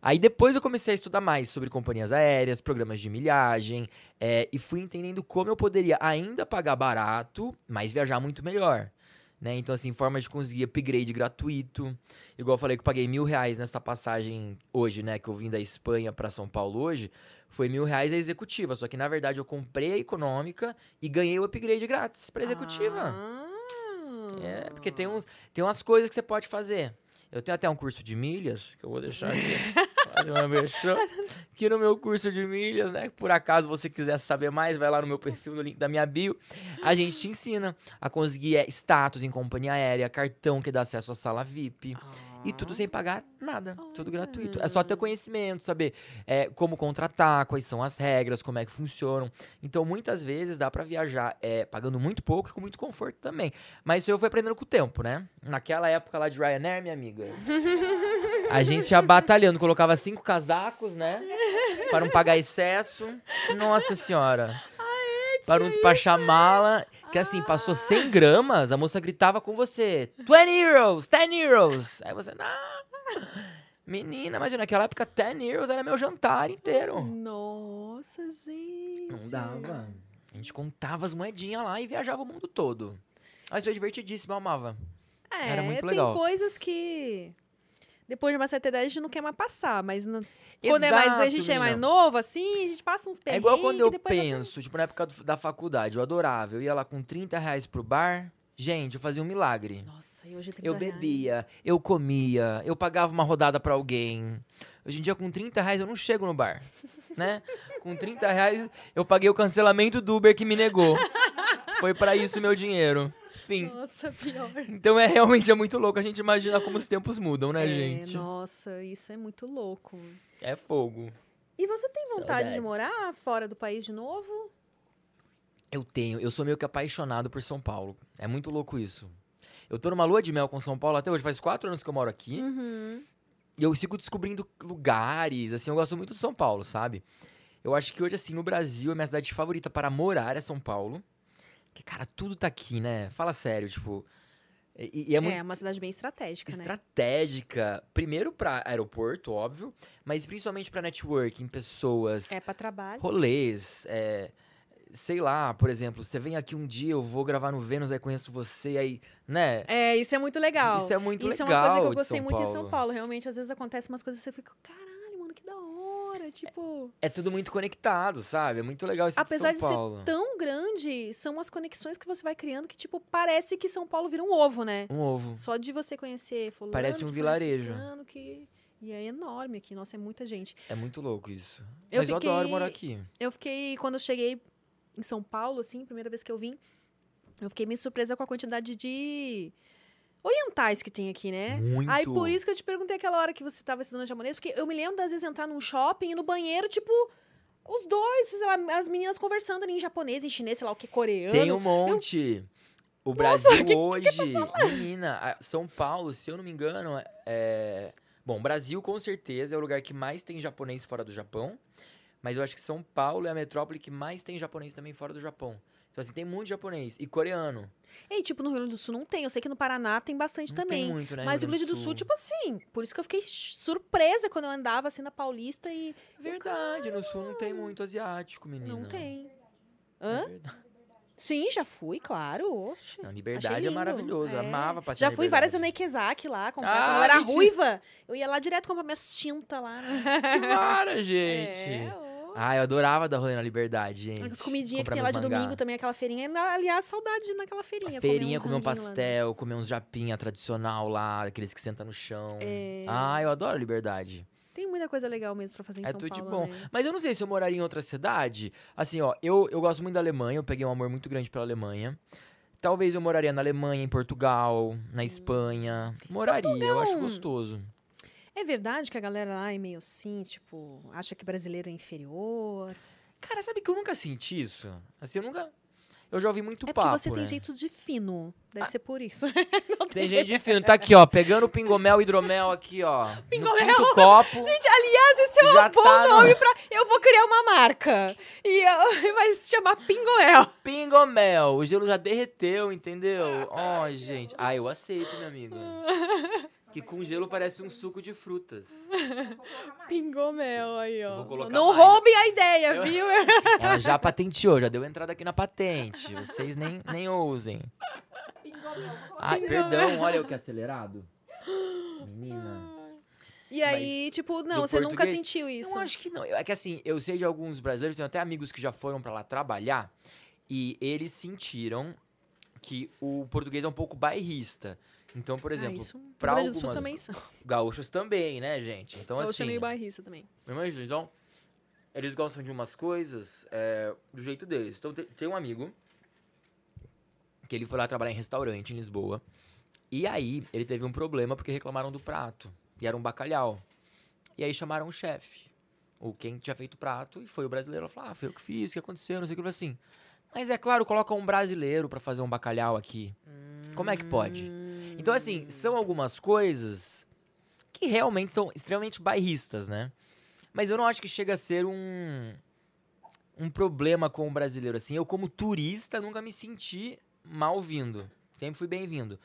Aí depois eu comecei a estudar mais sobre companhias aéreas, programas de milhagem, é, e fui entendendo como eu poderia ainda pagar barato, mas viajar muito melhor. Né? Então, assim, forma de conseguir upgrade gratuito. Igual eu falei que eu paguei mil reais nessa passagem hoje, né? Que eu vim da Espanha pra São Paulo hoje. Foi mil reais a executiva. Só que, na verdade, eu comprei a econômica e ganhei o upgrade grátis pra executiva. Ah. É, porque tem, uns, tem umas coisas que você pode fazer. Eu tenho até um curso de milhas, que eu vou deixar aqui. (laughs) fazer uma versão. Aqui no meu curso de milhas, né? Por acaso você quiser saber mais, vai lá no meu perfil, no link da minha bio. A gente te ensina a conseguir é, status em companhia aérea, cartão que dá acesso à sala VIP. E tudo sem pagar nada, tudo gratuito. É só ter conhecimento, saber é, como contratar, quais são as regras, como é que funcionam. Então, muitas vezes dá pra viajar é, pagando muito pouco e com muito conforto também. Mas isso eu fui aprendendo com o tempo, né? Naquela época lá de Ryanair, minha amiga, a gente ia batalhando, colocava cinco casacos, né? Para não pagar excesso. Nossa senhora. Para não despachar mala. Que assim, passou 100 gramas, a moça gritava com você: 20 euros, 10 euros. Aí você, não. Menina, mas naquela época 10 euros era meu jantar inteiro. Nossa, gente. Não dava. A gente contava as moedinhas lá e viajava o mundo todo. Mas foi divertidíssimo, eu amava. É, Era muito tem legal. coisas que depois de uma certa idade a gente não quer mais passar, mas não- quando é mais, a gente é mais menina. novo, assim, a gente passa uns É perrengues. igual quando eu penso, tipo, na época do- da faculdade, eu adorava. Eu ia lá com 30 reais pro bar. Gente, eu fazia um milagre. Nossa, e hoje 30 Eu reais. bebia, eu comia, eu pagava uma rodada pra alguém. Hoje em dia, com 30 reais, eu não chego no bar, (laughs) né? Com 30 reais, eu paguei o cancelamento do Uber que me negou. Foi pra isso meu dinheiro. Fim. Nossa, pior. (laughs) Então é realmente é muito louco a gente imaginar como os tempos mudam, né, É, gente? Nossa, isso é muito louco. É fogo. E você tem vontade de morar fora do país de novo? Eu tenho, eu sou meio que apaixonado por São Paulo. É muito louco isso. Eu tô numa lua de mel com São Paulo até hoje, faz quatro anos que eu moro aqui. Uhum. E eu sigo descobrindo lugares, assim, eu gosto muito de São Paulo, sabe? Eu acho que hoje, assim, no Brasil, a minha cidade favorita para morar é São Paulo. Que, cara, tudo tá aqui, né? Fala sério, tipo. E, e é É, muito uma cidade bem estratégica, né? estratégica. Primeiro pra aeroporto, óbvio, mas principalmente pra networking, pessoas, É pra trabalho. rolês, é, sei lá, por exemplo, você vem aqui um dia, eu vou gravar no Vênus, aí conheço você, aí, né? É, isso é muito legal. Isso é muito Isso legal é uma coisa que eu gostei muito em Paulo. São Paulo. Realmente, às vezes acontece umas coisas que você fica, caralho, mano, que da hora. Tipo, É tudo muito conectado, sabe? É muito legal isso apesar de de São ser Paulo. tão grande, são as conexões que você vai criando que, tipo, parece que São Paulo vira um ovo, né? Um ovo. Só de você conhecer fulano, Parece um vilarejo. que... E é enorme aqui, nossa, é muita gente. É muito louco isso. Eu Mas eu adoro fiquei- morar aqui. Eu fiquei, quando eu cheguei em São Paulo, assim, primeira vez que eu vim, eu fiquei meio surpresa com a quantidade de orientais que tem aqui, né? Muito. Aí por isso que eu te perguntei aquela hora que você estava estudando japonês, porque eu me lembro das vezes entrar num shopping e no banheiro, tipo, os dois, lá, as meninas conversando ali em japonês, em chinês, sei lá o que, coreano. Tem um monte. O Brasil hoje, menina, a- São Paulo, se eu não me engano, é. Bom, Brasil com certeza é o lugar que mais tem japonês fora do Japão. Mas eu acho que São Paulo é a metrópole que mais tem japonês também fora do Japão. Então, assim, tem muito japonês. E coreano. E, tipo, no Rio Grande do Sul não tem. Eu sei que no Paraná tem bastante Não também. tem muito, né? Mas o Rio Grande do Sul, tipo assim, por isso que eu fiquei surpresa quando eu andava assim na Paulista e. Verdade, no Sul não tem muito asiático, menina. Não tem. É Hã? verdade. Sim, já fui, claro. Oxe. Não, liberdade é maravilhoso. É. amava passear Já na fui várias Liberdade. Nekezaki lá, comprar. Ah, Quando eu era mentira. ruiva, eu ia lá direto comprar minhas tintas lá. né? (laughs) Para, gente. É. Ah, eu adorava dar rolê na Liberdade, gente. As comidinhas que tem lá de mangá. domingo também, aquela feirinha. Aliás, saudade naquela feirinha. A feirinha, comer, comer um lá, né? pastel, comer uns japinha tradicional lá, aqueles que sentam no chão. É. Ah, eu adoro Liberdade. Tem muita coisa legal mesmo pra fazer em É São tudo de Paulo, bom. né? Mas eu não sei se eu moraria em outra cidade. Assim, ó, eu, eu gosto muito da Alemanha, eu peguei um amor muito grande pela Alemanha. Talvez eu moraria na Alemanha, em Portugal, na Espanha. Moraria, eu acho gostoso. É verdade que a galera lá é meio assim, tipo, acha que brasileiro é inferior. Cara, sabe que eu nunca senti isso? Assim, eu nunca. Eu já ouvi muito é papo. porque você tem né? jeito de fino. Deve Ah. ser por isso. (laughs) Tem gente de fino. (laughs) Tá aqui, ó, pegando pingomel, hidromel aqui, ó. Pingomel? No copo. (laughs) Gente, aliás, esse é um bom tá no- nome pra. Eu vou criar uma marca. E eu- vai se chamar Pingoel. Pingomel. O gelo já derreteu, entendeu? Ó, gente. Ah, eu aceito, minha amiga. Que com gelo parece um suco de frutas. (laughs) Pingomel aí, ó. Não mais. roubem a ideia, Eu- viu? (laughs) Ela já patenteou, já deu entrada aqui na patente. Vocês nem, nem ousem. Ah, perdão, olha o que acelerado. Menina. E aí, tipo, não, você nunca português? sentiu isso. Eu acho que não. É que assim, eu sei de alguns brasileiros, tenho até amigos que já foram pra lá trabalhar e eles sentiram que o português é um pouco bairrista. Então, por exemplo, ah, pra Rio Grande do Sul algumas- também são. gaúchos também, né, gente? Então, Gaúcho assim. é meio bairrista também. Imagina, então, eles gostam de umas coisas é, do jeito deles. Então, te- tem um amigo que ele foi lá trabalhar em restaurante em Lisboa. E aí, ele teve um problema porque reclamaram do prato. E era um bacalhau. E aí chamaram o chefe. Ou quem tinha feito o prato. E foi o brasileiro. Ela falou, ah, foi eu que fiz, o que aconteceu, não sei o que. Assim, mas é claro, coloca um brasileiro pra fazer um bacalhau aqui. Como é que pode? Então, assim, são algumas coisas que realmente são extremamente bairristas, né? Mas eu não acho que chega a ser um, um problema com o brasileiro. Assim, eu, como turista, nunca me senti mal vindo. Sempre fui bem-vindo.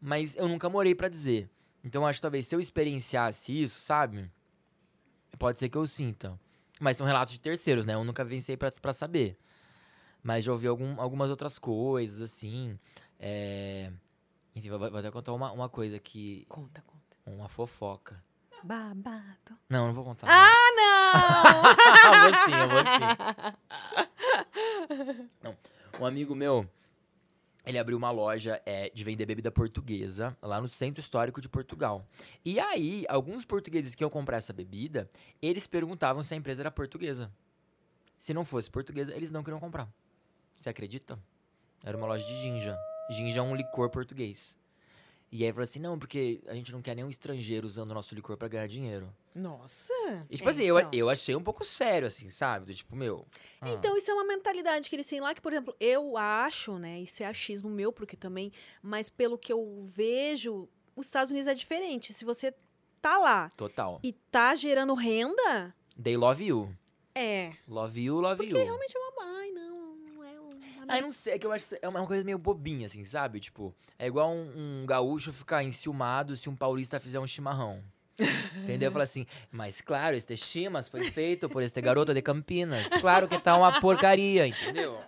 Mas eu nunca morei pra dizer. Então, acho que talvez se eu experienciasse isso, sabe? Pode ser que eu sinta. Mas são relatos de terceiros, né? Eu nunca vencei pra, pra saber. Mas já ouvi algum- algumas outras coisas, assim. É... Enfim, vou, vou até contar uma, uma coisa que. Conta, conta. Uma fofoca. Babado. Não, não vou contar. Ah, não! (laughs) eu vou sim, eu vou sim. Não, um amigo meu, ele abriu uma loja é, de vender bebida portuguesa lá no Centro Histórico de Portugal. E aí, alguns portugueses que iam comprar essa bebida, eles perguntavam se a empresa era portuguesa. Se não fosse portuguesa, eles não queriam comprar. Você acredita? Era uma loja de ginja. Ginja é um licor português. E aí falou assim, não, porque a gente não quer nenhum estrangeiro usando o nosso licor pra ganhar dinheiro. Nossa. E, tipo assim, eu, então. eu achei um pouco sério, assim, sabe? Do tipo, meu. ah, Então, isso é uma mentalidade que eles têm lá, que, por exemplo, eu acho, né? Isso é achismo meu, porque também, mas pelo que eu vejo, os Estados Unidos é diferente. Se você tá lá Total. e tá gerando renda, They love you. é. Love you, love Porque you. realmente é uma. Não, não é eu não sei, é que eu acho que é uma coisa meio bobinha, assim, sabe? Tipo, é igual um, um gaúcho ficar enciumado se um paulista fizer um chimarrão. Entendeu? Fala assim, mas claro, este chimas foi feito por este garoto de Campinas. Claro que tá uma porcaria, entendeu?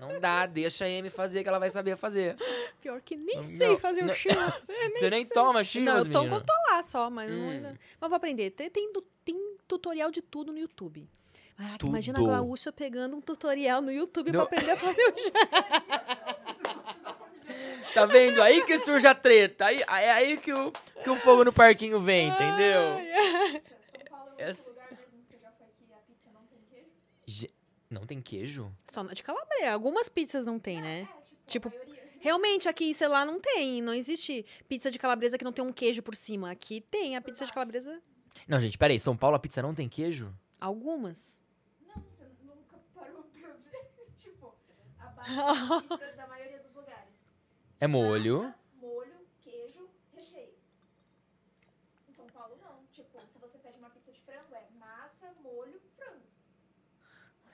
Não dá, deixa a Amy fazer que ela vai saber fazer. Pior que nem Não, sei fazer não. churras. (laughs) Você nem toma chimas, Não, eu tomo menina. tô lá só, mas não Hum. ainda. Mas vou aprender. Tem, tem, tem tutorial de tudo no YouTube. Ah, Tudo. imagina a gaúcha pegando um tutorial no YouTube pra aprender a fazer o (laughs) (laughs) chá. Tá vendo? Aí que surge a treta. Aí, é aí que o, que o fogo no parquinho vem, entendeu? São Paulo é o Essa- único lugar mesmo que você já foi que a pizza não tem queijo? Ge- Não tem queijo? Só na de calabresa. Algumas pizzas não tem, né? É, Tipo, maioria. Realmente, aqui, sei lá, não tem. Não existe pizza de calabresa que não tem um queijo por cima. Aqui tem a pizza de calabresa. Não, gente, peraí. São Paulo a pizza não tem queijo? Algumas. Não, você nunca parou pra ver. tipo, a base da maioria dos lugares. É molho. Massa, molho, queijo, recheio. Em São Paulo, não. Tipo, se você pede uma pizza de frango, é massa, molho, frango.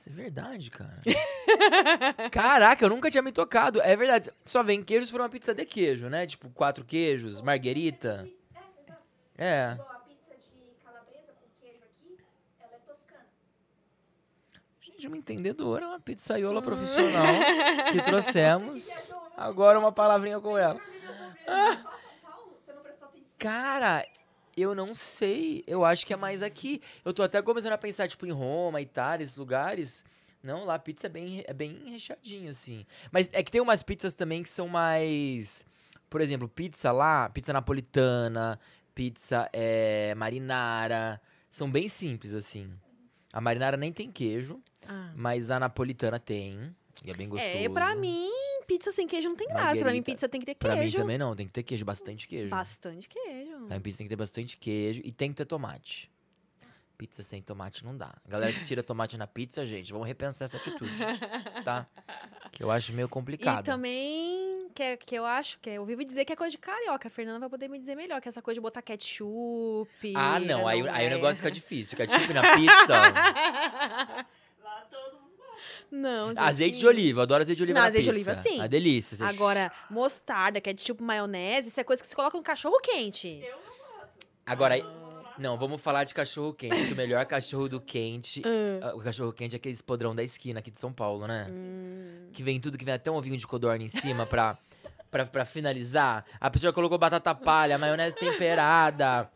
Putz, é verdade, cara. (laughs) Caraca, eu nunca tinha me tocado. É verdade. Só vem queijo se for uma pizza de queijo, né? Tipo, quatro queijos, marguerita. É. Igual a pizza de calabresa com queijo aqui, ela é toscana. Gente, uma entendedora, uma pizzaiola profissional que (laughs) trouxemos. Agora uma palavrinha com ela. Só São Paulo? Você não prestou atenção? Cara, eu não sei. Eu acho que é mais aqui. Eu tô até começando a pensar, tipo, em Roma, Itália, esses lugares. Não, lá a pizza é bem, é bem recheadinha, assim. Mas é que tem umas pizzas também que são mais. Por exemplo, pizza lá, pizza napolitana, pizza é, marinara. São bem simples, assim. A marinara nem tem queijo, Ah. mas a napolitana tem. E é bem gostoso. É, pra mim, pizza sem queijo não tem graça. Pra mim, pizza tem que ter Pra mim queijo. também não, tem que ter queijo, bastante queijo. Bastante queijo. Tá, pizza tem que ter bastante queijo e tem que ter tomate. Pizza sem tomate não dá. Galera que tira tomate na pizza, gente, vamos repensar essa atitude, tá? Que eu acho meio complicado. E também, que, é- que eu acho, que eu ouvi dizer que é coisa de carioca. A Fernanda vai poder me dizer melhor, que é essa coisa de botar ketchup. Ah, não, aí, aí o é. negócio fica difícil. Ketchup na pizza. (laughs) Lá todo mundo gosta. Não, gente. azeite de oliva, eu adoro azeite de oliva Não, na azeite de pizza. oliva, sim. Uma delícia. você- Agora, mostarda, ketchup, maionese, isso é coisa que se coloca no cachorro quente. Eu não boto. Agora, aí- não, vamos falar de cachorro quente. que o melhor cachorro do quente, ah, o cachorro quente é aquele podrão da esquina aqui de São Paulo, né? Hum. Que vem tudo, que vem até um ovinho de codorna em cima pra, pra, pra finalizar. A pessoa colocou batata palha, maionese temperada,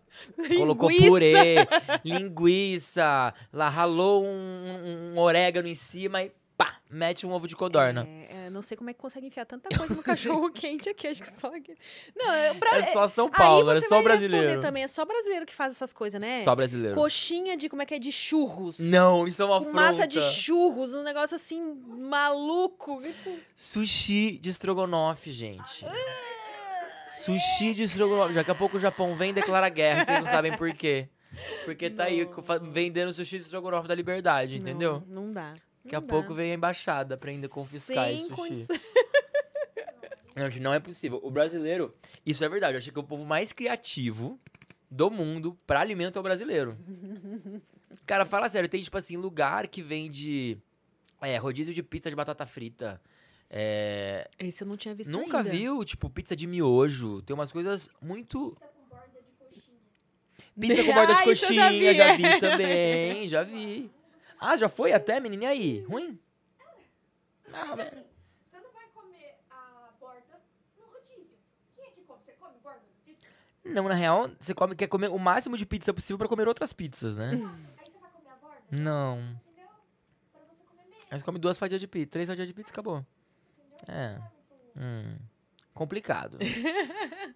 colocou Linguiça. purê, linguiça, lá ralou um, um orégano em cima e pá, mete um ovo de codorna. É, é, não sei como é que consegue enfiar tanta coisa no cachorro (laughs) quente aqui, acho que só aqui. Não, é, pra, É só São Paulo, é só brasileiro. também, é só brasileiro que faz essas coisas, né? Só brasileiro. Coxinha de, como é que é, de churros. Não, isso é uma afronta. massa de churros, um negócio assim, maluco. Sushi de estrogonofe, gente. Sushi de estrogonofe. Daqui a pouco o Japão vem e declara guerra, vocês não sabem por quê. Porque tá aí vendendo sushi de estrogonofe da liberdade, entendeu? Não, não dá. Daqui a pouco vem a embaixada pra ainda confiscar Sem esse sushi. condições. (laughs) Não, gente, não é possível. O brasileiro, isso é verdade, eu achei que o povo mais criativo do mundo pra alimento é o brasileiro. (laughs) Cara, fala sério, tem tipo assim, lugar que vende é, rodízio de pizza de batata frita. É, Esse eu não tinha visto Nunca ainda. viu, tipo, pizza de miojo. Tem umas coisas muito. Pizza com borda de (laughs) Ah, coxinha, já já vi, vi, é. também, já vi. Ah, já foi até, menina? E aí? Ruim? Ah, Porque mas- assim, você não vai comer a borda no rodízio. Quem é que come? Você come borda no pizza? Não, na real, você come, quer comer o máximo de pizza possível pra comer outras pizzas, né? Aí você vai comer a borda? Não. Entendeu? Pra você comer. Aí você come duas fatias de pizza, três fatias de pizza e acabou. Entendeu? É. Hum. Complicado.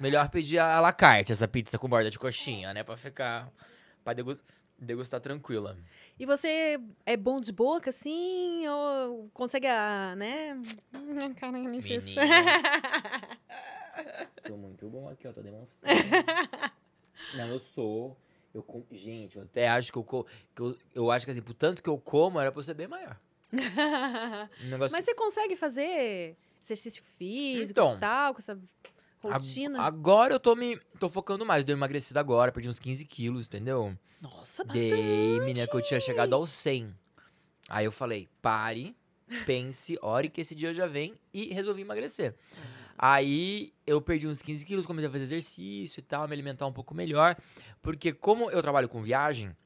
Melhor pedir a la carte essa pizza com borda de coxinha, né? Pra ficar. Pra degu- degustar tranquila. E você é bom de boca, assim? Ou consegue, ah, né? Caralho, me fez. (laughs) Sou muito bom aqui, ó. Tô demonstrando. Não, eu sou. Eu com... Gente, eu até acho que eu, co... que eu. Eu acho que assim, por tanto que eu como, era pra eu ser bem maior. (laughs) Um Mas você consegue fazer exercício físico Então, e tal, com essa rotina? Agora eu tô me. tô focando mais. Deu emagrecido agora, perdi uns 15 quilos, entendeu? Nossa, bastante. Dei, menina, que eu tinha chegado aos 100. Aí eu falei, pare, pense, ore que esse dia já vem e resolvi emagrecer. Aí eu perdi uns 15 quilos, comecei a fazer exercício e tal, me alimentar um pouco melhor. Porque como eu trabalho com viagem,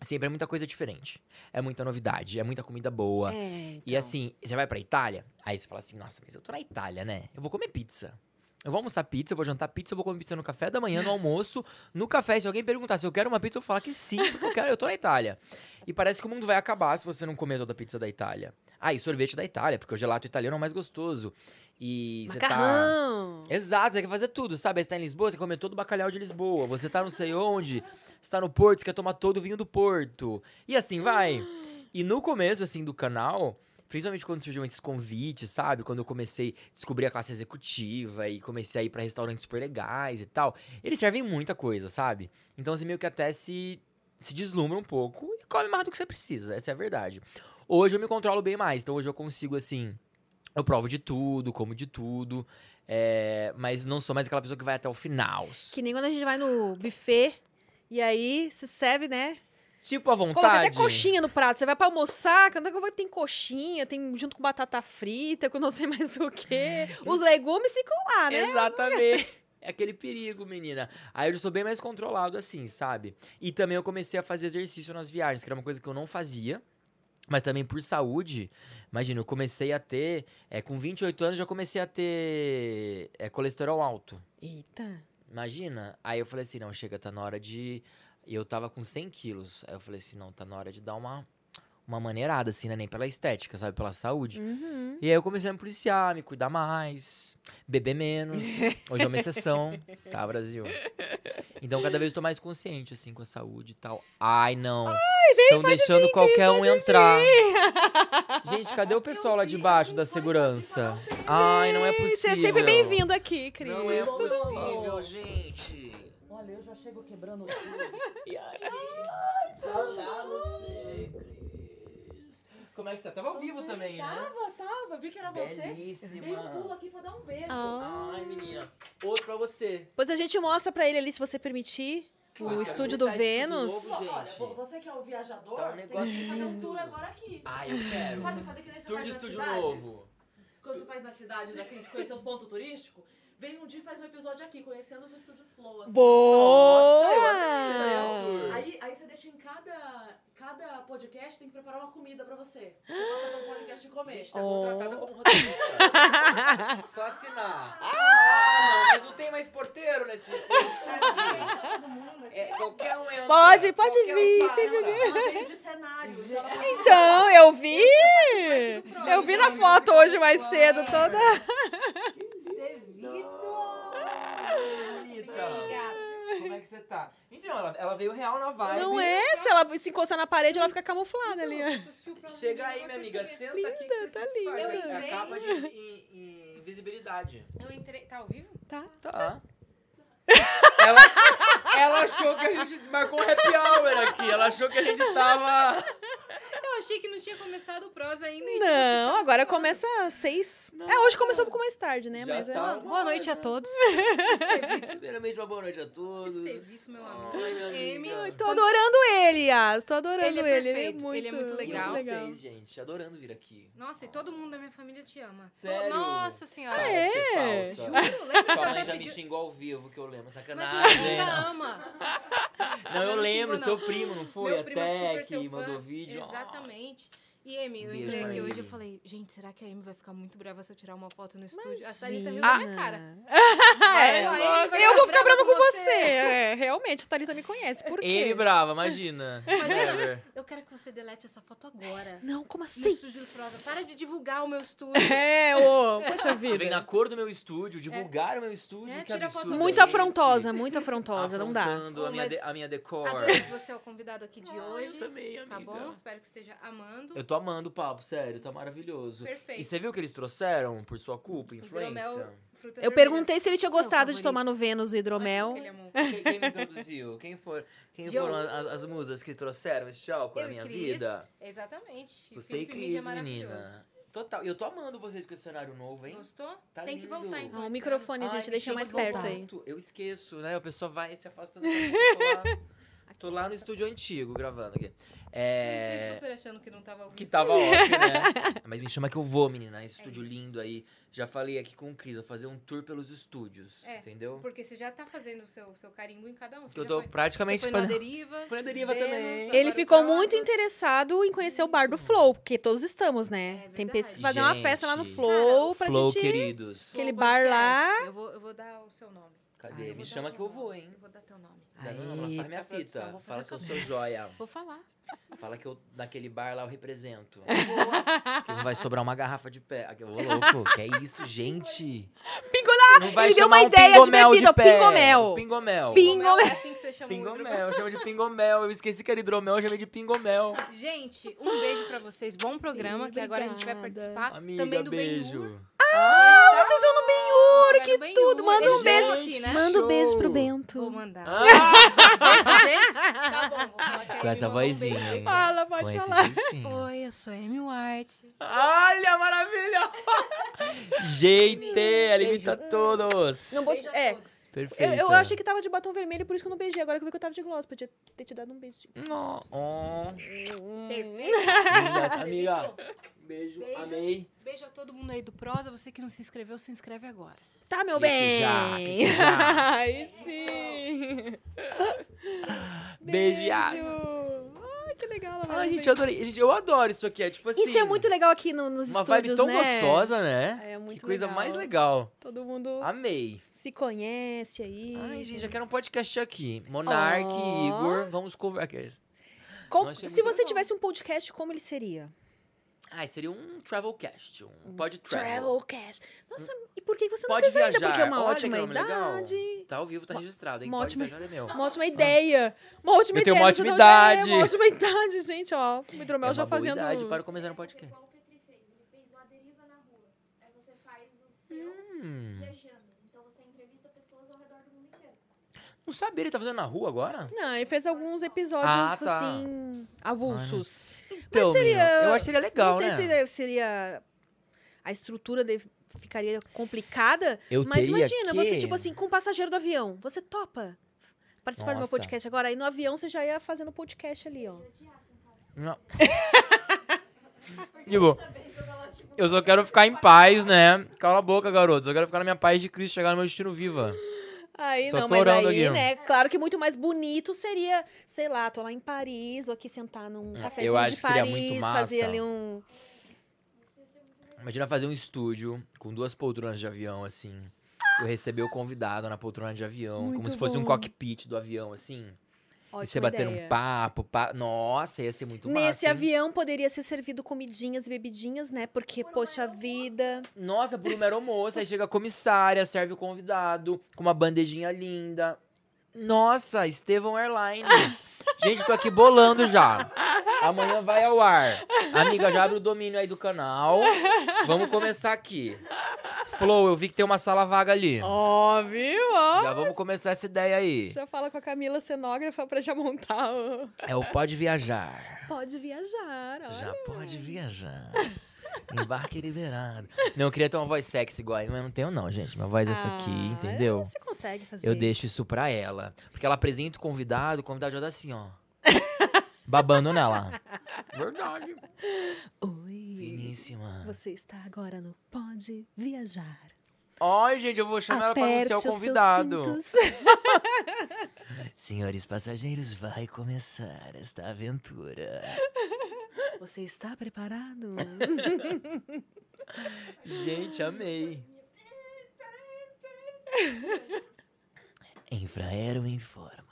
sempre é muita coisa diferente. É muita novidade, é muita comida boa. É, E então. assim, você vai pra Itália, aí você fala assim, nossa, mas eu tô na Itália, né? Eu vou comer pizza. Eu vou almoçar pizza, eu vou jantar pizza, eu vou comer pizza no café da manhã, no almoço, no café. Se alguém perguntar se eu quero uma pizza, eu vou falar que sim, porque eu quero, eu tô na Itália. E parece que o mundo vai acabar se você não comer toda a pizza da Itália. Ah, e sorvete da Itália, porque o gelato italiano é o mais gostoso. E você tá. Macarrão. Exato, você quer fazer tudo, sabe? Você tá em Lisboa, você quer comer todo o bacalhau de Lisboa. Você tá não sei onde, você tá no Porto, você quer tomar todo o vinho do Porto. E assim vai. E no começo, assim, do canal, principalmente quando surgiam esses convites, sabe? Quando eu comecei a descobrir a classe executiva e comecei a ir pra restaurantes super legais e tal, eles servem muita coisa, sabe? Então você meio que até se, se deslumbra um pouco e come mais do que você precisa, essa é a verdade. Hoje eu me controlo bem mais, então hoje eu consigo, assim, eu provo de tudo, como de tudo, é, mas não sou mais aquela pessoa que vai até o final. Que nem quando a gente vai no buffet e aí se serve, né? Tipo, à Coloca vontade. até coxinha no prato. Você vai pra almoçar, vou- tem coxinha, tem junto com batata frita, com não sei mais o quê. Os legumes ficam lá, né? Exatamente. É aquele perigo, menina. Aí eu já sou bem mais controlado assim, sabe? E também eu comecei a fazer exercício nas viagens, que era uma coisa que eu não fazia. Mas também por saúde, imagina, eu comecei a ter, é, com 28 anos já comecei a ter é, colesterol alto. Eita. Imagina. Aí eu falei assim, não, chega, tá na hora de... E eu tava com 100 quilos. Aí eu falei assim, não, tá na hora de dar uma, uma maneirada, assim, né? Nem pela estética, sabe? Pela saúde. Uhum. E aí eu comecei a me policiar, me cuidar mais, beber menos. Hoje é uma exceção, tá, Brasil? Então cada vez eu tô mais consciente, assim, com a saúde e tal. Ai, não. Estão deixando qualquer um entrar. (laughs) Gente, cadê o pessoal lá de baixo da segurança? Ai, não é possível. Você é sempre bem-vindo aqui, Cris. Não é possível, gente. Olha, eu já chego quebrando tudo. (laughs) E aí? Saudar você, Cris. Como é que você tá? Tava ao vivo também, né? Tava, tava. Vi que era você. Belíssima. Dei um pulo aqui pra dar um beijo. Ah. Ai, menina. Outro pra você. Depois a gente mostra pra ele ali, se você permitir, o estúdio do estúdio Vênus. novo, Olha, gente. vo- você que é o viajador, Tá um tem negócio que fazer um tour agora aqui. Ai, eu quero. Sabe fazer que nem você Tour faz de nas estúdio cidades? novo. Quando você faz nas cidades a gente conhecer os pontos turísticos, vem um dia e faz um episódio aqui, conhecendo os estúdios Flow. assim. Nossa, Boa! aí, é um tour. Aí, aí você deixa em cada, cada podcast, tem que preparar uma comida pra você. Você passa pelo podcast e comer. Gente, tá contratada como roteirista. (laughs) Só assinar. Ah, não, mas não tem mais porteiro nesse estúdio. Todo mundo aqui. É, qualquer um entra. Pode, pode qualquer um vir, passa. sem veio de cenário. pode- Então, eu vi! Eu vi na foto hoje mais cedo, toda. (laughs) Aí, gato? Como é que você tá? Então, ela, ela veio real na vibe. Não é? Se ela se encostar na parede, ela fica camuflada ali. ó. Chega aí, minha amiga. Senta aqui que Linda, você tá se linda. satisfaz. Eu É a entrei. capa de in- in- invisibilidade. Eu entrei. Tá ao vivo? Tá. Tá. Ela, ela achou que a gente marcou um happy hour aqui. Ela achou que a gente tava. Eu achei que não tinha começado o prosa ainda. e Não, agora começa às seis. É, hoje começou um pouco mais tarde, né? Já Mas é. tá. Boa noite a todos. (laughs) Primeiramente, uma boa noite a todos. Estevíssimo, meu amor. Ai, minha Amy. amiga. Ai, tô adorando ele, Yas. Tô adorando Ele ele. é Ele é perfeito, muito, ele é muito legal. E vocês, gente, adorando vir aqui. Nossa, e todo mundo da minha família te ama. To- Sério? Nossa senhora. Ser é? falsa. Juro, lembra que Sua eu mãe até já me pedi- xingou ao vivo, que eu lembro. Mas Sacanagem. todo mundo ama. (laughs) Não, eu lembro, seu não. primo, não foi? Meu é Até que seu fã. mandou vídeo. Exatamente. E Amy, eu entrei aqui hoje Amy. e falei, gente, será que a Amy vai ficar muito brava se eu tirar uma foto no estúdio? A. Thalita riu da minha cara. (laughs) É, Amy vai eu vou ficar brava com você. É, realmente, a Thalita me conhece. Por quê? Ele brava, imagina. Imagina, eu quero que você delete essa foto agora. Não, como assim? estúdio Prosa. Para de divulgar o meu estúdio. (laughs) É, ô, poxa Você vem vida. na cor do meu estúdio, divulgar o meu estúdio. É, que tira foto absurdo do Muito é afrontosa, muito afrontosa, não dá. Afrontando a minha, de- a minha decor. Adorei que você é o convidado aqui de Ah, hoje. Eu também, amiga. Tá bom? Espero que esteja amando. Eu tô amando o papo, sério, tá maravilhoso. Perfeito. E você viu o que eles trouxeram por sua culpa, Hidromel, influência? frutas Eu vermelhas. perguntei se ele tinha gostado de tomar no Vênus o hidromel. que. Quem, quem me introduziu? Quem, for, quem foram as, as musas que trouxeram este álcool Eu na e minha Cris. vida? Exatamente. Você e Felipe Mídia é Cris, maravilhoso. menina. Total. E eu tô amando vocês com esse cenário novo, hein? Gostou? Tá Tem que lindo. voltar então. Ó, o esse microfone, Ai, gente, me deixa mais perto aí. Eu esqueço, né? A pessoa vai se afastando. (laughs) Eu tô lá, no estúdio antigo gravando aqui. Eu É. fiquei super achando que não tava ao Que tava off, né? (laughs) Mas me chama que eu vou, menina. Esse estúdio É lindo aí. Já falei aqui com o Cris, vou fazer um tour pelos estúdios. É, entendeu? Porque você já tá fazendo o seu, seu carimbo em cada um. Você eu tô foi, praticamente você foi fazendo. na deriva. Foi na deriva Vênus, também. Ele ficou muito interessado em conhecer o bar do Flow, porque todos estamos, né? É Tem que fazer uma festa lá no. Flow pra Flow, gente. queridos. Aquele Flow bar Podcast. lá. Eu vou, eu vou dar o seu nome. Cadê? Eu Me vou chama que eu vou, hein? Eu vou dar teu nome. Dá meu nome, faz minha produção, fita. vou Fala que eu sou joia. Vou falar. Fala que eu, naquele bar lá, eu represento. que não vai sobrar uma garrafa de pé. Aqui, Ô, louco, que é isso, gente? Pingolá! Não vai Ele deu uma um ideia de bebida, pé. pingomel. Pingomel. Pingomel. É assim que você chama. Pingomel, eu chamo de pingomel. Eu esqueci que era hidromel, eu chamei de pingomel. Gente, um beijo pra vocês. Bom programa, que agora a gente vai participar Amiga, também do beijo. Benhur. Ah, vocês vão no Benhur, Que tudo. Manda um Ele beijo. aqui, né? Manda um beijo pro. Bento. Vou mandar. Ah? Tá bom, vou falar que a Com essa um vozinha, hein? Fala, com pode esse falar. Oi, eu sou Amy White. Olha, maravilha! (laughs) Gente, ela imita todos. Não vou te- é, todos. Perfeito. Eu, eu achei que tava de batom vermelho, por isso que eu não beijei. Agora que eu vi que eu tava de gloss, podia ter te dado um beijinho. Não. Oh. Perfeito. Amiga. Beijo, Beijo. amei. Beijo a todo mundo aí do Prosa. Você que não se inscreveu, se inscreve agora. Tá, meu Clique bem. já, clique já. (laughs) Ai, sim. (laughs) Beijo. Ai, que legal. no gente, eu adorei. Gente, eu adoro isso aqui. É tipo assim. Isso é muito legal aqui no, nos Uma vibe estúdios, tão né? gostosa, né? É muito que coisa legal. mais legal. Todo mundo Amei. Se conhece aí. Ai, gente, já quero um podcast aqui. Monark, Ó. Igor, vamos conversar. Com- se você legal. tivesse um podcast, como ele seria? Ai, seria um travelcast, um pod travel. Travelcast. Nossa, e por que você não Pode fez ainda? viajar. Porque é uma Olha ótima nome legal. idade. Tá ao vivo, tá registrado, hein? uma Pode ótima- viajar, é meu. Uma ótima ideia. Uma ótima Eu ideia. tenho uma ótima ideia, idade. Uma ótima (laughs) idade, gente, ó. O Hidromel é já fazendo... idade para começar no podcast. Igual o Petri fez. Ele fez o A Deriva na Rua. Aí você faz o seu Hum, viajando. Então você entrevista pessoas ao redor do mundo inteiro. Não sabia, ele tá fazendo na rua agora? Não, ele fez alguns episódios, Ah, tá. assim, avulsos. Então, seria- menina, eu acho que seria legal, não sei né? se seria... A estrutura de- ficaria complicada, Eu mas imagina, você, que- tipo assim, com o passageiro do avião, você topa participar do meu Nossa. podcast agora? Aí no avião você já ia fazendo podcast ali, ó. Não. (laughs) Tipo, eu só quero ficar em paz, né? Cala a boca, garoto. Eu quero ficar na minha paz de Cristo, chegar no meu destino viva. Aí Só não, mas aí, aqui. né, claro que muito mais bonito seria, sei lá, tô lá em Paris, ou aqui sentar num cafezinho acho de que seria Paris, muito fazer ali um... Imagina fazer um estúdio com duas poltronas de avião, assim. Eu receber o convidado na poltrona de avião, como Muito se fosse um bom. cockpit do avião, assim. E você Ótima batendo ideia. um papo, pa... Nossa, ia ser muito massa. Nesse hein? avião poderia ser servido comidinhas e bebidinhas, né? Porque, poxa vida. Nossa, por uma aeromoça, aí chega a comissária, serve o convidado com uma bandejinha linda. Nossa, Estevão Airlines. Gente, tô aqui bolando já. Amanhã vai ao ar. Amiga, já abre o domínio aí do canal. Vamos começar aqui. Flow, eu vi que tem uma sala vaga ali. Óbvio, ó. Já vamos começar essa ideia aí. Já fala com a Camila cenógrafa pra já montar o... É o Pode Viajar. Pode viajar, ó. Já pode viajar. Embarque liberado. Não, eu queria ter uma voz sexy igual aí, mas não tenho não, gente. Minha voz é essa aqui, Ah, entendeu? Você consegue fazer. Eu deixo isso pra ela. Porque ela apresenta o convidado, o convidado já dá assim, ó. (laughs) Babando nela. Verdade. Oi. Finíssima. Você está agora no Pode Viajar. Ai, gente, eu vou chamar ela pra Aperte anunciar o os seus convidado. (laughs) Senhores passageiros, vai começar esta aventura. Você está preparado? Gente, amei. Infraero informa.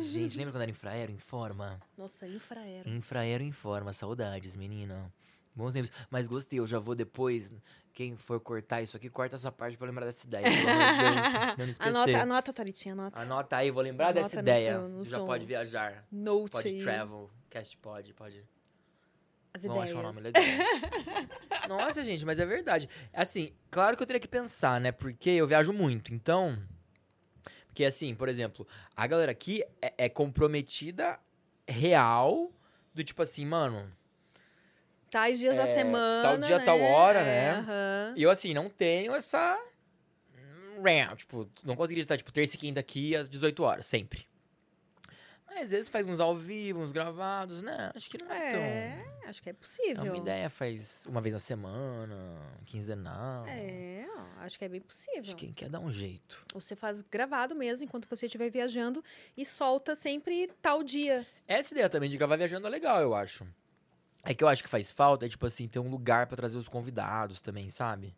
Gente, lembra quando era Infraero informa? Nossa, infraero. Infraero informa, saudades, menina. Bons tempos. Mas gostei, eu já vou depois. Quem for cortar isso aqui, corta essa parte pra lembrar dessa ideia. (laughs) Não me esquecer. Anota, anota, Thalitinha, anota. Anota aí, vou lembrar Anota dessa ideia. seu- já som. pode viajar. Note Pode aí. travel. Cast pode, pode. As Vamos ideias. achar um nome legal. (laughs) Nossa, gente, mas é verdade. Assim, claro que eu teria que pensar, né? Porque eu viajo muito, então. Porque, assim, por exemplo, a galera aqui é, é comprometida real do tipo assim, mano. Tais dias da É, semana. tal dia, né? tal hora, né? aham. E eu, assim, não tenho essa. ram, Tipo, não conseguiria estar, tipo, terça e quinta aqui às 18 horas, sempre. Mas às vezes faz uns ao vivo, uns gravados, né? Acho que não é, tão. É, acho que é É possível. uma ideia, faz uma vez na semana, quinzenal. É, ó, acho que é bem possível. Acho que quem quer dar um jeito. Você faz gravado mesmo enquanto você estiver viajando e solta sempre tal dia. Essa ideia também de gravar viajando é legal, eu acho. É que eu acho que faz falta, é tipo assim, ter um lugar pra trazer os convidados também, sabe?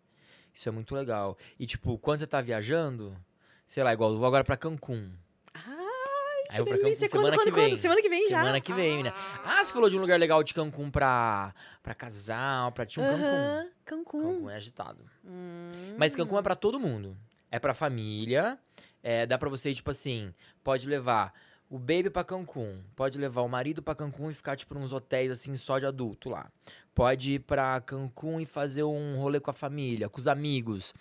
Isso é muito legal. E tipo, quando você tá viajando, sei lá, igual eu vou agora pra Cancún. Aí eu vou pra. Cancún semana quando, que quando, vem. quando? Semana que vem já. Semana que vem, né? Ah, você falou de um lugar legal de Cancún pra, pra casal, pra tinha um Cancún. Aham, Cancún. Cancún é agitado. Hum. Mas Cancún é pra todo mundo. É pra família. É, dá pra você, ir, tipo assim, pode levar o baby pra Cancún. Pode levar o marido pra Cancún e ficar, tipo, nos hotéis, assim, só de adulto lá. Pode ir pra Cancún e fazer um rolê com a família, com os amigos.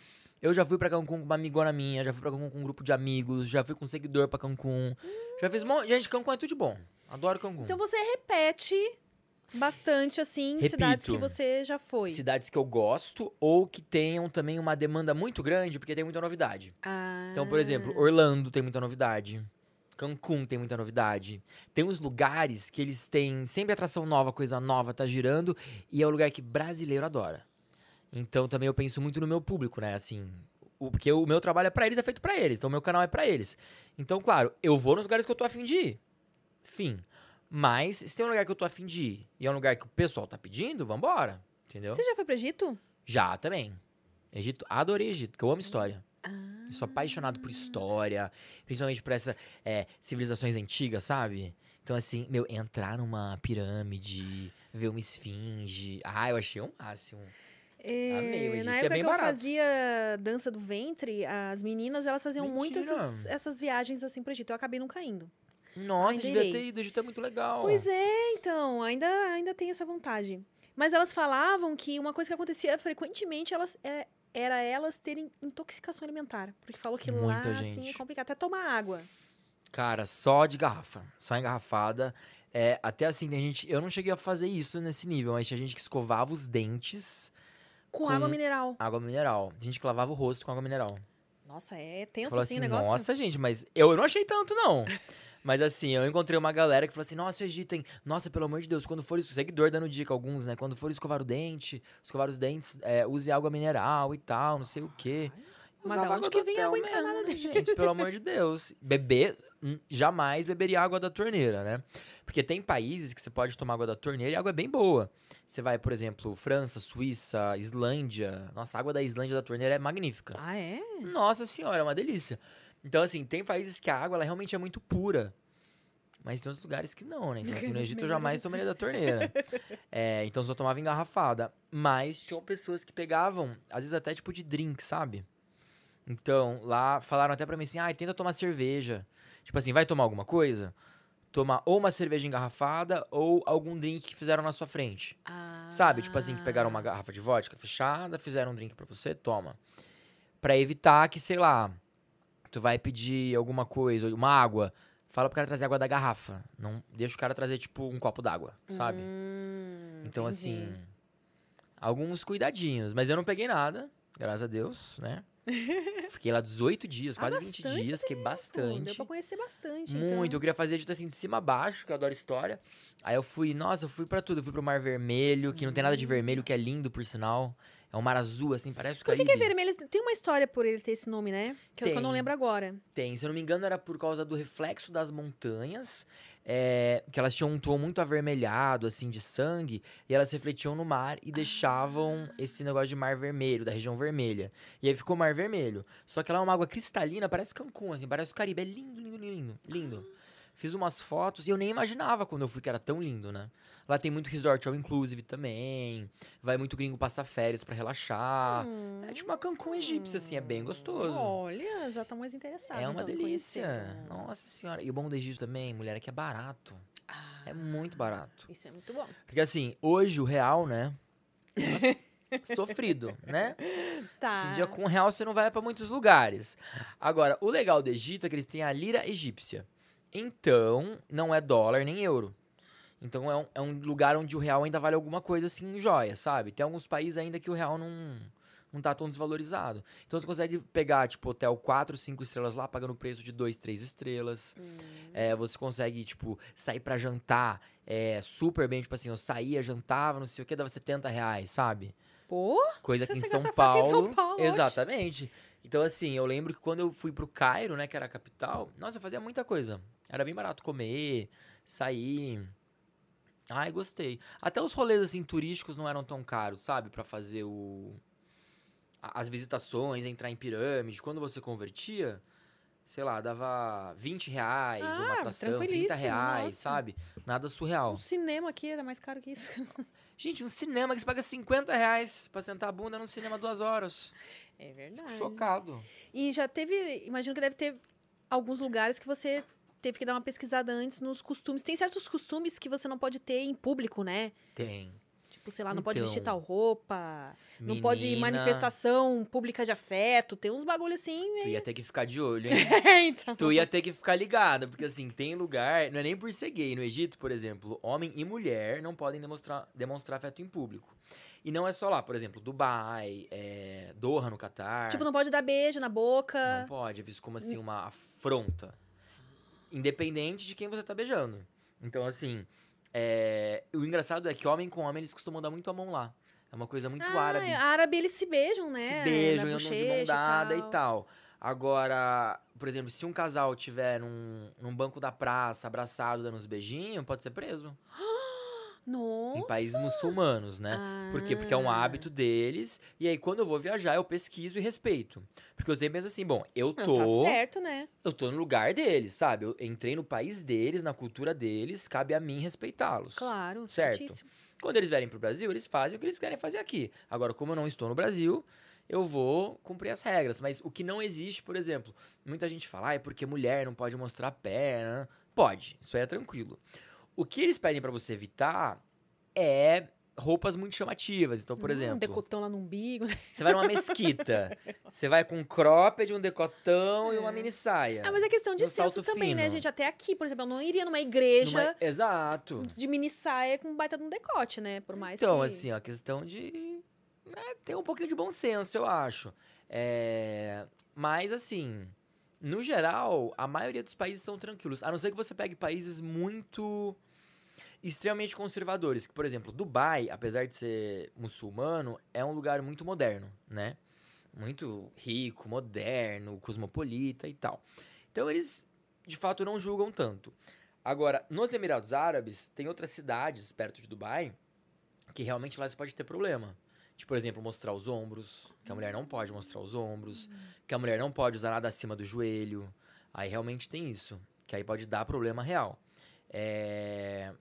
Eu já fui pra Cancún com uma amigona minha, já fui pra Cancún com um grupo de amigos, já fui com um seguidor pra Cancún. Já fiz um monte... Gente, Cancún é tudo de bom. Adoro Cancún. Então você repete Bastante, assim, Repito. cidades que você já foi. Cidades que eu gosto ou que tenham também uma demanda muito grande, porque tem muita novidade. Ah. Então, por exemplo, Orlando tem muita novidade. Cancún tem muita novidade. Tem uns lugares que eles têm sempre atração nova, coisa nova, tá girando. E é um lugar que brasileiro adora. Então também eu penso muito no meu público, né? Assim, o- porque o meu trabalho é pra eles, é feito pra eles. Então o meu canal é pra eles. Então, claro, eu vou nos lugares que eu tô afim de ir. Fim. Mas, se tem um lugar que eu tô afim de ir e é um lugar que o pessoal tá pedindo, vambora. Entendeu? Você já foi pro Egito? Já também. Egito, adorei Egito, porque eu amo história. Ah. Eu sou apaixonado por história, principalmente por essas civilizações antigas, sabe? Então, assim, meu, entrar numa pirâmide, ver uma esfinge. Ah, eu achei o máximo. É, Amei, o Egito na é época bem que eu barato. fazia dança do ventre, as meninas, elas faziam muito Mentira. essas, essas viagens assim pro Egito. Eu acabei nunca indo. Nossa, Ainda devia irei. ter ido. O Egito é muito legal. Pois é, então, ainda, ainda tenho essa vontade. Mas elas falavam que uma coisa que acontecia frequentemente elas, é- era elas terem intoxicação alimentar. Porque falou que lá, Muita assim, é gente. complicado. Até tomar água. Cara, só de garrafa. Só engarrafada. É, até assim, tem gente. Eu não cheguei a fazer isso nesse nível, mas tinha gente que escovava os dentes Com, Com- água mineral. água mineral. Tem gente que lavava o rosto com água mineral. Nossa, é tenso assim assim, o negócio. nossa, gente, mas eu não achei tanto, não. (laughs) mas assim, eu encontrei uma galera que falou assim, nossa, o Egito, hein? Nossa, pelo amor de Deus, quando for isso, seguidor dando dica alguns, né? Quando for escovar o dente, escovar os dentes, é, use água mineral e tal, não sei o quê. Mas Usava da onde água que vem água encanada gente? Pelo amor de Deus. (laughs) Beber, jamais beberia água da torneira, né? Porque tem países que você pode tomar água da torneira e a água é bem boa. Você vai, por exemplo, França, Suíça, Islândia. Nossa, a água da Islândia da torneira é magnífica. Ah, é? Nossa senhora, é uma delícia. Então, assim, tem países que a água ela realmente é muito pura. Mas tem outros lugares que não, né? Então, assim, no (laughs) Egito eu jamais tomaria da torneira. (laughs) É, então só tomava engarrafada. Mas tinham pessoas que pegavam, às vezes até tipo de drink, sabe? Então, lá falaram até pra mim assim, ah, tenta tomar cerveja. Tipo assim, vai tomar alguma coisa? Toma ou uma cerveja engarrafada ou algum drink que fizeram na sua frente. Ah. Sabe? Tipo assim, que pegaram uma garrafa de vodka fechada, fizeram um drink pra você, toma. Pra evitar que, sei lá, tu vai pedir alguma coisa, uma água, fala pro cara trazer água da garrafa. Não deixa o cara trazer, tipo, um copo d'água, sabe? Hum, então, entendi. assim, alguns cuidadinhos. Mas eu não peguei nada, graças a Deus, né? (laughs) Fiquei lá 18 dias, Ah, quase 20 bastante dias, fiquei bastante. Deu pra conhecer bastante, Muito, então. eu queria fazer Egito assim de cima a baixo, que eu adoro história. Aí eu fui, nossa, eu fui pra tudo. Eu fui pro Mar Vermelho, que não tem nada de vermelho, que é lindo, por sinal. É um mar azul, assim, parece o Por que, Caribe. que é vermelho? Tem uma história por ele ter esse nome, né? Que eu, que eu não Tem. lembro agora. Tem, se eu não me engano, era por causa do reflexo das montanhas, é, que elas tinham um tom muito avermelhado, assim, de sangue, e elas refletiam no mar e deixavam esse negócio de mar vermelho, da região vermelha. E aí ficou mar vermelho. Só que ela é uma água cristalina, parece Cancún, assim, parece o Caribe. É lindo, lindo, lindo, lindo. Fiz umas fotos e eu nem imaginava quando eu fui que era tão lindo, né? Lá tem muito resort all inclusive também. Vai muito gringo passar férias pra relaxar. É tipo uma Cancún egípcia, assim, é bem gostoso. Olha, já estão mais interessados. É uma então, conhecer. delícia. Nossa senhora. E o bom do Egito também, mulher, é que é barato. Ah, É muito barato. Isso é muito bom. Porque assim, hoje o real, né? Nossa, (laughs) sofrido, né? Tá. Em dia com o real você não vai pra muitos lugares. Agora, o legal do Egito é que eles têm a lira egípcia. Então, não é dólar nem euro. Então é um, é um lugar onde o real ainda vale alguma coisa assim em joia, sabe? Tem alguns países ainda que o real não, não tá tão desvalorizado. Então você consegue pegar, tipo, hotel 4, 5 estrelas lá, pagando preço de 2, 3 estrelas. É, você consegue, tipo, sair pra jantar é, super bem, tipo assim, eu saía, jantava, não sei o que, dava 70 reais, sabe? Pô, Coisa aqui em você São Paulo. em São Paulo. Exatamente. Então, assim, eu lembro que quando eu fui pro Cairo, né, que era a capital, nossa, eu fazia muita coisa. Era bem barato comer, sair. Ai, gostei. Até os rolês, assim, turísticos não eram tão caros, sabe? Pra fazer o. As visitações, entrar em pirâmide. Quando você convertia, sei lá, dava 20 reais uma Ah, atração, 30 tranquilíssimo, reais, nossa. sabe? Nada surreal. um cinema aqui era mais caro que isso. (laughs) Gente, um cinema que você paga 50 reais pra sentar a bunda num cinema duas horas. É verdade. Chocado. E já teve, imagino que deve ter alguns lugares que você teve que dar uma pesquisada antes nos costumes. Tem certos costumes que você não pode ter em público, né? Tem. Tipo, sei lá, não pode Então, vestir tal roupa, não pode ir menina, manifestação pública de afeto. Tem uns bagulho assim. Tu ia ter que ficar de olho, hein? (laughs) É, então. tu ia ter que ficar ligada, porque assim, tem lugar, não é nem por ser gay. No Egito, por exemplo, homem e mulher não podem demonstrar, demonstrar afeto em público. E não é só lá, por exemplo, Dubai, é, Doha no Catar. Tipo, não pode dar beijo na boca. Não pode, é visto como assim uma afronta. Independente de quem você tá beijando. Então, assim, é, o engraçado é que homem com homem eles costumam dar muito a mão lá. É uma coisa muito ah, árabe. árabe eles se beijam, né? Se beijam, andam de mão dada e tal. tal. Agora, por exemplo, se um casal tiver num, num banco da praça, abraçado, dando uns beijinhos, pode ser preso. (gasps) Nossa. Em países muçulmanos, né? Por quê? Porque é um Ah. hábito deles. E aí, quando eu vou viajar, eu pesquiso e respeito. Porque eu sempre penso assim, bom, eu Não, tô. tá certo, né? Eu tô no lugar deles, sabe? Eu entrei no país deles, na cultura deles, cabe a mim respeitá-los. Claro, Certo. certíssimo. Quando eles vierem pro Brasil, eles fazem o que eles querem fazer aqui. Agora, como eu não estou no Brasil, eu vou cumprir as regras. Mas o que não existe, por exemplo, muita gente fala, ah, é porque mulher não pode mostrar a perna. Pode, isso aí é tranquilo. O que eles pedem pra você evitar é roupas muito chamativas. Então, por Hum, exemplo, Um decotão lá no umbigo. né? você vai numa mesquita, (laughs) você vai com um cropped, um decotão e uma É. mini saia. Ah, mas é questão de Um senso também, né, fino. gente? Até aqui, por exemplo, eu não iria numa igreja Numa- Exato. de mini saia com baita de um decote, né? Por mais Então, que... assim, ó, a questão de. né, ter um pouquinho de bom senso, eu acho. É, Mas, assim, no geral, a maioria dos países são tranquilos. A não ser que você pegue países muito. Extremamente conservadores. Que, por exemplo, Dubai, apesar de ser muçulmano, é um lugar muito moderno, né? Muito rico, moderno, cosmopolita e tal. Então, eles, de fato, não julgam tanto. Agora, nos Emirados Árabes, tem outras cidades perto de Dubai que realmente lá você pode ter problema. De, por exemplo, mostrar os ombros, que a mulher não pode mostrar os ombros, que a mulher não pode usar nada acima do joelho. Aí realmente tem isso, que aí pode dar problema real. É,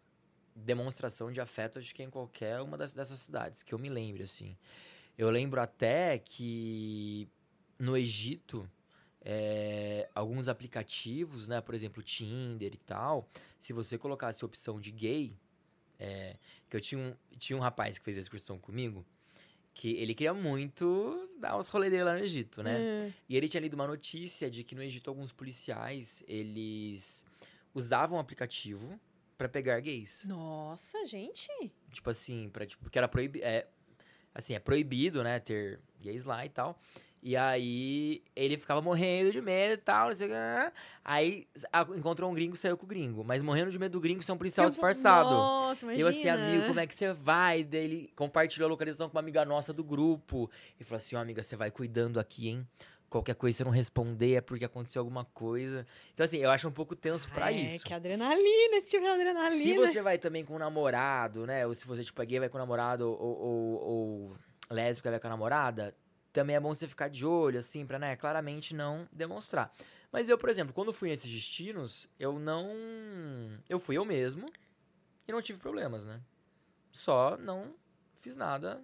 Demonstração de afeto, acho que é em qualquer uma das, dessas cidades, que eu me lembre, assim. Eu lembro até que no Egito, é, alguns aplicativos, né, por exemplo, Tinder e tal, se você colocasse a opção de gay, é, que eu tinha um, tinha um rapaz que fez a excursão comigo, que ele queria muito dar uns rolê dele lá no Egito, né? Hum. E ele tinha lido uma notícia de que no Egito alguns policiais, eles usavam o aplicativo pra pegar gays. Nossa, gente. Tipo assim, pra, tipo, porque era proibido, é, assim, é proibido, né, ter gays lá e tal. E aí ele ficava morrendo de medo e tal, não sei o que. ah. Aí a- encontrou um gringo saiu com o gringo. Mas morrendo de medo do gringo ser um policial Tipo, disfarçado. Nossa, imagina. eu assim, amigo, como é que você vai? Daí ele compartilhou a localização com uma amiga nossa do grupo. E falou assim, ó, amiga, você vai cuidando aqui, hein? Qualquer coisa você não responder é porque aconteceu alguma coisa. Então, assim, eu acho um pouco tenso pra é, isso. que adrenalina, esse tipo de adrenalina. Se você vai também com um namorado, né? Ou se você, tipo, é gay, vai com namorado, ou, ou, ou lésbica vai com a namorada, também é bom você ficar de olho, assim, pra, né, claramente não demonstrar. Mas eu, por exemplo, quando fui nesses destinos, eu não. Eu fui eu mesmo e não tive problemas, né? Só não fiz nada.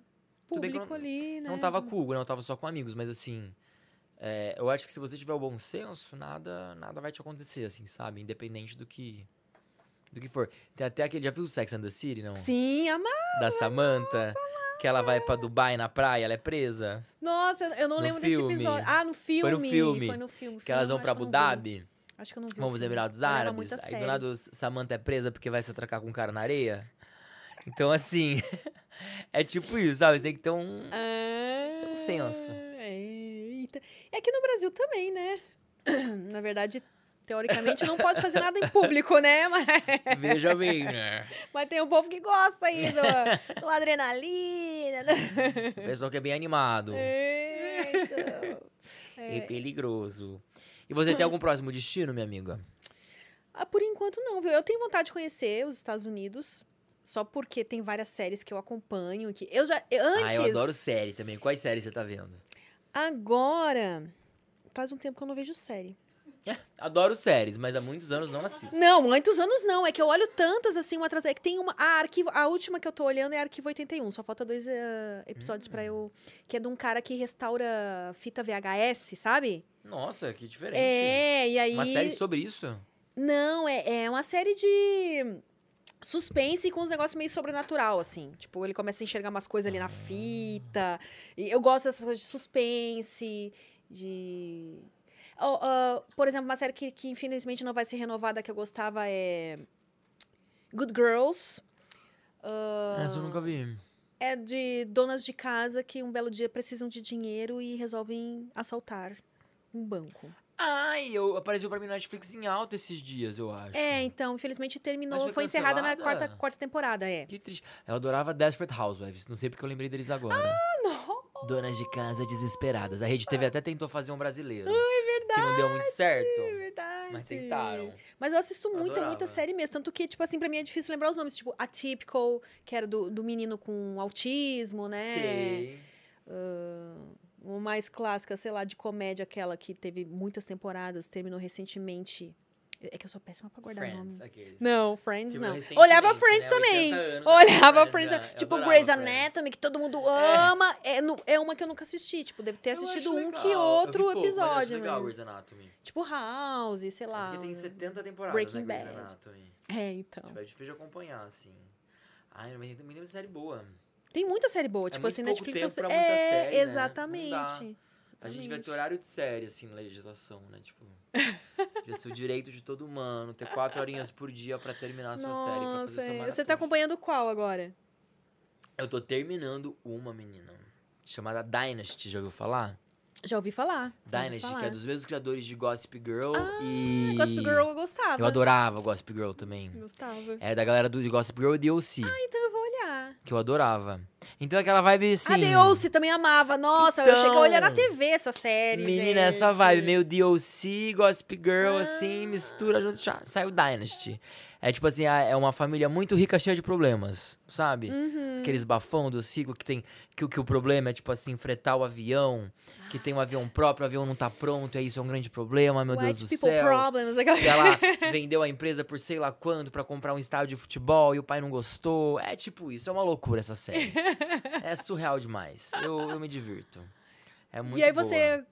Público ali, né? Não tava com o Hugo, né? Eu tava só com amigos, mas assim. É, eu acho que se você tiver o bom senso, nada, nada vai te acontecer, assim, sabe? Independente do que. Do que for. Tem até aquele. Já viu o Sex and the City, não? Sim, ama... Da Samantha. Que ela vai pra Dubai na praia, ela é presa. Nossa, eu não No lembro filme. desse episódio. Ah, no filme. Foi no filme. Foi no filme. Que elas vão eu Abu. Dhabi. Acho que eu não vi. Vão. Emirados Árabes. Aí do nada Samantha é presa porque vai se atracar com um cara na areia. Então, assim. (laughs) é tipo isso, sabe? Você tem que ter um. Ah, um senso. Eita. É aqui no Brasil também, né? (clears throat) Na verdade, teoricamente, não pode fazer nada em público, né? (laughs) Mas, Veja bem, né? mas tem um povo que gosta aí do, do adrenalina. do- O pessoal que é bem animado. Eita. É (laughs) peligroso. E você tem algum próximo destino, minha amiga? Ah, por enquanto não, viu? Eu tenho vontade de conhecer os Estados Unidos. Só porque tem várias séries que eu acompanho. Que eu já. Antes. Ah, eu adoro série também. Quais séries você tá vendo? Agora. Faz um tempo que eu não vejo série. Adoro séries, mas há muitos anos não assisto. Não, muitos anos não. É que eu olho tantas assim, uma atrás. É que tem uma. A, arquivo, a última que eu tô olhando é Arquivo 81. Só falta dois eh, episódios pra eu. Que é de um cara que restaura fita VHS, sabe? Nossa, que diferente. É, e aí. Uma série sobre isso? Não, é, é uma série de. Suspense com uns negócios meio sobrenatural, assim. Tipo, ele começa a enxergar umas coisas ali na fita. E eu gosto dessas coisas de suspense, de. Oh, ah, por exemplo, uma série que, que infelizmente não vai ser renovada que eu gostava é. Good Girls. Ah, Essa eu nunca vi. é de donas de casa que um belo dia precisam de dinheiro e resolvem assaltar um banco. Ai, eu, apareceu pra mim na Netflix em alta esses dias, eu acho. É, então, infelizmente terminou, foi, foi encerrada na quarta, quarta temporada, é. Que triste. Eu adorava Desperate Housewives. Não sei porque eu lembrei deles agora. Ah, não. Donas de casa desesperadas. A Rede TV até tentou fazer um brasileiro. é verdade. Que não deu muito certo. É verdade. Mas tentaram. Mas eu assisto muita, muita Adorava. série mesmo. Tanto que, tipo assim, pra mim é difícil lembrar os nomes. Tipo, Atypical, que era do, do menino com autismo, né? Sei. Ah, uma mais clássica, sei lá, de comédia, aquela que teve muitas temporadas, terminou recentemente. É que eu sou péssima pra guardar Friends, nome. aqueles. Não, Friends não. Olhava Friends né? também. 80 anos, Olhava Friends, Friends. né? Eu Tipo, Grey's Friends. Anatomy, que todo mundo ama. É, nu- é uma que eu nunca assisti. Tipo, deve ter assistido um legal. que Eu vi outro mas eu acho episódio. legal mas- Grey's Anatomy. Tipo House, sei lá. Porque tem 70 temporadas, Breaking né, Bad. É, então. Tipo, é difícil de acompanhar, assim. Ai, mas tem muita série boa. Tem muita série boa. Tipo muito assim, Netflix. tempo pra muita é, série, né? Não exatamente. A gente vai ter horário de série, assim, na legislação, né? Tipo, devia ser o direito de todo humano, ter quatro horinhas por dia pra terminar a sua série, pra Nossa, fazer sua é. maratona. você tá acompanhando qual agora? Eu tô terminando uma, menina, chamada Dynasty, já ouviu falar? Já ouvi falar. já ouvi Dynasty, que falar. é dos mesmos criadores de Gossip Girl Ah, e... Gossip Girl eu gostava. Eu adorava Gossip Girl também. Gostava. É da galera do Gossip Girl e DLC, Então eu vou. Que eu adorava. Então aquela vibe assim... A Deus também amava. Nossa, eu cheguei a olhar na Então, TV essa série. Menina, essa vibe, gente. meio DLC, Gossip Girl, Ah. assim, mistura junto, já saiu Dynasty. É tipo assim, a- é uma família muito rica, cheia de problemas, sabe? Uhum. Aqueles bafão do ciclo que tem. Que, o- que o problema é, tipo assim, fretar o avião, que tem um avião próprio, o avião não tá pronto, e isso é um grande problema, meu Deus White do people céu. problems. Aquela... E ela (laughs) vendeu a empresa por sei lá quanto pra comprar um estádio de futebol e o pai não gostou. É tipo isso, é uma loucura essa série. (laughs) é surreal demais. Eu, eu me divirto. É muito e aí boa. você.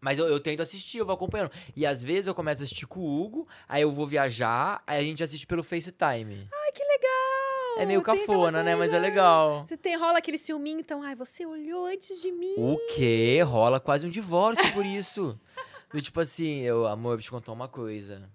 Mas eu, eu tento assistir, eu vou acompanhando. E às vezes eu começo a assistir com o Hugo, aí eu vou viajar, aí a gente assiste pelo FaceTime. Ai, que legal! é meio Tem cafona, né? Mas é legal. Você tem, rola aquele ciúminho, então, ai, você olhou antes de mim. O quê? Rola quase um divórcio por isso. (laughs) Do tipo assim, eu, amor, eu vou te contar uma coisa.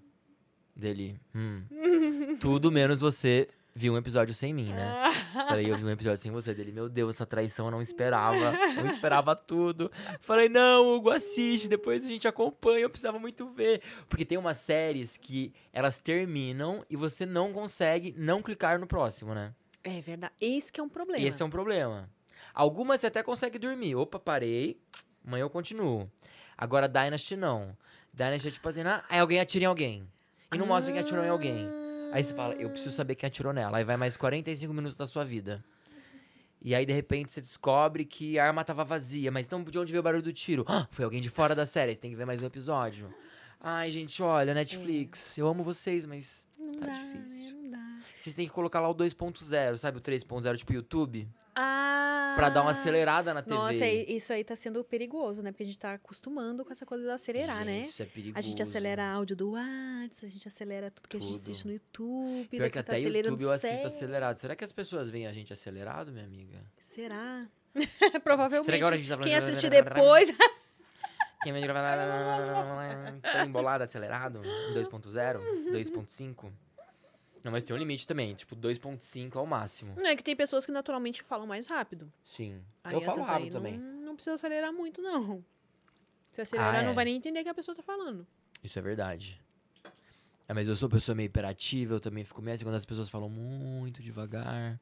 Dele, hum. (laughs) Tudo menos você viu um episódio sem mim, né? Falei, eu vi um episódio sem você. Dele, meu Deus, essa traição eu não esperava. Não esperava tudo. Falei, não, Hugo, assiste, depois a gente acompanha, eu precisava muito ver. Porque tem umas séries que elas terminam e você não consegue não clicar no próximo, né? É verdade. Esse que é um problema. Esse é um problema. Algumas você até consegue dormir. Opa, parei. Amanhã eu continuo. Agora Dynasty não. Dynasty é tipo assim, ah, aí alguém atira em alguém. E não mostra quem atirou em alguém. Aí você fala, eu preciso saber quem atirou nela. Aí vai mais 45 minutos da sua vida. E aí, de repente, você descobre que a arma tava vazia. Mas então, de onde veio o barulho do tiro? Ah, (gasps) foi alguém de fora da série. Você tem que ver mais um episódio. Ai, gente, olha, Netflix. Eu amo vocês, mas Não tá dá, difícil. né? Não dá. vocês têm que colocar lá o 2.0, sabe? O 3.0, tipo YouTube. Ah! Pra dar uma acelerada na TV. Nossa, isso aí tá sendo perigoso, né? Porque a gente tá acostumando com essa coisa de acelerar, Gente, né? Isso é perigoso. A gente acelera áudio do WhatsApp, a gente acelera tudo que a gente Tudo. assiste no YouTube. Pior que tá até acelerando YouTube eu assisto acelerado. Será que as pessoas veem a gente acelerado, minha amiga? Será? (laughs) Provavelmente. Será que agora a gente tá Quem assistir depois. (laughs) Quem grava... (laughs) Tá embolado acelerado? 2.0? 2.5? Não, mas tem um limite também. Tipo, 2.5 é o máximo. Não é que tem pessoas que naturalmente falam mais rápido. Sim. Aí eu falo rápido também. Não, não precisa acelerar muito, não. Se acelerar, Ah, não é. vai nem entender o que a pessoa tá falando. Isso é verdade. É, mas eu sou uma pessoa meio hiperativa, eu também fico meio assim quando as pessoas falam muito devagar.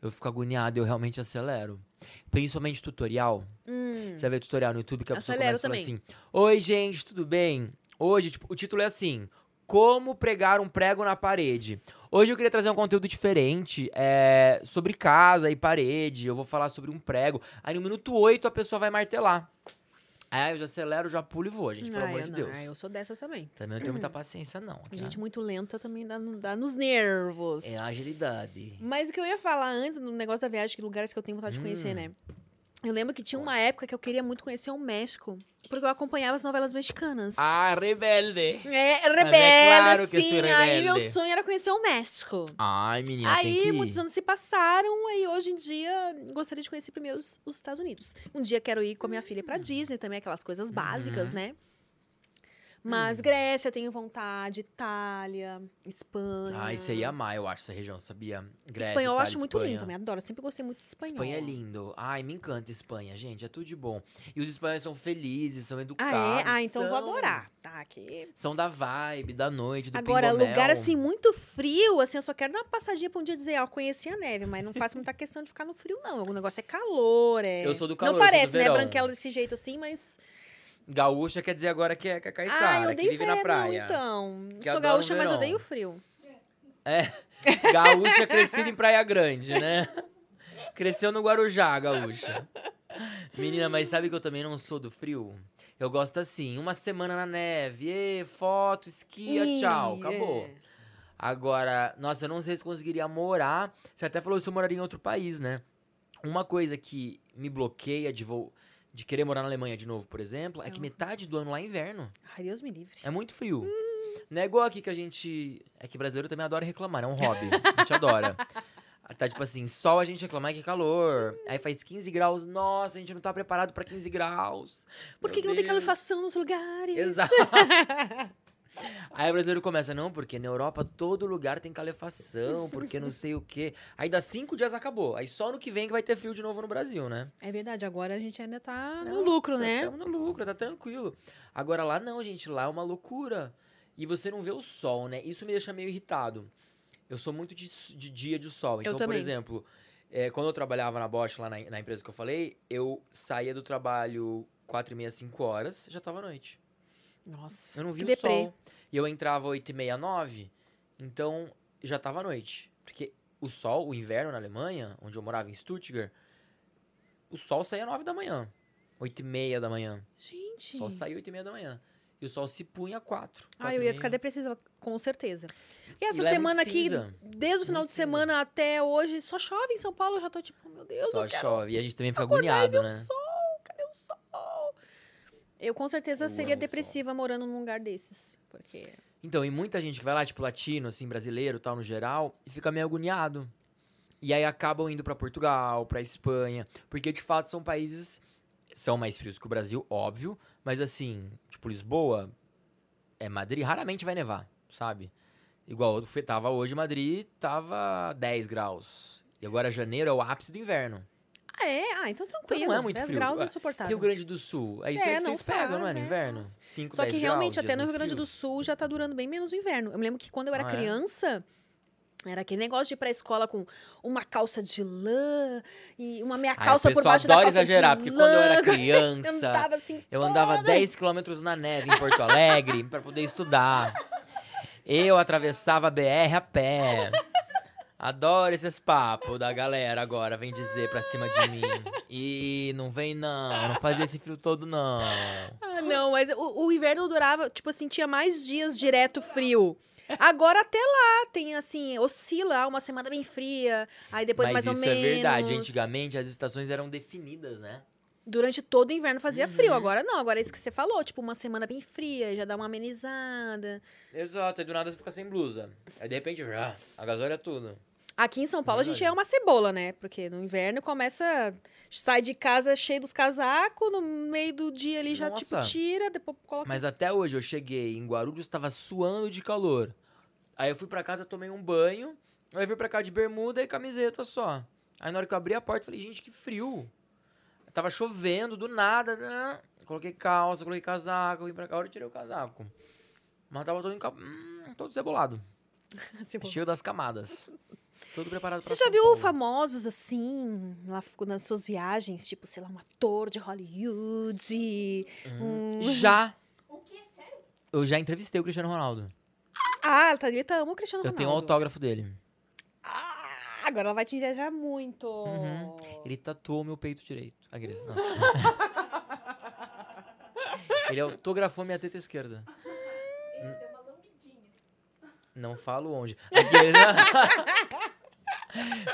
Eu fico agoniado e eu realmente acelero. Principalmente tutorial. Hum. Você vai ver tutorial no YouTube que a pessoa Acelero começa a falar também. assim: Oi, gente, tudo bem? Hoje, tipo, o título é assim: Como pregar um prego na parede. Hoje eu queria trazer um conteúdo diferente é, sobre casa e parede. Eu vou falar sobre um prego. Aí no minuto 8 a pessoa vai martelar. Aí eu já acelero, já pulo e vou, gente, pelo Ah, amor de não. Deus. Ah, eu sou dessas também. Também não tenho muita paciência, não. tá? Gente muito lenta também dá, dá nos nervos. É agilidade. Mas o que eu ia falar antes, no negócio da viagem, que lugares que eu tenho vontade de conhecer, Hum. né? Eu lembro que tinha uma época que eu queria muito conhecer o México, porque eu acompanhava as novelas mexicanas. Ah, rebelde. É, é rebelde, claro que sim. sou Aí meu rebelde. sonho era conhecer o México. Ai, menina, Aí muitos anos se passaram e hoje em dia gostaria de conhecer primeiro os, os Estados Unidos. Um dia quero ir com a minha filha pra Disney também, aquelas coisas básicas, Uhum. né? Mas Grécia tenho vontade, Itália, Espanha. Ah, isso aí ia amar, eu acho, essa região, sabia? Grécia, Espanhol eu Itália, acho muito Espanha. lindo, também adoro. Sempre gostei muito de espanhol. Espanha é lindo. Ai, me encanta Espanha, gente. É tudo de bom. E os espanhóis são felizes, são Ah, educados. é? Ah, então vou são- adorar. Tá, aqui. São da vibe, da noite, do Agora, pingomel. lugar assim muito frio, assim, eu só quero dar uma passadinha pra um dia dizer, ó, conheci a neve, mas não faço muita questão de ficar no frio, não. O negócio é calor, é. Eu sou do calor, Não parece, né, verão. branquela desse jeito assim, mas. Gaúcha quer dizer agora que é, que é ah, caiçara, eu que odeio vive frio, na praia. então. Que sou gaúcha, mas eu odeio frio. É, (laughs) gaúcha crescida em Praia Grande, né? Cresceu no Guarujá, gaúcha. Menina, mas sabe que eu também não sou do frio? Eu gosto assim, uma semana na neve, ê, foto, esquia, tchau, Ih, acabou. é. Agora, nossa, eu não sei se conseguiria morar. Você até falou se eu moraria em outro país, né? Uma coisa que me bloqueia de, vo- de querer morar na Alemanha de novo, por exemplo, é que metade do ano lá é inverno. Ai, Deus me livre. É muito frio. Não é igual aqui que a gente. É que brasileiro também adora reclamar, é um hobby. A gente adora. (laughs) Tá tipo assim, sol a gente reclamar que é calor. Aí faz 15 graus, nossa, a gente não tá preparado pra 15 graus. Por que, que não tem calefação nos lugares? Exato. (laughs) Aí o brasileiro começa, não, porque na Europa todo lugar tem calefação, porque não sei o quê. Aí dá cinco dias acabou. Aí só no que vem que vai ter frio de novo no Brasil, né? É verdade, agora a gente ainda tá no Nossa, lucro, né? Tamo no lucro, tá tranquilo. Agora lá não, gente, lá é uma loucura. E você não vê o sol, né? Isso me deixa meio irritado. Eu sou muito de, de dia de sol. Então, por exemplo, é, quando eu trabalhava na Bosch, lá na, na empresa que eu falei, eu saía do trabalho 4 e meia, 5 horas, já tava à noite. Nossa, Eu não vi o deprê. sol. E eu entrava 8 e meia, 9, então já tava à noite. Porque o sol, o inverno na Alemanha, onde eu morava em Stuttgart, o sol saía 9 da manhã. 8 e meia da manhã. Gente. O sol saía 8 e meia da manhã. E o sol se punha 4. Ah, eu ia ficar depressiva, com certeza. E essa lá é semana aqui, desde o final de semana até hoje, só chove em São Paulo. Eu já tô tipo, meu Deus, Só chove. E a gente também fica e agoniado, né? sol. Eu com certeza Eu seria depressiva morando num lugar desses. Porque. Então, e muita gente que vai lá, tipo latino, assim, brasileiro, tal, no geral, e fica meio agoniado. E aí acabam indo pra Portugal, pra Espanha, porque de fato são países são mais frios que o Brasil, óbvio, mas assim, tipo Lisboa, é Madrid, raramente vai nevar, sabe? Igual eu tava hoje Madrid, tava 10 graus. E agora janeiro é o ápice do inverno. Ah, é? Ah, então tranquilo. não é muito 10 frio. graus é Ah, insuportável. Rio Grande do Sul, é isso É, aí que não vocês pegam, não é? faz, No é, inverno? nossa. 5, Só que realmente, até no Rio Grande do Sul já tá durando bem menos o inverno. Eu me lembro que quando eu era Ah, é? criança. Era aquele negócio de ir pra escola com uma calça de lã e uma meia calça Ai, por baixo da calça exagerar, de porque lã. quando eu era (laughs) Eu criança, andava assim. eu andava 10 quilômetros na neve em Porto Alegre pra poder estudar. Eu atravessava a BR a pé. Adoro esses papos da galera agora, vem dizer pra cima de mim. (laughs) E não vem não, não fazia esse frio todo não. Ah, não, mas o, o inverno durava, tipo assim, tinha mais dias direto frio. Agora até lá tem assim, oscila uma semana bem fria, aí depois Mas mais ou isso menos. é verdade, antigamente as estações eram definidas, né? Durante todo o inverno fazia Uhum. frio, agora não, agora é isso que você falou, tipo uma semana bem fria, já dá uma amenizada. Exato, aí do nada você fica sem blusa. Aí de repente, (laughs) ah, agasalha tudo. Aqui em São Paulo a gente é uma cebola, né? Porque no inverno começa. Sai de casa cheio dos casacos, no meio do dia ali já, tipo, Nossa. tira, depois coloca. Mas até hoje eu cheguei em Guarulhos, tava suando de calor. Aí eu fui pra casa, tomei um banho. Aí eu fui pra cá de bermuda e camiseta só. Aí na hora que eu abri a porta, eu falei, gente, que frio. Tava chovendo, do nada. né? Coloquei calça, coloquei casaco, vim pra cá, hora eu tirei o casaco. Mas tava todo, enca... hum, todo cebolado. (laughs) Tipo, Cheio das camadas. Todo preparado Você pra já São viu Paulo. famosos assim, lá nas suas viagens? Tipo, sei lá, um ator de Hollywood. um- Já. O que? Sério? Eu já entrevistei o Cristiano Ronaldo. Ah, tá, ele ama o Cristiano Eu Ronaldo. tenho um autógrafo dele. Ah, agora ela vai te invejar muito. Uhum. Ele tatuou meu peito direito. Aqueles, não. (laughs) Ele autografou minha teta esquerda. Ele deu uma lambidinha. Não falo onde. Aqueles, (laughs)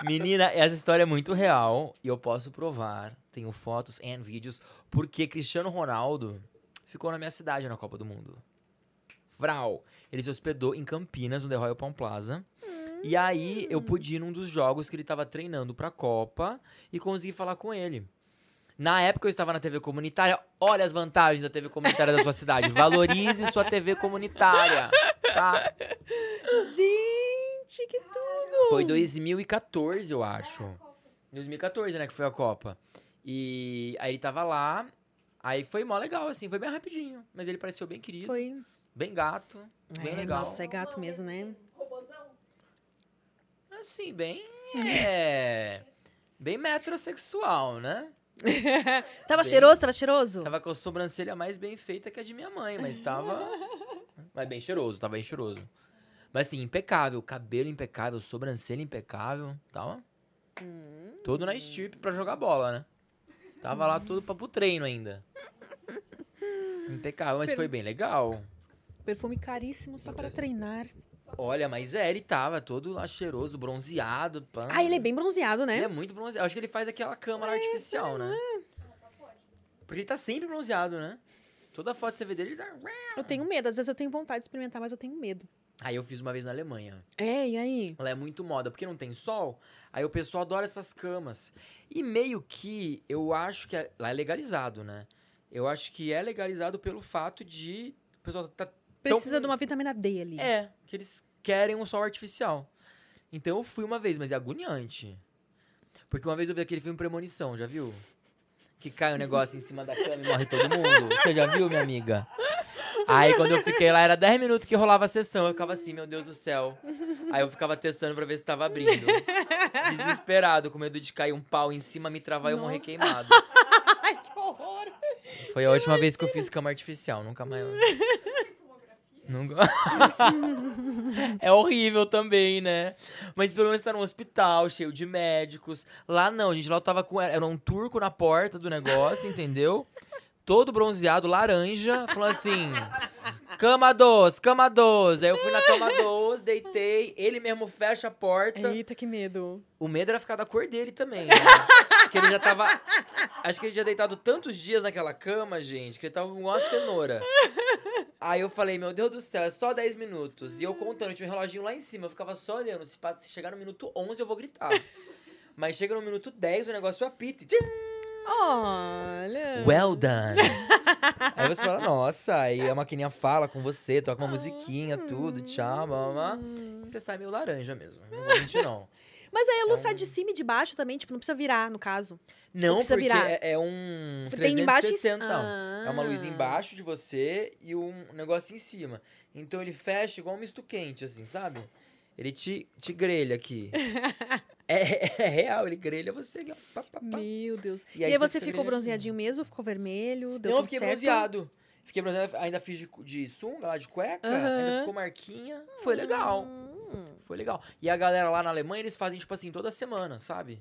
Menina, essa história é muito real e eu posso provar. Tenho fotos e vídeos porque Cristiano Ronaldo ficou na minha cidade na Copa do Mundo. Vral. Ele se hospedou em Campinas, no The Royal Palm Plaza. E aí eu pude ir num dos jogos que ele tava treinando pra Copa e consegui falar com ele. Na época eu estava na TV comunitária. Olha as vantagens da TV comunitária da sua cidade. Valorize sua TV comunitária, tá? (laughs) Gente, que tudo! Foi 2014, eu acho. 2014, né, que foi a Copa. E aí ele tava lá. Aí foi mó legal, assim, foi bem rapidinho. Mas ele pareceu bem querido, Foi. bem gato, bem É, legal. Nossa, é gato mesmo, né? Assim, bem. É. Bem metrosexual, né? (laughs) Tava Bem- cheiroso? Tava cheiroso? Tava com a sobrancelha mais bem feita que a de minha mãe, mas tava. (laughs) mas bem cheiroso, tava bem cheiroso. Mas assim, impecável. Cabelo impecável, sobrancelha impecável. Tava. Todo na estirpe pra jogar bola, né? Tava lá tudo pra pro treino ainda. Impecável, mas foi bem legal. Perfume caríssimo só para treinar. Olha, mas é, ele tava todo lá cheiroso, bronzeado. Pã. Ah, ele é bem bronzeado, Ele é né? muito bronzeado. Acho que ele faz aquela câmara artificial, né? Porque ele tá sempre bronzeado, né? Toda foto que você vê dele, ele tá... Eu tenho medo. Às vezes eu tenho vontade de experimentar, mas eu tenho medo. Aí eu fiz uma vez na Alemanha. É, e aí? Ela é muito moda, porque não tem sol. Aí o pessoal adora essas camas. E meio que eu acho que é- lá é legalizado, né? Eu acho que é legalizado pelo fato de o pessoal tá Precisa de uma vitamina D ali. é, que eles querem um sol artificial. Então eu fui uma vez, mas é agoniante. Porque uma vez eu vi aquele filme Premonição, já viu? Que cai um negócio em cima da cama e morre todo mundo. Você já viu, minha amiga? Aí quando eu fiquei lá, era 10 minutos que rolava a sessão. Eu ficava assim, meu Deus do céu. Aí eu ficava testando pra ver se tava abrindo. Desesperado, com medo de cair um pau em cima, me travar e eu morrer queimado. (laughs) Ai, que horror! Foi a última vez que eu fiz cama artificial, nunca mais. Nunca... (laughs) é horrível também, né? Mas pelo menos tá num hospital cheio de médicos. Lá não, gente. Lá eu tava com. Era um turco na porta do negócio, entendeu? Todo bronzeado, laranja, falando assim: cama doce, cama doce. Aí eu fui na cama doce, deitei. Ele mesmo fecha a porta. Eita, que medo. O medo era ficar da cor dele também, né? que ele já tava. Acho que ele já deitado tantos dias naquela cama, gente, que ele tava igual uma cenoura. Aí eu falei, meu Deus do céu, é só 10 minutos. E eu contando, tinha um reloginho lá em cima, eu ficava só olhando. Se, passa, se chegar no minuto 11, eu vou gritar. Mas chega no minuto 10, o negócio apita. tchim, Olha. Well done. aí você fala, nossa, aí a maquininha fala com você, toca uma musiquinha, tudo, tchau, blá, blá. Você sai meio laranja mesmo. Não vou mentir, não. Mas aí a luz É sai um- de cima e de baixo também, tipo, não precisa virar, no caso. Não, precisa porque virar? é, é um Tem embaixo e- 360. então. É uma luz Ah. embaixo de você e um negócio em cima. Então ele fecha igual um misto quente, assim, sabe? Ele te, te grelha aqui. (laughs) (laughs) é, é real, ele grelha você. pá, pá, pá. Meu Deus. E E aí aí, você ficou bronzeadinho mesmo? Ficou vermelho? Deu Não, eu fiquei certo? bronzeado. Fiquei bronzeado, ainda fiz de, de sunga lá, de cueca. Ainda Aham. ficou marquinha. Foi legal. Hum. Foi legal. E a galera lá na Alemanha, eles fazem, tipo assim, toda semana, sabe?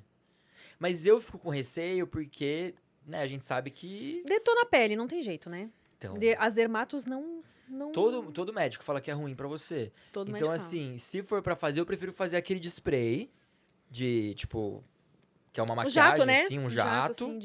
Mas eu fico com receio porque, né, a gente sabe que... Detona a pele, não tem jeito, né? Então, De- as dermatos não... não todo, todo médico fala que é ruim pra você. todo então, médico fala. assim, se for pra fazer, eu prefiro fazer aquele de spray, de, tipo, que é uma maquiagem, jato, né? assim, um O jato. assim,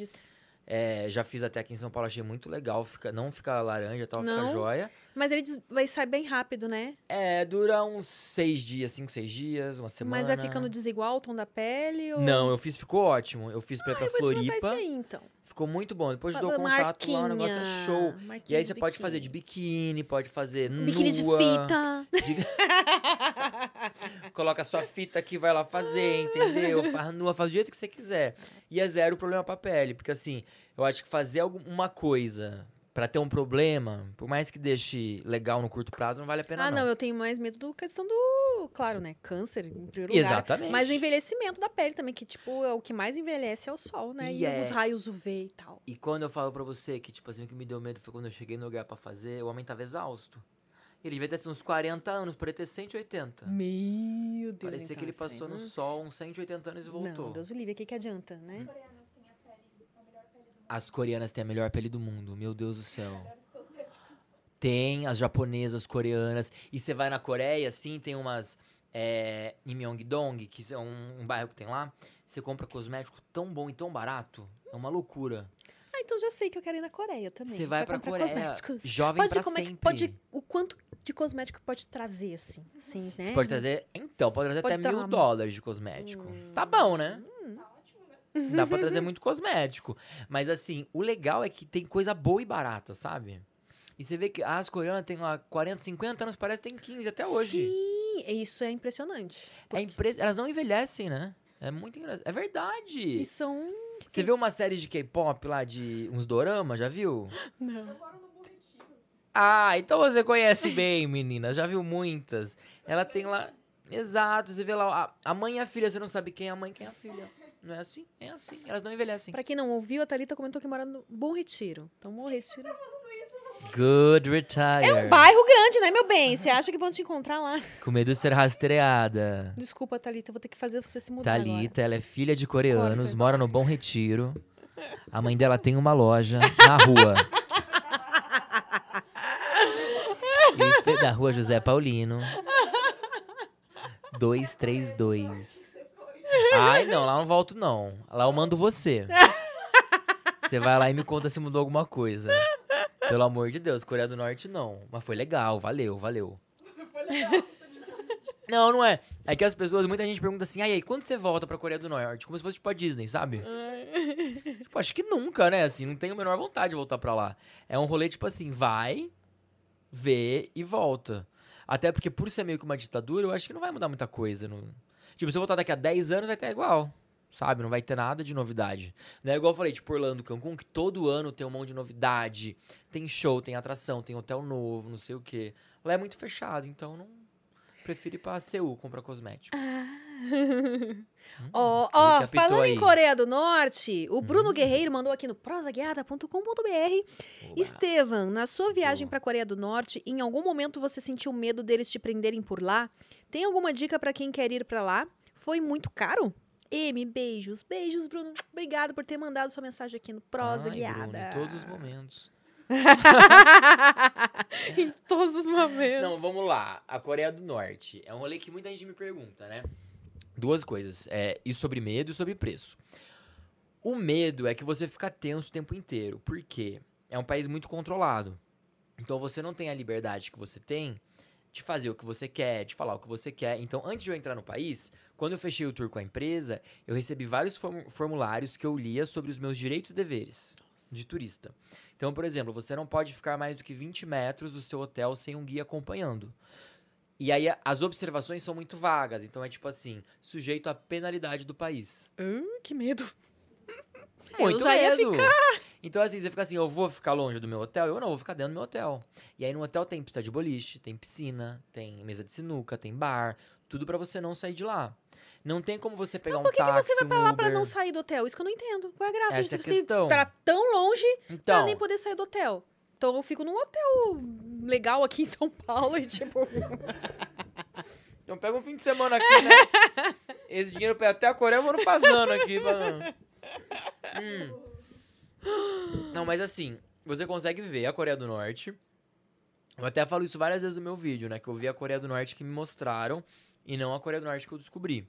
É, já fiz até aqui em São Paulo, achei muito legal. Fica, não fica laranja tal, Não? fica jóia. Mas ele vai sair bem rápido, né? É, dura uns seis dias, cinco, seis dias, uma semana. Mas vai ficando desigual o tom da pele? Ou... Não, eu fiz, ficou ótimo. Eu fiz pra ir pra experimentar Floripa. isso aí, então. Ficou muito bom. Depois dou contato lá, o negócio é show. marquinha E aí você pode biquíni. fazer de biquíni, pode fazer Biquíni de nua, fita. de- (laughs) Coloca sua fita aqui, vai lá fazer, entendeu? Faz nua, faz do jeito que você quiser. E é zero problema pra pele. Porque assim, eu acho que fazer alguma coisa pra ter um problema, por mais que deixe legal no curto prazo, não vale a pena Ah, não. não, eu tenho mais medo do questão do, claro, né? Câncer, em primeiro lugar. Exatamente. Mas o envelhecimento da pele também, que, tipo, é o que mais envelhece é o sol, né? E E, é- os raios UV e tal. E quando eu falo pra você que, tipo assim, o que me deu medo foi quando eu cheguei no lugar pra fazer, o homem tava exausto. Ele devia ter assim, uns 40 anos, por ele ter 180. Meu Deus. Parecia então, que ele assim, passou no não- sol uns 180 anos e voltou. Não, Deus o livre, o que, que adianta, né? As coreanas têm a melhor pele do mundo, meu Deus do céu. Tem as japonesas, coreanas. E você vai na Coreia, assim, tem umas. é, em Myeongdong, que é um, um bairro que tem lá, você compra cosmético tão bom e tão barato. É uma loucura. Ah, então já sei que eu quero ir na Coreia também. Você vai pra Coreia, cosméticos. jovem pode, pra como é que sempre. pode O quanto de cosmético pode trazer, assim? Sim, né? Você pode trazer. Então, pode trazer Pode até mil uma- dólares de cosmético. Tá bom, né? Dá pra trazer (laughs) muito cosmético. Mas assim, o legal é que tem coisa boa e barata, sabe? E você vê que as coreanas têm lá 40, 50 anos, parece que tem 15 até hoje. Sim, isso é impressionante. É impre... Elas não envelhecem, né? É muito engraçado. É verdade. E são... Você viu uma série de K-pop lá, de uns dorama, já viu? (laughs) Não. Ah, então você conhece bem, menina. Já viu muitas. Ela tem lá. Exato, você vê lá a, a mãe e a filha, você não sabe quem é a mãe e quem é a filha. Não é assim? É assim. Elas não envelhecem. Pra quem não ouviu, a Thalita comentou que mora no Bom Retiro. Então, Bom Retiro... Good retire. É um bairro grande, né, meu bem? Você acha que vão te encontrar lá? Com medo de ser rastreada. Desculpa, Thalita, vou ter que fazer você se mudar agora. Thalita, ela é filha de coreanos, Corta. mora no Bom Retiro. A mãe dela tem uma loja na rua. (laughs) Da rua José Paulino. (laughs) 232. Ai, não, lá eu não volto, não. Lá eu mando você. Você vai lá e me conta se mudou alguma coisa. Pelo amor de Deus, Coreia do Norte não. Mas foi legal, valeu, valeu. Não, não é. É que as pessoas, muita gente pergunta assim, ai, aí, quando você volta pra Coreia do Norte? Como se fosse tipo a Disney, sabe? tipo, acho que nunca, né? Assim, não tenho a menor vontade de voltar pra lá. É um rolê, tipo assim, vai, vê e volta. Até porque, por ser meio que uma ditadura, eu acho que não vai mudar muita coisa. Não... Tipo, se eu voltar daqui a 10 anos, vai estar igual. Sabe? Não vai ter nada de novidade. É igual eu falei, tipo, Orlando, Cancún, que todo ano tem um monte de novidade. Tem show, tem atração, tem hotel novo, não sei o quê. Lá é muito fechado, então não. Prefiro ir pra Seul comprar cosmético. Hum, ó, que apitou falando em aí. Hum. Coreia do Norte, o Bruno Guerreiro mandou aqui no prosaguiada.com.br. Oba. Estevam, na sua viagem pra Coreia do Norte, em algum momento você sentiu medo deles te prenderem por lá? Tem alguma dica pra quem quer ir pra lá? Foi muito caro? M, beijos. Beijos, Bruno. Obrigado por ter mandado sua mensagem aqui no Prosa Ai, Guiada. Bruno, em todos os momentos. (laughs) em todos os momentos. Não, vamos lá. A Coreia do Norte. É um rolê que muita gente me pergunta, né? Duas coisas. É, e sobre medo e sobre preço. O medo é que você fica tenso o tempo inteiro. Por quê? É um país muito controlado. Então você não tem a liberdade que você tem de fazer o que você quer, de falar o que você quer. Então, antes de eu entrar no país, quando eu fechei o tour com a empresa, eu recebi vários form- formulários que eu lia sobre os meus direitos e deveres de turista. Então, por exemplo, você não pode ficar mais do que 20 metros do seu hotel sem um guia acompanhando. E aí as observações são muito vagas. Então é tipo assim, sujeito à penalidade do país. Hum, que medo. (laughs) Muito já ia medo. Então assim, você fica assim, eu vou ficar longe do meu hotel? Eu não, vou ficar dentro do meu hotel. E aí no hotel tem pista de boliche, tem piscina, tem mesa de sinuca, tem bar, tudo pra você não sair de lá. Não tem como você pegar um Por que, que táxi, você vai pra um lá pra não sair do hotel? Isso que eu não entendo. Qual é a graça Essa é de a você estar tão longe pra Então, nem poder sair do hotel? Então eu fico num hotel legal aqui em São Paulo e tipo. (laughs) então pega um fim de semana aqui, né? Esse dinheiro ir até a Coreia eu vou no fazano aqui. Pra... Hum. Não, mas assim, você consegue ver a Coreia do Norte. Eu até falo isso várias vezes no meu vídeo, né? Que eu vi a Coreia do Norte que me mostraram e não a Coreia do Norte que eu descobri.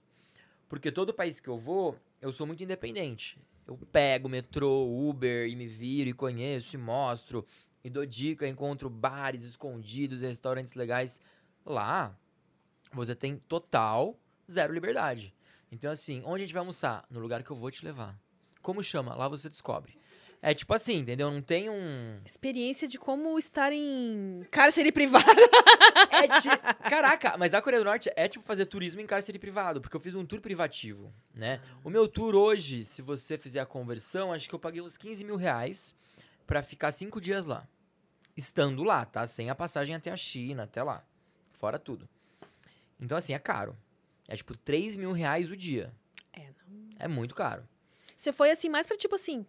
Porque todo país que eu vou, eu sou muito independente. Eu pego metrô, Uber e me viro e conheço e mostro. E dou dica, encontro bares escondidos e restaurantes legais. Lá, você tem total zero liberdade. Então, assim, onde a gente vai almoçar? No lugar que eu vou te levar. Como chama? Lá você descobre. É tipo assim, entendeu? Não tem um. Experiência de como estar em cárcere (laughs) privado. É ti- Caraca, mas a Coreia do Norte é tipo fazer turismo em cárcere privado, porque eu fiz um tour privativo, né? O meu tour hoje, se você fizer a conversão, acho que eu paguei uns 15 mil reais pra ficar cinco dias lá. Estando lá, tá? Sem a passagem até a China, até lá. Fora tudo. Então, assim, é caro. É tipo 3 mil reais o dia. É, É muito caro. Você foi assim, mais pra tipo assim.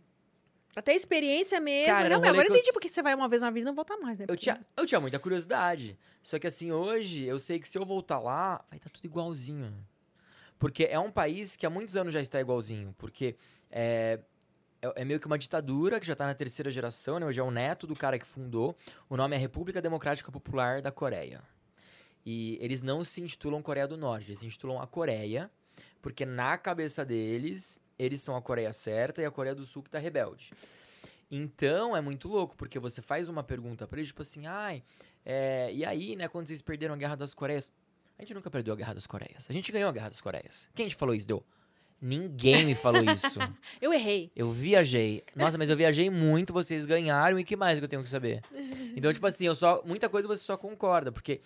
Ter experiência mesmo. Cara, rolê agora eu eu entendi ti- porque você vai uma vez na vida e não volta mais, né? Eu Porque- tinha, eu tinha muita curiosidade. Só que assim, hoje eu sei que se eu voltar lá, vai estar tudo igualzinho. Porque é um país que há muitos anos já está igualzinho. Porque é, é, é meio que uma ditadura que já está na terceira geração, né? Hoje é o neto do cara que fundou. O nome é República Democrática Popular da Coreia. E eles não se intitulam Coreia do Norte, eles se intitulam a Coreia, porque na cabeça deles, eles são a Coreia certa e a Coreia do Sul que tá rebelde. Então é muito louco, porque você faz uma pergunta pra eles, tipo assim, ai, é, e aí, né, quando vocês perderam a Guerra das Coreias? A gente nunca perdeu a Guerra das Coreias. A gente ganhou a Guerra das Coreias. Quem te falou isso, deu? Ninguém me falou isso. (laughs) Eu errei. Eu viajei. Nossa, mas eu viajei muito, vocês ganharam e que mais que eu tenho que saber? Então, tipo assim, eu só muita coisa você só concorda, porque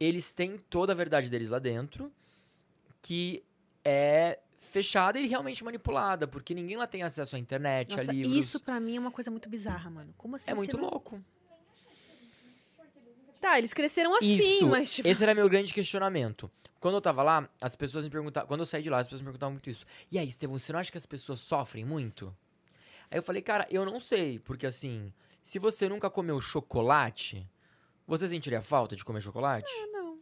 eles têm toda a verdade deles lá dentro, que é fechada e realmente manipulada, porque ninguém lá tem acesso à internet, Nossa, a livros. isso pra mim é uma coisa muito bizarra, mano. Como assim? é muito não- louco. Tá, eles cresceram assim, Isso, mas tipo. esse era meu grande questionamento. Quando eu tava lá, as pessoas me perguntavam, quando eu saí de lá, as pessoas me perguntavam muito isso. E aí, Estevão, você não acha que as pessoas sofrem muito? Aí eu falei, cara, eu não sei, porque assim, se você nunca comeu chocolate, você sentiria falta de comer chocolate? Ah, não.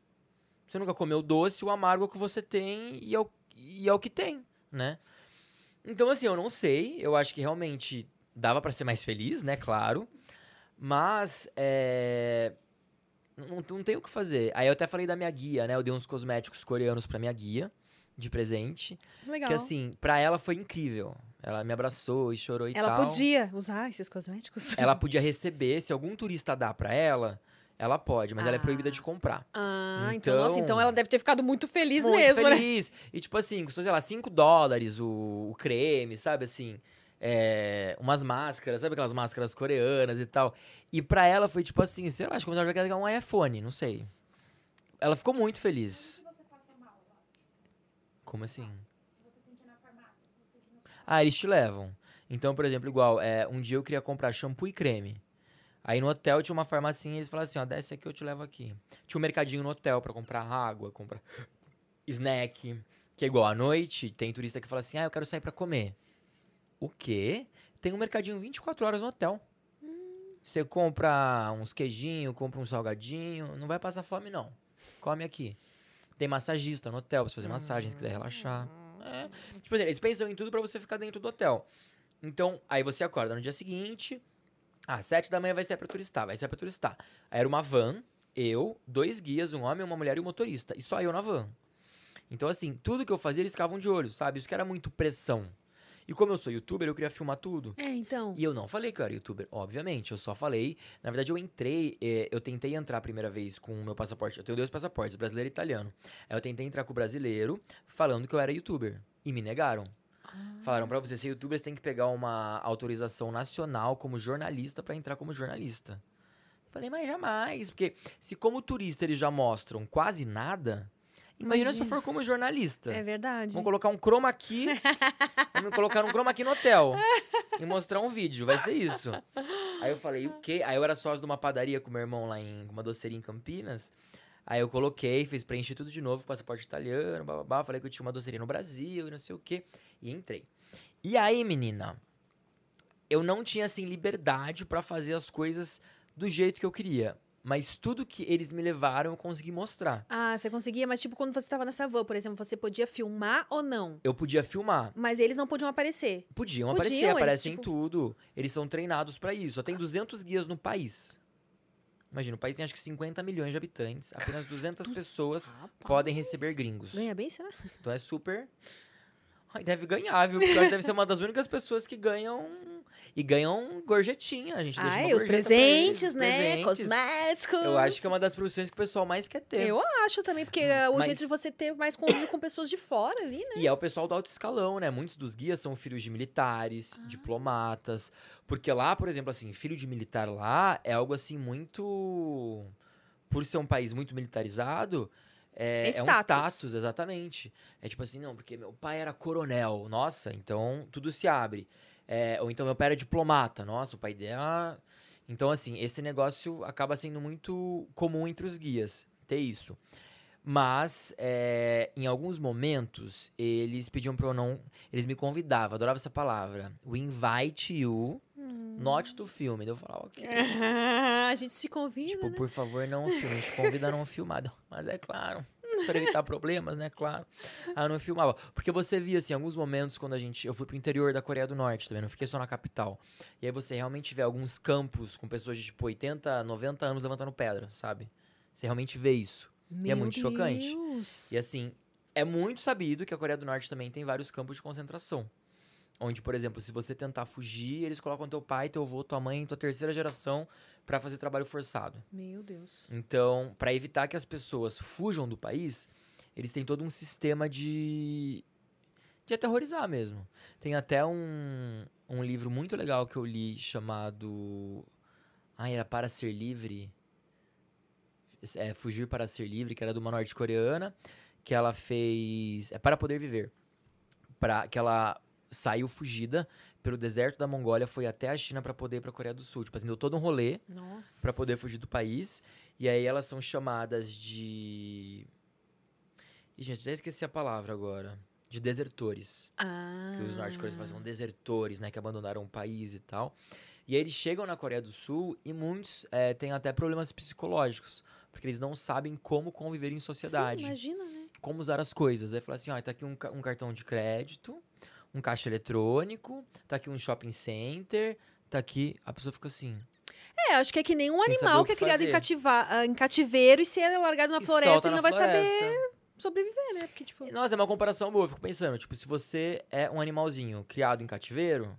Você nunca comeu doce, o amargo é o que você tem e é o, e é o que tem, né? Então, assim, eu não sei. Eu acho que realmente dava pra ser mais feliz, né? Claro. Mas, é... Não, não tem o que fazer. Aí eu até falei da minha guia, né? Eu dei uns cosméticos coreanos pra minha guia, de presente. Legal. Que, assim, pra ela foi incrível. Ela me abraçou e chorou e Ela tal. podia usar esses cosméticos? (laughs) Ela podia receber. Se algum turista dá pra ela, ela pode. Mas ela é Ah. proibida de comprar. Ah, então, Então- nossa, então ela deve ter ficado muito feliz muito mesmo, né? feliz. E tipo assim, custou, sei lá, 5 dólares o, o creme, sabe assim? É, umas máscaras, sabe aquelas máscaras coreanas e tal. E pra ela foi tipo assim, sei lá, acho que começaram a pegar um iPhone, não sei. Ela ficou muito feliz. Como assim? Ah, eles te levam. Então, por exemplo, igual, é, um dia eu queria comprar shampoo e creme. Aí no hotel tinha uma farmacinha e eles falaram assim, ó, desce aqui eu te levo aqui. Tinha um mercadinho no hotel pra comprar água, comprar snack. Que é igual, à noite tem turista que fala assim, ah, eu quero sair pra comer. O quê? Tem um mercadinho 24 horas no hotel. Você compra uns queijinhos, compra um salgadinho, não vai passar fome não. Come aqui. Tem massagista no hotel pra você fazer massagem se quiser relaxar. É. Tipo assim, eles pensam em tudo pra você ficar dentro do hotel. Então, aí você acorda no dia seguinte, às sete da manhã vai sair pra turistar, vai sair pra turistar. Era uma van, eu, dois guias, um homem, uma mulher e um motorista. E só eu na van. Então, assim, tudo que eu fazia, eles ficavam de olho, sabe? Isso que era muito pressão. E como eu sou youtuber, eu queria filmar tudo. É, então. E eu não falei que eu era youtuber, obviamente. Eu só falei. Na verdade, eu entrei. eh, eu tentei entrar a primeira vez com o meu passaporte. Eu tenho dois passaportes, brasileiro e italiano. Aí eu tentei entrar com o brasileiro, falando que eu era youtuber. E me negaram. Falaram, pra você ser youtuber, você tem que pegar uma autorização nacional como jornalista pra entrar como jornalista. Falei, mas jamais. Porque se como turista eles já mostram quase nada, imagina se eu for como jornalista. É verdade. Vamos colocar um chroma key. Vamos colocar um chroma key no hotel. E mostrar um vídeo. Vai ser isso. Aí eu falei, o quê? Aí eu era sócio de uma padaria com meu irmão lá em uma doceria em Campinas. Aí eu coloquei, fiz preencher tudo de novo, passaporte italiano, bababá. Falei que eu tinha uma doceria no Brasil e não sei o quê. E entrei. E aí, menina, eu não tinha, assim, liberdade pra fazer as coisas do jeito que eu queria. Mas tudo que eles me levaram, eu consegui mostrar. Ah, você conseguia, mas tipo, quando você tava nessa van, por exemplo, você podia filmar ou não? Eu podia filmar. Mas eles não podiam aparecer. Podiam, Podiam, aparecer, eles, aparecem em tipo- tudo. Eles são treinados pra isso. Só tem 200 guias no país. Imagina, o país tem acho que 50 milhões de habitantes. Apenas 200 pessoas podem receber gringos. Ganha bem, será? Então é super. Ai, deve ganhar, viu? Porque deve ser uma das únicas pessoas que ganham. E ganham gorjetinha. A gente deixa Ai, uma os pra eles, presentes, né? presentes. Cosméticos. Eu acho que é uma das profissões que o pessoal mais quer ter. Eu acho também, porque é o Mas- jeito de você ter mais convívio com pessoas de fora ali, né? E é o pessoal do alto escalão, né? Muitos dos guias são filhos de militares, Ah. diplomatas. Porque lá, por exemplo, assim, filho de militar lá é algo assim muito. Por ser um país muito militarizado, é, É é um status. status, exatamente. É tipo assim, não, porque meu pai era coronel. Nossa, então tudo se abre. É, ou então meu pai era diplomata. Nossa, o pai dela. Então, assim, esse negócio acaba sendo muito comum entre os guias, ter isso. Mas, é, em alguns momentos, eles pediam pra eu não. Eles me convidavam, adorava essa palavra. We invite you not to film. Daí Eu falava, ok. (laughs) a gente se convida, Tipo, né? por favor, não filme. A gente convida a não filmar. Mas é claro. Pra evitar problemas, né? Claro. Aí eu não filmava. Porque você via, assim, alguns momentos quando a gente. Eu fui pro interior da Coreia do Norte também, não fiquei só na capital. E aí você realmente vê alguns campos com pessoas de tipo 80, 90 anos levantando pedra, sabe? Você realmente vê isso. E é muito chocante. Deus. E assim, é muito sabido que a Coreia do Norte também tem vários campos de concentração. Onde, por exemplo, se você tentar fugir, eles colocam teu pai, teu avô, tua mãe, tua terceira geração pra fazer trabalho forçado. Meu Deus. Então, pra evitar que as pessoas fujam do país, eles têm todo um sistema de de aterrorizar mesmo. Tem até um, um livro muito legal que eu li chamado Ah, era Para Ser Livre. É, Fugir para Ser Livre, que era de uma norte-coreana, que ela fez. É Para Poder Viver. Pra, que ela saiu fugida pelo deserto da Mongólia, foi até a China pra poder ir pra Coreia do Sul. Tipo assim, deu todo um rolê. Pra poder fugir do país. E aí elas são chamadas de. Ih, gente, já esqueci a palavra agora. De desertores. Ah. Que os norte-coreanos são desertores, né? Que abandonaram o país e tal. E aí eles chegam na Coreia do Sul e muitos eh, têm até problemas psicológicos. Porque eles não sabem como conviver em sociedade. Sim, imagina, né? como usar as coisas. Aí fala assim, ó, tá aqui um, um cartão de crédito, um caixa eletrônico, tá aqui um shopping center, tá aqui... A pessoa fica assim... É, acho que é que nem um animal o que é que criado em, ah, em cativeiro e se é largado na e floresta, ele não vai saber sobreviver, né? Porque, tipo. Nossa, é uma comparação boa. Eu fico pensando, tipo, se você é um animalzinho criado em cativeiro,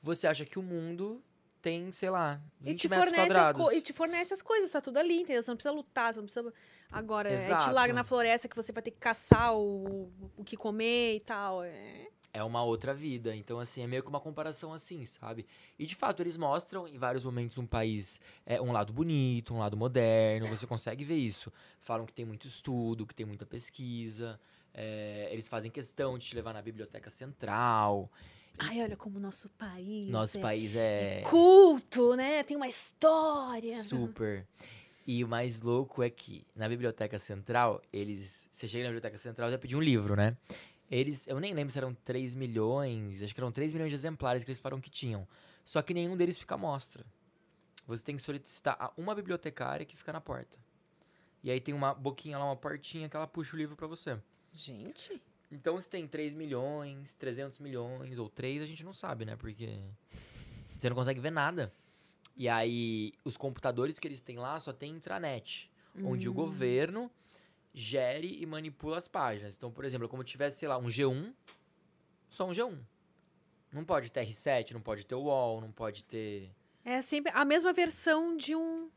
você acha que o mundo tem, sei lá, 20 E te, metros fornece quadrados. co- e te fornece as coisas, tá tudo ali, entendeu? Você não precisa lutar, você não precisa. Agora, é te Exato. larga na floresta que você vai ter que caçar o, o que comer e tal. É. É uma outra vida. Então, assim, é meio que uma comparação assim, sabe? E, de fato, eles mostram em vários momentos um país, é, um lado bonito, um lado moderno. Você consegue ver isso. Falam que tem muito estudo, que tem muita pesquisa. é, eles fazem questão de te levar na biblioteca central. Ai, olha como o nosso país. Nosso é país é culto, né? Tem uma história. super. E o mais louco é que na biblioteca central, eles. Você chega na biblioteca central e vai pedir um livro, né? Eles. Eu nem lembro se eram 3 milhões. Acho que eram 3 milhões de exemplares que eles falaram que tinham. Só que nenhum deles fica à mostra. Você tem que solicitar a uma bibliotecária que fica na porta. E aí tem uma boquinha lá, uma portinha que ela puxa o livro pra você. Gente. Então se tem 3 milhões, 300 milhões ou 3, a gente não sabe, né? Porque você não consegue ver nada. E aí os computadores que eles têm lá só tem intranet, onde o governo gere e manipula as páginas. Então, por exemplo, é como tivesse, sei lá, um G1, só um G1. Não pode ter R7, não pode ter UOL, não pode ter... É sempre a mesma versão de um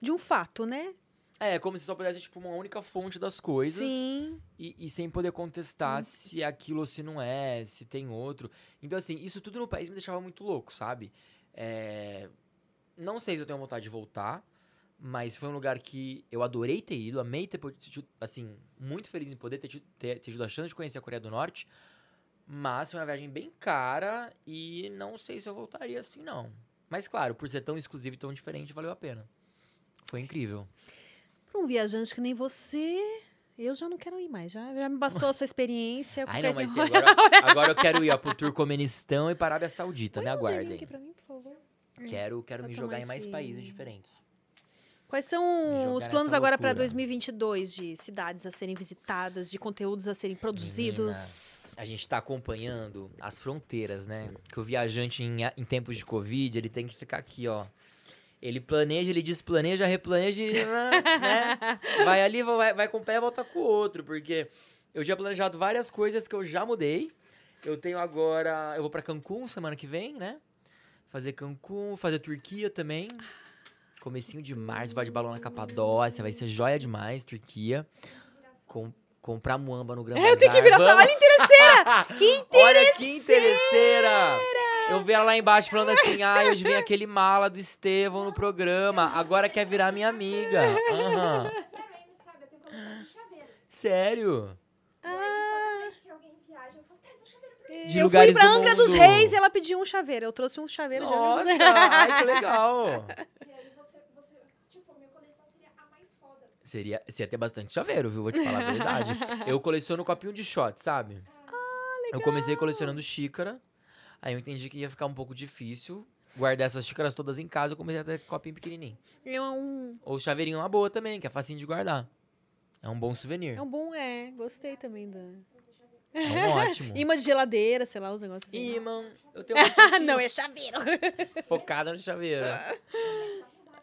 de um fato, né? É, como se só pudesse, tipo, uma única fonte das coisas. Sim. E, e sem poder contestar se é aquilo ou se não é, se tem outro. Então, assim, isso tudo no país me deixava muito louco, sabe? É, Não sei se eu tenho vontade de voltar, mas foi um lugar que eu adorei ter ido, amei ter assim, muito feliz em poder ter tido, ter, ter tido a chance de conhecer a Coreia do Norte. Mas foi uma viagem bem cara e não sei se eu voltaria assim, não. Mas, claro, por ser tão exclusivo e tão diferente, valeu a pena. Foi incrível. Para um viajante que nem você, eu já não quero ir mais. Já, já me bastou a sua experiência. Ai, não, mas agora, (laughs) agora eu quero ir ó, pro Turcomenistão e para a Arábia Saudita, me Põe um gelinho aguardem. aqui pra mim, por favor. Quero, quero me jogar em mais países diferentes. Quais são os planos agora para loucura. 2022 de cidades a serem visitadas, de conteúdos a serem produzidos? A gente tá acompanhando as fronteiras, né? Que o viajante em, em tempos de Covid, ele tem que ficar aqui, ó. Ele planeja, ele desplaneja, replaneja, e, né? (laughs) Vai ali, vai, vai com um pé e volta com o outro. Porque eu já planejado várias coisas que eu já mudei. Eu tenho agora... Eu vou pra Cancún semana que vem, né? Fazer Cancún, fazer Turquia também. Comecinho de março, vai de balão na Capadócia, vai ser joia demais, Turquia. Com, comprar muamba no Gran É, eu tenho que virar essa. Olha, interesseira! (laughs) Que Olha que interesseira! Eu vi ela lá embaixo falando assim, ah, hoje vem aquele mala do Estevão no programa, agora quer virar minha amiga. Aham. De chaveiros. Sério? Mim. De eu fui pra do Angra dos. Reis e ela pediu um chaveiro. Eu trouxe um chaveiro de Nossa, Angra dos Reis. ai, que legal. (laughs) E aí você, você, tipo, minha coleção seria a mais Seria, você ia ter bastante chaveiro, viu? Vou te falar a verdade. (laughs) Eu coleciono copinho de shot, sabe? Eu comecei colecionando xícara, aí eu entendi que ia ficar um pouco difícil guardar essas xícaras todas em casa, eu comecei a ter copinho pequenininho. É um, Ou chaveirinho é uma boa também, que é facinho de guardar. É um bom souvenir. é um bom, é. Gostei também da. É um ótimo. (laughs) Imã de geladeira, sei lá, os negócios assim. Imã. Eu (laughs) tenho Não, é chaveiro. focada no chaveiro.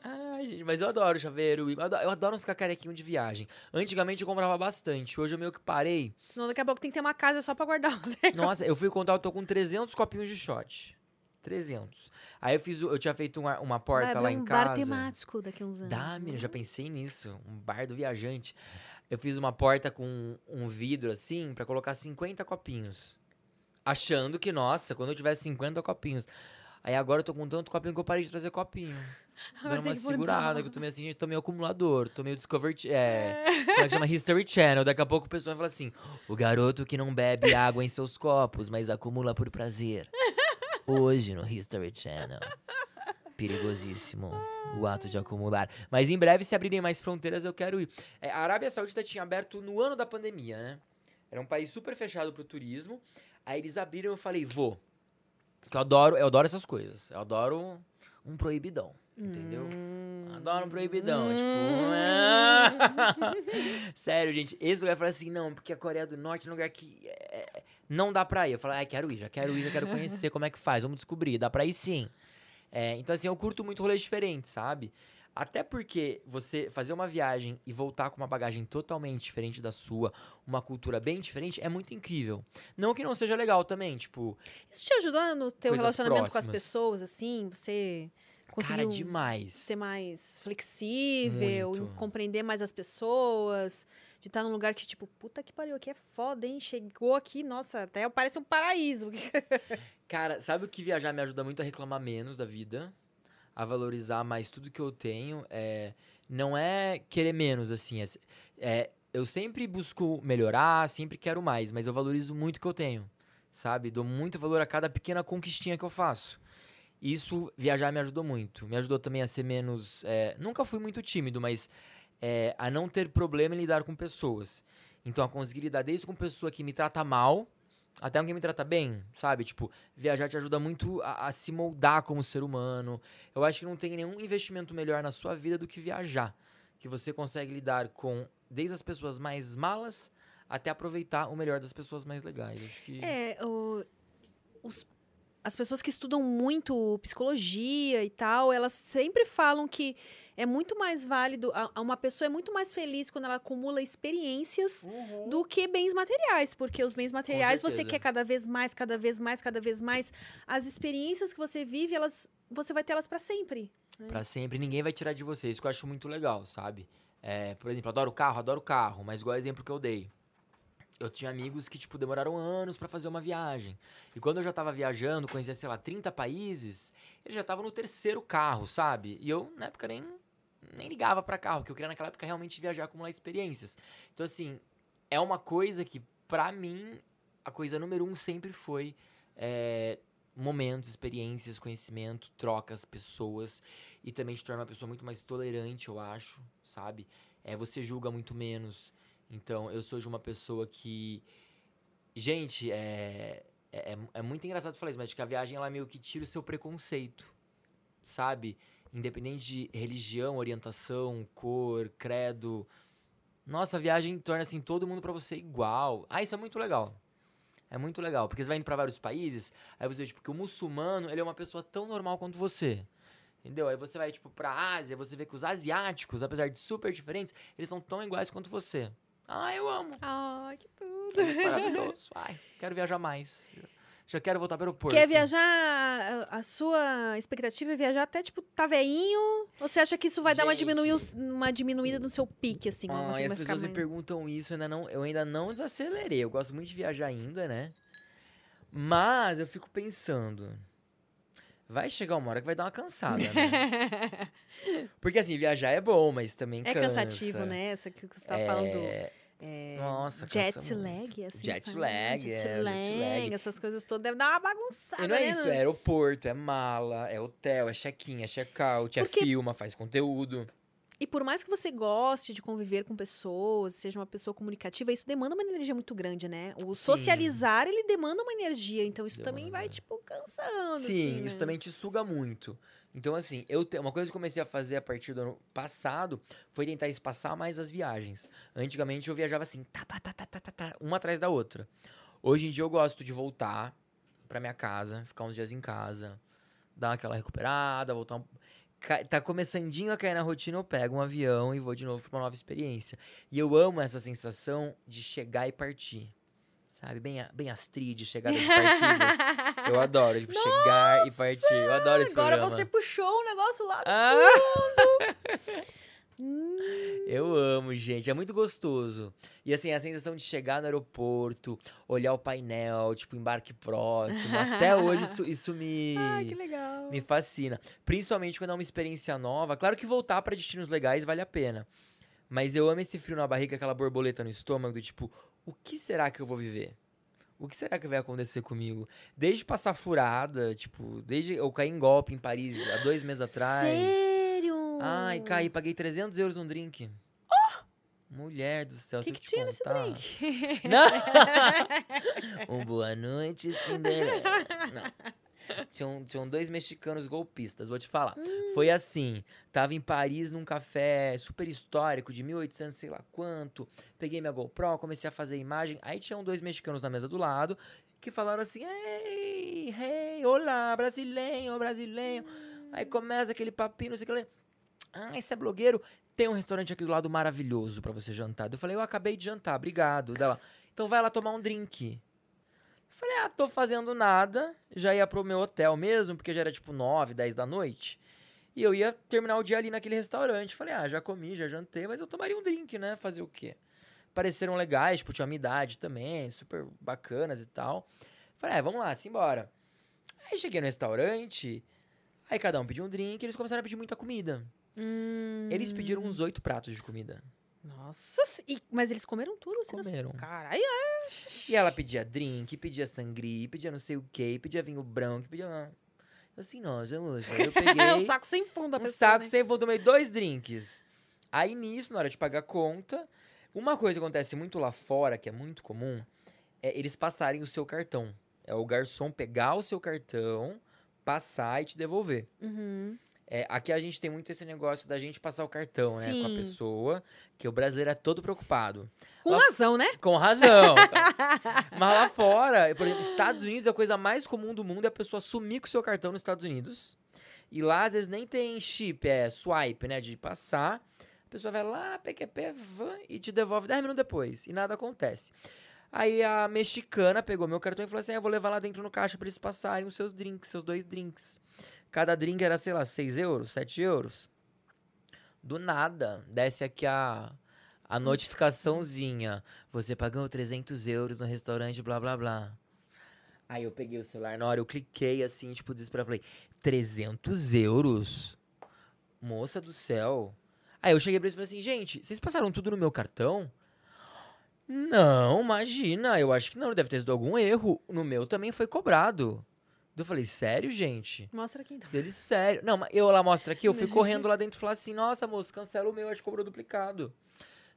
Ai, gente, mas eu adoro chaveiro. Eu adoro, eu adoro uns cacarequinhos de viagem. Antigamente eu comprava bastante. Hoje eu meio que parei. Senão daqui a pouco tem que ter uma casa só pra guardar os negócios. (laughs) Nossa, eu fui contar, eu tô com 300 copinhos de shot. 300. Aí eu fiz, eu tinha feito uma, uma porta Vai lá em um casa. bar temático daqui a uns anos. Dá, menina, já pensei nisso. Um bar do viajante. Eu fiz uma porta com um vidro assim pra colocar 50 copinhos. Achando que, nossa, quando eu tivesse 50 copinhos. Aí agora eu tô com tanto copinho que eu parei de trazer copinho. Agora (laughs) Dando uma segurada, que eu tô meio assim, gente, tô meio acumulador, tô meio Discovery. Ch- É, como é que chama? History Channel. Daqui a pouco o pessoal vai falar assim: o garoto que não bebe (laughs) água em seus copos, mas acumula por prazer. Hoje no History Channel. Perigosíssimo o ato de acumular. Mas em breve, se abrirem mais fronteiras, eu quero ir. É, a Arábia Saudita tinha aberto no ano da pandemia, né? Era um país super fechado pro turismo. Aí eles abriram e eu falei, vou. Porque eu adoro, eu adoro essas coisas. Eu adoro um proibidão. Entendeu? Hum. Adoro um proibidão. Tipo. (laughs) (laughs) Sério, gente. Esse lugar falei assim, não, porque a Coreia do Norte é um lugar que é, é, não dá pra ir. Eu falei, ah, quero ir, já quero ir, já quero conhecer como é que faz. Vamos descobrir. Dá pra ir sim. É, então, assim, eu curto muito rolês diferentes, sabe? Até porque você fazer uma viagem e voltar com uma bagagem totalmente diferente da sua, uma cultura bem diferente, é muito incrível. Não que não seja legal também, tipo, Isso te ajudou no teu relacionamento com as próximas. pessoas, assim? Você cara, conseguiu demais. ser mais flexível, compreender mais as pessoas, de estar num lugar que, tipo, puta que pariu, aqui é foda, hein? Chegou aqui, nossa, até parece um paraíso. (laughs) Cara, sabe o que viajar me ajuda muito a reclamar menos da vida? A valorizar mais tudo que eu tenho. É, não é querer menos, assim. É, é- eu sempre busco melhorar, sempre quero mais, mas eu valorizo muito o que eu tenho, sabe? Dou muito valor a cada pequena conquistinha que eu faço. Isso, viajar me ajudou muito. Me ajudou também a ser menos. é, nunca fui muito tímido, mas é, a não ter problema em lidar com pessoas. Então, a conseguir lidar desde com pessoa que me trata mal até alguém me trata bem, sabe? Tipo, viajar te ajuda muito a, a se moldar como ser humano. Eu acho que não tem nenhum investimento melhor na sua vida do que viajar. Que você consegue lidar com desde as pessoas mais malas até aproveitar o melhor das pessoas mais legais. Acho que. É, o- os- as pessoas que estudam muito psicologia e tal, elas sempre falam que é muito mais válido, a- uma pessoa é muito mais feliz quando ela acumula experiências do que bens materiais, porque os bens materiais você quer cada vez mais, cada vez mais, cada vez mais. As experiências que você vive, elas, você vai ter elas para sempre. Pra sempre, ninguém vai tirar de você. Isso que eu acho muito legal, sabe? É, por exemplo, adoro carro, adoro carro, mas igual o exemplo que eu dei. Eu tinha amigos que, tipo, demoraram anos pra fazer uma viagem. E quando eu já tava viajando, conhecia, sei lá, 30 países, eles já estavam no terceiro carro, sabe? E eu, na época, nem, nem ligava pra carro, porque eu queria naquela época realmente viajar, acumular experiências. Então, assim, é uma coisa que, pra mim, a coisa número um sempre foi é, momentos, experiências, conhecimento, trocas, pessoas e também te torna uma pessoa muito mais tolerante, eu acho, sabe? É, você julga muito menos. Então, eu sou de uma pessoa que. Gente, é, é, é muito engraçado falar isso, mas que a viagem ela meio que tira o seu preconceito, sabe? Independente de religião, orientação, cor, credo. Nossa, a viagem torna assim todo mundo pra você igual. Ah, isso é muito legal. É muito legal, porque você vai indo pra vários países, aí você vê, tipo, que o muçulmano, ele é uma pessoa tão normal quanto você. Entendeu? Aí você vai, tipo, pra Ásia, você vê que os asiáticos, apesar de super diferentes, eles são tão iguais quanto você. Ah, eu amo. Ai, que tudo. É maravilhoso. (laughs) Ai, quero viajar mais. Já quero voltar pro aeroporto. Quer viajar? A sua expectativa é viajar até, tipo, tá veinho? Ou você acha que isso vai dar uma, Gente. diminui, uma diminuída no seu pique, assim? Ah, e as pessoas me mais- perguntam isso, eu ainda, não, eu ainda não desacelerei. Eu gosto muito de viajar ainda, né? Mas eu fico pensando. Vai chegar uma hora que vai dar uma cansada, né? (laughs) Porque assim, viajar é bom, mas também É cansa. cansativo, né? Essa que você tá falando. É, É, Nossa, jet lag, assim. Jet fala, lag, jet é, lag, jet lag. essas coisas todas devem dar uma bagunçada, E não é né? isso, é aeroporto, é mala, é hotel, é check-in, é check-out, Porque- é filma, faz conteúdo. E por mais que você goste de conviver com pessoas, seja uma pessoa comunicativa, isso demanda uma energia muito grande, né? O socializar, ele demanda uma energia. Então, isso também Demanda. vai, tipo, cansando. Sim, assim, isso né? também te suga muito. Então, assim, eu te- uma coisa que eu comecei a fazer a partir do ano passado foi tentar espaçar mais as viagens. Antigamente eu viajava assim, tá, tá, tá, tá, tá, tá, tá, uma atrás da outra. Hoje em dia eu gosto de voltar pra minha casa, ficar uns dias em casa, dar aquela recuperada, voltar um... tá começandinho a cair na rotina, eu pego um avião e vou de novo pra uma nova experiência. E eu amo essa sensação de chegar e partir. Sabe? Bem, bem Astrid, chegada de partidas. eu (laughs) adoro, tipo, chegar e partir. Eu adoro esse Agora programa. você puxou o negócio lá. do Ah! Hum. (laughs) Eu amo, gente. É muito gostoso. E assim, a sensação de chegar no aeroporto, olhar o painel, tipo, embarque próximo. Até hoje isso, isso me, (laughs) Ai, que legal. me fascina. Principalmente quando é uma experiência nova. Claro que voltar pra destinos legais vale a pena. Mas eu amo esse frio na barriga, aquela borboleta no estômago, do tipo, o que será que eu vou viver? O que será que vai acontecer comigo? Desde passar furada, tipo, desde eu cair em golpe em Paris há dois meses atrás. Sério? Ai, caí, paguei 300 euros num drink. Mulher do céu, O que, se eu que te tinha nesse drink? Não. (laughs) um boa noite, Cinderela. Não. Tinham, tinham dois mexicanos golpistas, vou te falar. Hum. Foi assim, tava em Paris num café super histórico de 1800 sei lá quanto. Peguei minha GoPro, comecei a fazer imagem. Aí tinham dois mexicanos na mesa do lado que falaram assim: Ei, hey, olá, brasileiro, brasileiro. Aí começa aquele papinho, não sei o que lá. Ah, esse é blogueiro. Tem um restaurante aqui do lado maravilhoso pra você jantar. Eu falei, eu acabei de jantar, obrigado. Dela, então vai lá tomar um drink. Falei, ah, tô fazendo nada. Já ia pro meu hotel mesmo, porque já era tipo 9, 10 da noite. E eu ia terminar o dia ali naquele restaurante. Falei, ah, já comi, já jantei, mas eu tomaria um drink, né? Fazer o quê? Pareceram legais, tipo, tinha uma idade também, super bacanas e tal. Falei, ah, vamos lá, simbora. Aí cheguei no restaurante, aí cada um pediu um drink, e eles começaram a pedir muita comida. Hum. Eles pediram uns oito pratos de comida. Nossa, e- mas eles comeram tudo? Não- Comeram. Caralho, E ela pedia drink, pedia sangria, pedia não sei o quê, pedia vinho branco, pedia. Assim, nossa, moça. Eu (laughs) peguei é o saco sem fundo a um pessoa, saco né? sem fundo, tomei dois drinks. Aí nisso, na hora de pagar a conta, uma coisa que acontece muito lá fora, que é muito comum, é eles passarem o seu cartão. É o garçom pegar o seu cartão, passar e te devolver. Uhum. É, aqui a gente tem muito esse negócio da gente passar o cartão, né, com a Sim. pessoa, que o brasileiro é todo preocupado. Com Lá- razão, né? Com razão. (laughs) Mas lá fora, por exemplo, Estados Unidos, a coisa mais comum do mundo é a pessoa sumir com o seu cartão nos Estados Unidos. E lá, às vezes, nem tem chip, é swipe, né? De passar. A pessoa vai lá, PQP, vã, e te devolve 10 minutos depois. E nada acontece. Aí a mexicana pegou meu cartão e falou assim: ah, eu vou levar lá dentro no caixa pra eles passarem os seus drinks, seus dois drinks. Cada drink era, sei lá, 6 euros, 7 euros. Do nada, desce aqui a, a notificaçãozinha. Você pagou 300 euros no restaurante, blá, blá, blá. Aí eu peguei o celular, na hora eu cliquei assim, tipo, desesperado. Falei, 300 euros? Moça do céu. Aí eu cheguei pra eles e falei assim, gente, vocês passaram tudo no meu cartão? Não, imagina, eu acho que não, deve ter sido algum erro. No meu também foi cobrado. Eu falei, sério, gente? Mostra aqui então. Dele, sério. Não, mas eu lá mostra aqui, eu fui (laughs) correndo lá dentro e falei assim, nossa, moço, cancela o meu, acho que cobrou duplicado.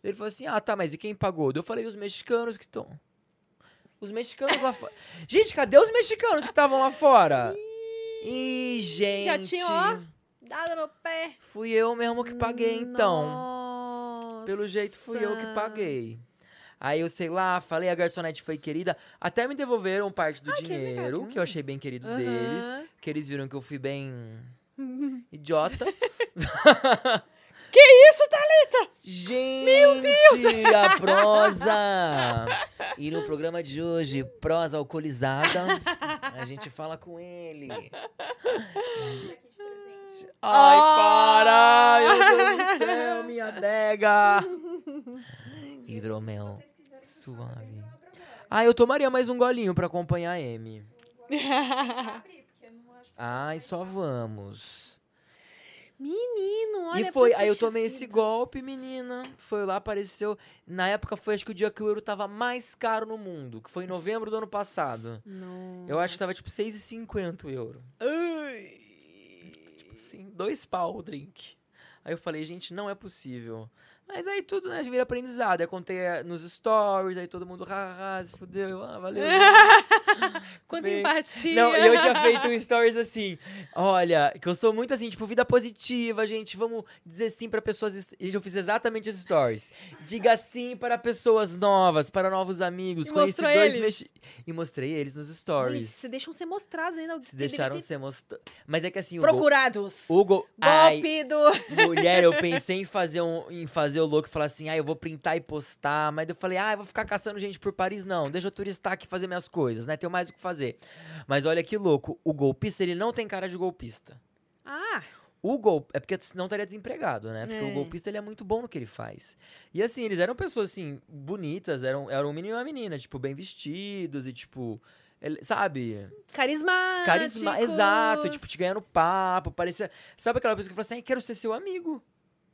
Ele falou assim, ah, tá, mas e quem pagou? Eu falei, os mexicanos que estão... Os mexicanos lá fora. (laughs) Gente, cadê os mexicanos que estavam lá fora? Ih, gente. Já tinha, ó. Dada no pé. Fui eu mesmo que paguei, então. Nossa. Pelo jeito fui eu que paguei. Aí eu sei lá, falei, a garçonete foi querida. Até me devolveram parte do Ah, que legal, dinheiro, que que eu achei bem querido deles. Aham. Que eles viram que eu fui bem (laughs) idiota. (laughs) Que isso, Thalita? Gente, Meu Deus! a prosa! (laughs) E no programa de hoje, prosa alcoolizada, a gente fala com ele. Ai, para! Meu Deus do céu, minha adega! Hidromel suave. Ah, eu tomaria mais um golinho pra acompanhar a Amy. (laughs) Ai, só vamos. Menino, olha. e foi, aí eu tomei esse vida. golpe, menina. Foi lá, apareceu. Na época foi acho que o dia que o euro tava mais caro no mundo, que foi em novembro do ano passado. Não. Eu acho que tava tipo 6,50 o euro. Tipo assim, dois pau o drink. Aí eu falei, gente, não é possível. Mas aí tudo, né, vira aprendizado. Aí contei eh, nos stories, aí todo mundo, haha, se fudeu, eu, ah, valeu. (laughs) Quanta Bem- empatia. Não, eu tinha feito um stories assim, olha, que eu sou muito assim, tipo, vida positiva, gente, vamos dizer sim para pessoas, e eu fiz exatamente esses stories. Diga sim para pessoas novas, para novos amigos, E conheci mostrou dois eles? mexi- E mostrei eles nos Eles stories. se deixam ser mostrados ainda. Se deixaram tem- ser mostrados. Mas é que assim, o Procurados. o Gol- Ai, Golpe do... Mulher, eu pensei em fazer, um, em fazer o louco e falar assim, ah, eu vou printar e postar, mas eu falei, ah, eu vou ficar caçando gente por Paris, não, deixa eu turistar aqui fazer minhas coisas, né, tenho mais o que fazer. Mas olha que louco, o golpista, ele não tem cara de golpista. Ah, O gol... É porque senão estaria desempregado, né? Porque É. o golpista, ele é muito bom no que ele faz. E assim, eles eram pessoas, assim, bonitas, eram, eram um menino e uma menina, tipo, bem vestidos e, tipo... ele- sabe? carismáticos. Carisma, exato, tipo, te ganhando papo, parecia... Sabe aquela pessoa que fala assim, "Ai, quero ser seu amigo.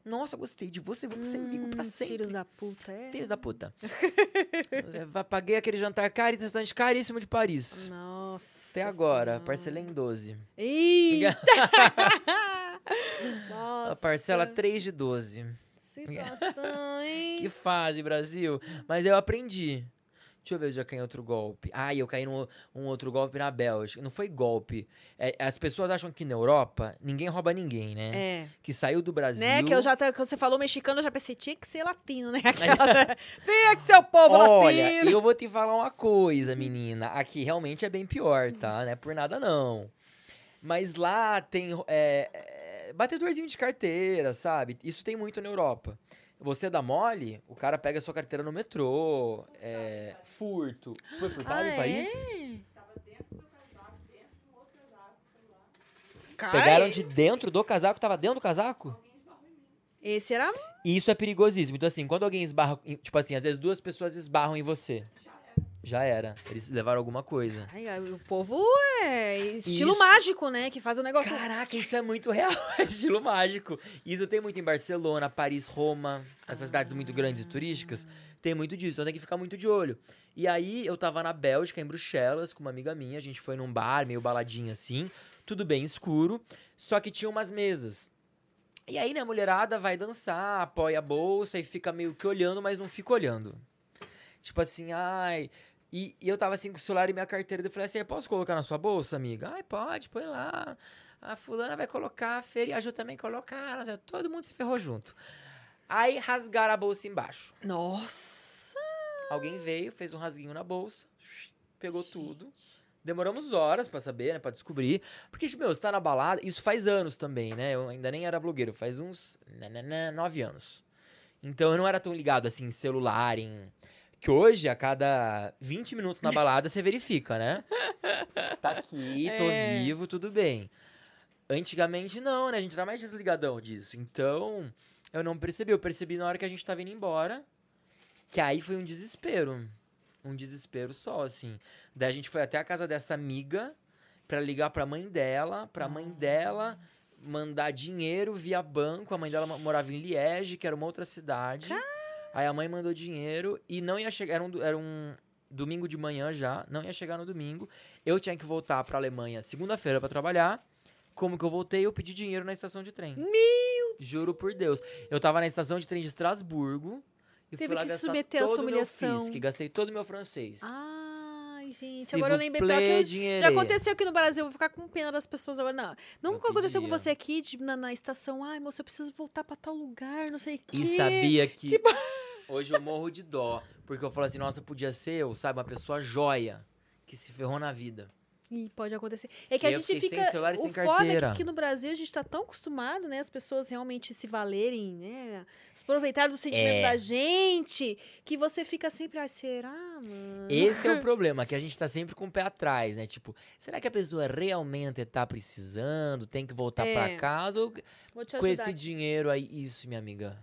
Nossa, gostei de você, vamos ser amigo pra Hum, sempre. Filhos da puta, é. Filho da puta. (laughs) Paguei aquele jantar caríssimo, restaurante caríssimo de Paris. Nossa. Até agora, Senhora. parcelei em 12. Eita! (laughs) Nossa. A parcela 3 de 12. Situação, (laughs) hein? Que fase, Brasil. Mas eu aprendi. Deixa eu ver se eu já caí em outro golpe. Ah, eu caí num um outro golpe na Bélgica. Não foi golpe. É, as pessoas acham que na Europa ninguém rouba ninguém, né? É. Que saiu do Brasil. Né, que eu já, quando você falou mexicano, eu já pensei, tinha que ser latino, né? (laughs) Aquela, tinha que ser o povo Olha, latino. eu vou te falar uma coisa, menina. Aqui realmente é bem pior, tá? Não é por nada, não. Mas lá tem é, é, batedorzinho de carteira, sabe? Isso tem muito na Europa. Você dá mole, o cara pega a sua carteira no metrô, é, furto. Foi furtado Ah, em país? é? Pegaram de dentro do casaco, tava dentro do casaco? esse era... E isso é perigosíssimo. Então, assim, quando alguém esbarra. Tipo assim, às vezes duas pessoas esbarram em você. Já era. Eles levaram alguma coisa. Ai, ai, o povo é estilo Isso. mágico, né? Que faz o negócio... Caraca, isso é muito real. (laughs) É estilo mágico. Isso tem muito em Barcelona, Paris, Roma, essas cidades muito grandes e turísticas. Tem muito disso, então tem que ficar muito de olho. E aí, eu tava na Bélgica, em Bruxelas, com uma amiga minha. A gente foi num bar, meio baladinho assim. Tudo bem escuro. Só que tinha umas mesas. E aí, né, a mulherada vai dançar, apoia a bolsa e fica meio que olhando, mas não fica olhando. Tipo assim, ai. E, e eu tava assim com o celular e minha carteira. Eu falei assim: eu posso colocar na sua bolsa, amiga? Ai, pode, põe lá. A fulana vai colocar, a Fer e a Ju também colocaram. Todo mundo se ferrou junto. Aí rasgaram a bolsa embaixo. Nossa! Alguém veio, fez um rasguinho na bolsa, pegou tudo. Demoramos horas pra saber, né? Pra descobrir. Porque, tipo, meu, você tá na balada. Isso faz anos também, né? Eu ainda nem era blogueiro, faz uns nananã, nove anos. Então eu não era tão ligado assim em celular, em. Que hoje, a cada 20 minutos na balada, você verifica, né? (laughs) Tá aqui, tô É. vivo, tudo bem. Antigamente não, né? A gente era mais desligadão disso. Então, eu não percebi. Eu percebi na hora que a gente tava indo embora. Que aí foi um desespero. Um desespero só, assim. Daí a gente foi até a casa dessa amiga pra ligar pra mãe dela, pra mãe dela mandar dinheiro via banco. A mãe dela mo- morava em Liege, que era uma outra cidade. Aí a mãe mandou dinheiro e não ia chegar. Era um, era um domingo de manhã já, não ia chegar no domingo. Eu tinha que voltar pra Alemanha segunda-feira pra trabalhar. Como que eu voltei? Eu pedi dinheiro na estação de trem. Meu! Juro por Deus. Eu tava na estação de trem de Estrasburgo. E Teve fui lá que gastar submeter a sua o meu humilhação. fisque, gastei todo o meu francês. Ai, gente. S'il agora eu lembrei pior que eu, dinheiro. Já aconteceu aqui no Brasil, eu vou ficar com pena das pessoas agora. Não, nunca Eu aconteceu com pedia. você aqui, tipo, na, na estação. Ai, moça, eu preciso voltar pra tal lugar, não sei o quê. E sabia que (laughs) Tipo- hoje eu morro de dó. Porque eu falo assim, nossa, podia ser eu, sabe? Uma pessoa joia que se ferrou na vida. Ih, pode acontecer. É que a E eu gente fiquei sem fica. celular e o sem foda é que aqui no Brasil a gente tá tão acostumado, né? As pessoas realmente se valerem, né? Se aproveitarem do sentimento É. da gente, que você fica sempre, ai, será, mano? Esse é o (laughs) problema, que a gente tá sempre com o pé atrás, né? Tipo, será que a pessoa realmente tá precisando, tem que voltar pra É. casa? Ou Vou te com esse dinheiro aí? Isso, minha amiga.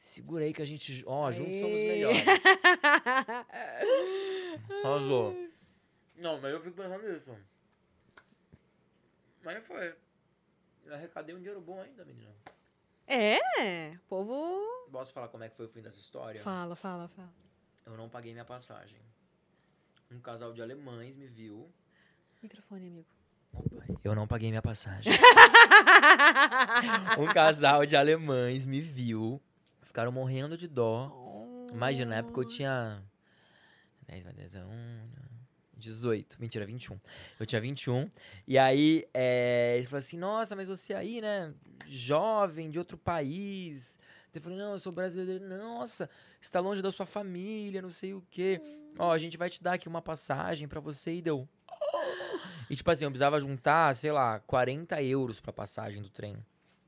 Segura aí que a gente, ó, juntos somos melhores. (laughs) Arrasou. Não, mas eu fico pensando nisso. Mas foi. Eu arrecadei um dinheiro bom ainda, menina. É, povo. Posso falar como é que foi o fim dessa história? Fala, fala, fala. Eu não paguei minha passagem. Um casal de alemães me viu. Microfone, amigo. Eu não paguei minha passagem. (laughs) um casal de alemães me viu. Ficaram morrendo de dó. Imagina, na época eu tinha 10 mais 10 é 1, 18. Mentira, 21. Eu tinha 21. E aí, é, ele falou assim: Nossa, mas você aí, né? Jovem, de outro país. Eu falei: Não, eu sou brasileiro. Nossa, você tá longe da sua família, não sei o quê. Ó, a gente vai te dar aqui uma passagem pra você. E deu. E tipo assim, eu precisava juntar, sei lá, 40 euros pra passagem do trem.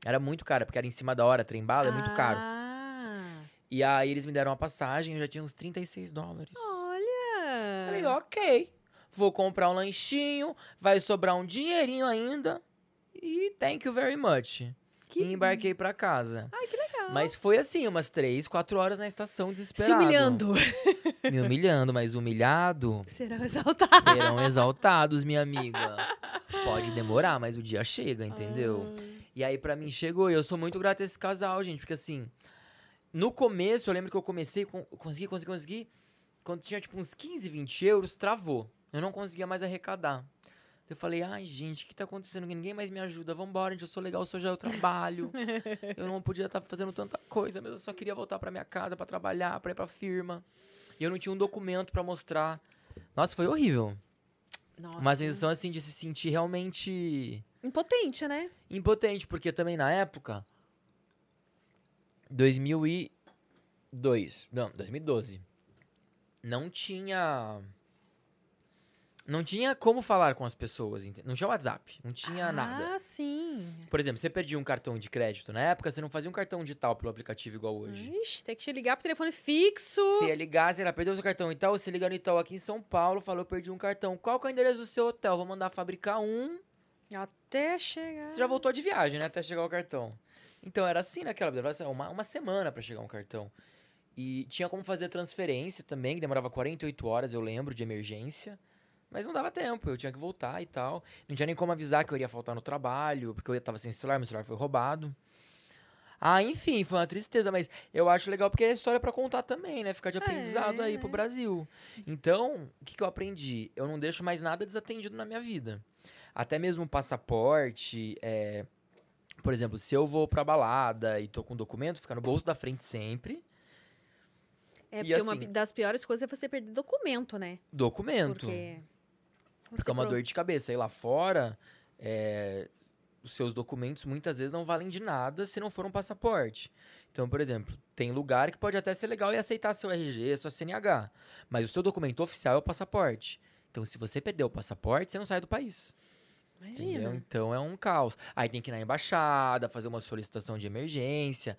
Era muito caro, porque era em cima da hora, trem bala, é muito caro. Ah, E aí eles me deram uma passagem, eu já tinha uns 36 dólares. olha. Falei, ok. Vou comprar um lanchinho, vai sobrar um dinheirinho ainda. E thank you very much. Que- E embarquei pra casa. Ai, que legal. Mas foi assim, umas três, quatro horas na estação, Se desesperado. humilhando. (laughs) Me humilhando, mas humilhado. Serão exaltados. Serão exaltados, minha amiga. Pode demorar, mas o dia chega, entendeu? E aí, pra mim, chegou. E eu sou muito grato a esse casal, gente. Porque, assim, no começo, eu lembro que eu comecei, com, consegui, consegui, consegui. Quando tinha, tipo, uns 15, 20 euros, travou. Eu não conseguia mais arrecadar. Eu falei, ai, gente, o que tá acontecendo? Ninguém mais me ajuda. Vambora, gente, eu sou legal, eu sou já eu trabalho. (laughs) eu não podia estar fazendo tanta coisa, mas eu só queria voltar pra minha casa pra trabalhar, pra ir pra firma. E eu não tinha um documento pra mostrar. Nossa, foi horrível. Nossa. Uma sensação, assim, de se sentir realmente Impotente, né? impotente, porque também na época 2002, não, 2012. Não tinha não tinha como falar com as pessoas, não tinha WhatsApp, não tinha nada. Ah, sim. Por exemplo, você perdia um cartão de crédito na época, você não fazia um cartão digital pelo aplicativo igual hoje. Ixi, tem que te ligar pro telefone fixo. Você ia ligar, sei lá, perdeu seu cartão e tal, você liga no Itaú aqui em São Paulo, falou, perdi um cartão. Qual que é o endereço do seu hotel? Vou mandar fabricar um Até chegar. Você já voltou de viagem, né? Até chegar o cartão. Então era assim naquela uma, uma semana pra chegar um cartão. E tinha como fazer transferência também, que demorava 48 horas, eu lembro, de emergência. Mas não dava tempo, eu tinha que voltar e tal. Não tinha nem como avisar que eu iria faltar no trabalho, porque eu tava sem celular, meu celular foi roubado. Ah, enfim, foi uma tristeza, mas eu acho legal porque é história pra contar também, né? Ficar de aprendizado aí pro É. Brasil. Então, o que, que eu aprendi? Eu não deixo mais nada desatendido na minha vida. Até mesmo passaporte, é, por exemplo, se eu vou pra balada e tô com documento, fica no bolso da frente sempre. É E porque uma assim- das piores coisas é você perder documento, né? Documento. Porque. Porque é uma pro- dor de cabeça. Aí lá fora, é, os seus documentos muitas vezes não valem de nada se não for um passaporte. Então, por exemplo, tem lugar que pode até ser legal e aceitar seu RG, sua CNH. Mas o seu documento oficial é o passaporte. Então, se você perder o passaporte, você não sai do país. Entendeu? Imagina. Então é um caos. Aí tem que ir na embaixada, fazer uma solicitação de emergência.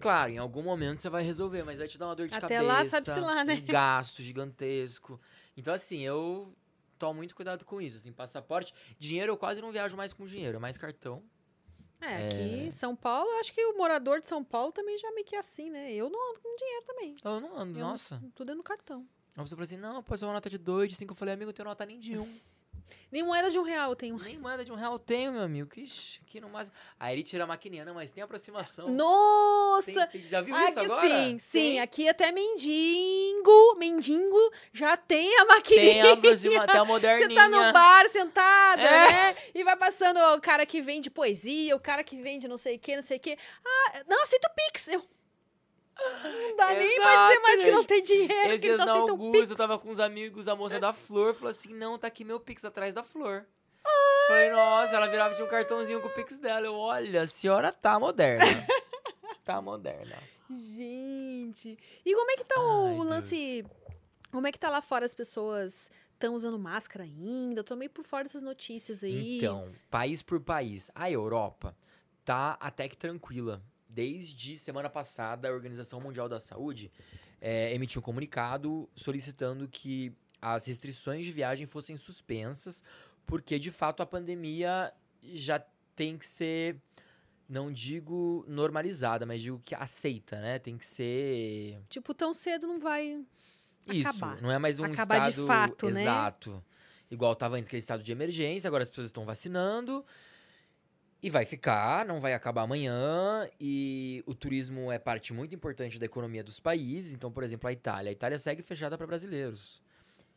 Claro, em algum momento você vai resolver, mas vai te dar uma dor de Até cabeça. lá, sabe-se lá, né? Um gasto gigantesco. Então, assim, eu tomo muito cuidado com isso. Assim, passaporte. Dinheiro eu quase não viajo mais com dinheiro, é mais cartão. É, aqui em São Paulo, acho que o morador de São Paulo também já meio que é assim, né? Eu não ando com dinheiro também. Eu não ando, Eu não- nossa. Tudo é no cartão. Aí você falou assim: não, pode ser uma nota de dois, de cinco. Eu falei, amigo, eu tenho nota nem de um. (laughs) Nem moeda de um real eu tenho nem moeda de um real eu tenho, meu amigo. Que aqui no máximo. Aí ele tira a maquininha, não, mas tem aproximação. Nossa! Tem- tem- já viu Ah, isso que agora? Sim, sim. Tem- Aqui até mendigo, mendigo, já tem a maquininha. Tem a aproxima, tem a Você moderninha. tá no bar sentada, É. né? E vai passando o cara que vende poesia, o cara que vende não sei o que, não sei o que. Ah, não, aceita o Pix. Eu... Não dá nem pra dizer Exato, mais que não gente. tem dinheiro, Esses que na aceitam o Augusta, Pix. eu tava com uns amigos, a moça da Flor falou assim, não, tá aqui meu Pix atrás da Flor. Falei, nossa, ela virava, tinha um cartãozinho com o Pix dela. Eu, olha, a senhora tá moderna. (laughs) tá moderna. Gente. E como é que tá Ai, o Deus. lance... Como é que tá lá fora as pessoas... Estão usando máscara ainda? Eu tô meio por fora dessas notícias aí. Então, país por país. A Europa tá até que tranquila. Desde semana passada, a Organização Mundial da Saúde eh, emitiu um comunicado solicitando que as restrições de viagem fossem suspensas, porque de fato a pandemia já tem que ser, não digo normalizada, mas digo que aceita, né? Tem que ser Tipo, tão cedo não vai... isso, Acabar. não é mais um Acabar de estado fato, né? exato. Igual tava antes aquele estado de emergência, agora as pessoas estão vacinando e vai ficar, não vai acabar amanhã e o turismo é parte muito importante da economia dos países. Então, por exemplo, a Itália, a Itália segue fechada para brasileiros.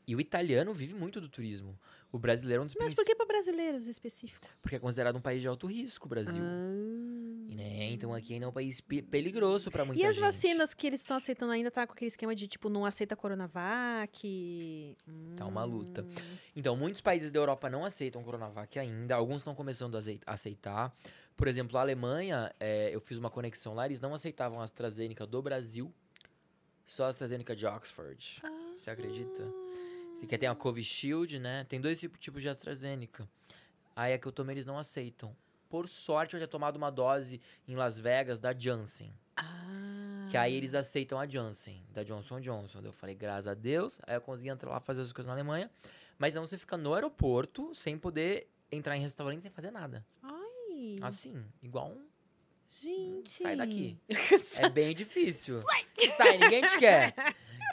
E o italiano vive muito do turismo. O brasileiro é um dos Mas por que pra brasileiros específico? porque é considerado um país de alto risco, o Brasil. Ah. Né? Então aqui ainda é um país pe- peligroso pra muita E as gente. vacinas que eles estão aceitando ainda tá com aquele esquema de tipo, não aceita Coronavac? Tá uma luta. Hum. Então, muitos países da Europa não aceitam Coronavac ainda, alguns estão começando a aceitar. Por exemplo, a Alemanha, é, eu fiz uma conexão lá, eles não aceitavam a AstraZeneca do Brasil, só a AstraZeneca de Oxford. Você acredita? Que tem a Covishield, né? Tem dois tipo- tipos de AstraZeneca. Aí a que eu tomei, eles não aceitam. Por sorte, eu já tomado uma dose em Las Vegas da Janssen. Ah. Que aí eles aceitam a Janssen, da Johnson Johnson. Eu falei, graças a Deus. Aí eu consegui entrar lá fazer as coisas na Alemanha. Mas não você fica no aeroporto sem poder entrar em restaurante sem fazer nada. Ai, Assim, igual um. gente. Sai daqui. (laughs) É bem difícil. Sai, ninguém te quer.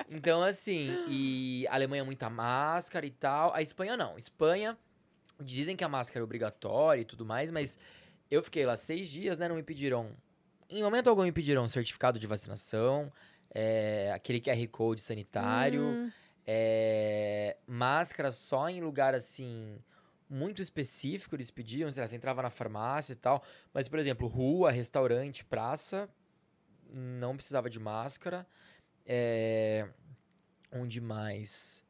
Então, assim, e a Alemanha muita máscara e tal. A Espanha não. Espanha, dizem que a máscara é obrigatória e tudo mais, mas eu fiquei lá seis dias, né? Não me pediram. Em momento algum me pediram certificado de vacinação, é, aquele QR Code sanitário. Hum, É, máscara só em lugar assim muito específico eles pediam, sei lá, você entrava na farmácia e tal, mas por exemplo, rua, restaurante, praça, não precisava de máscara. É, onde mais?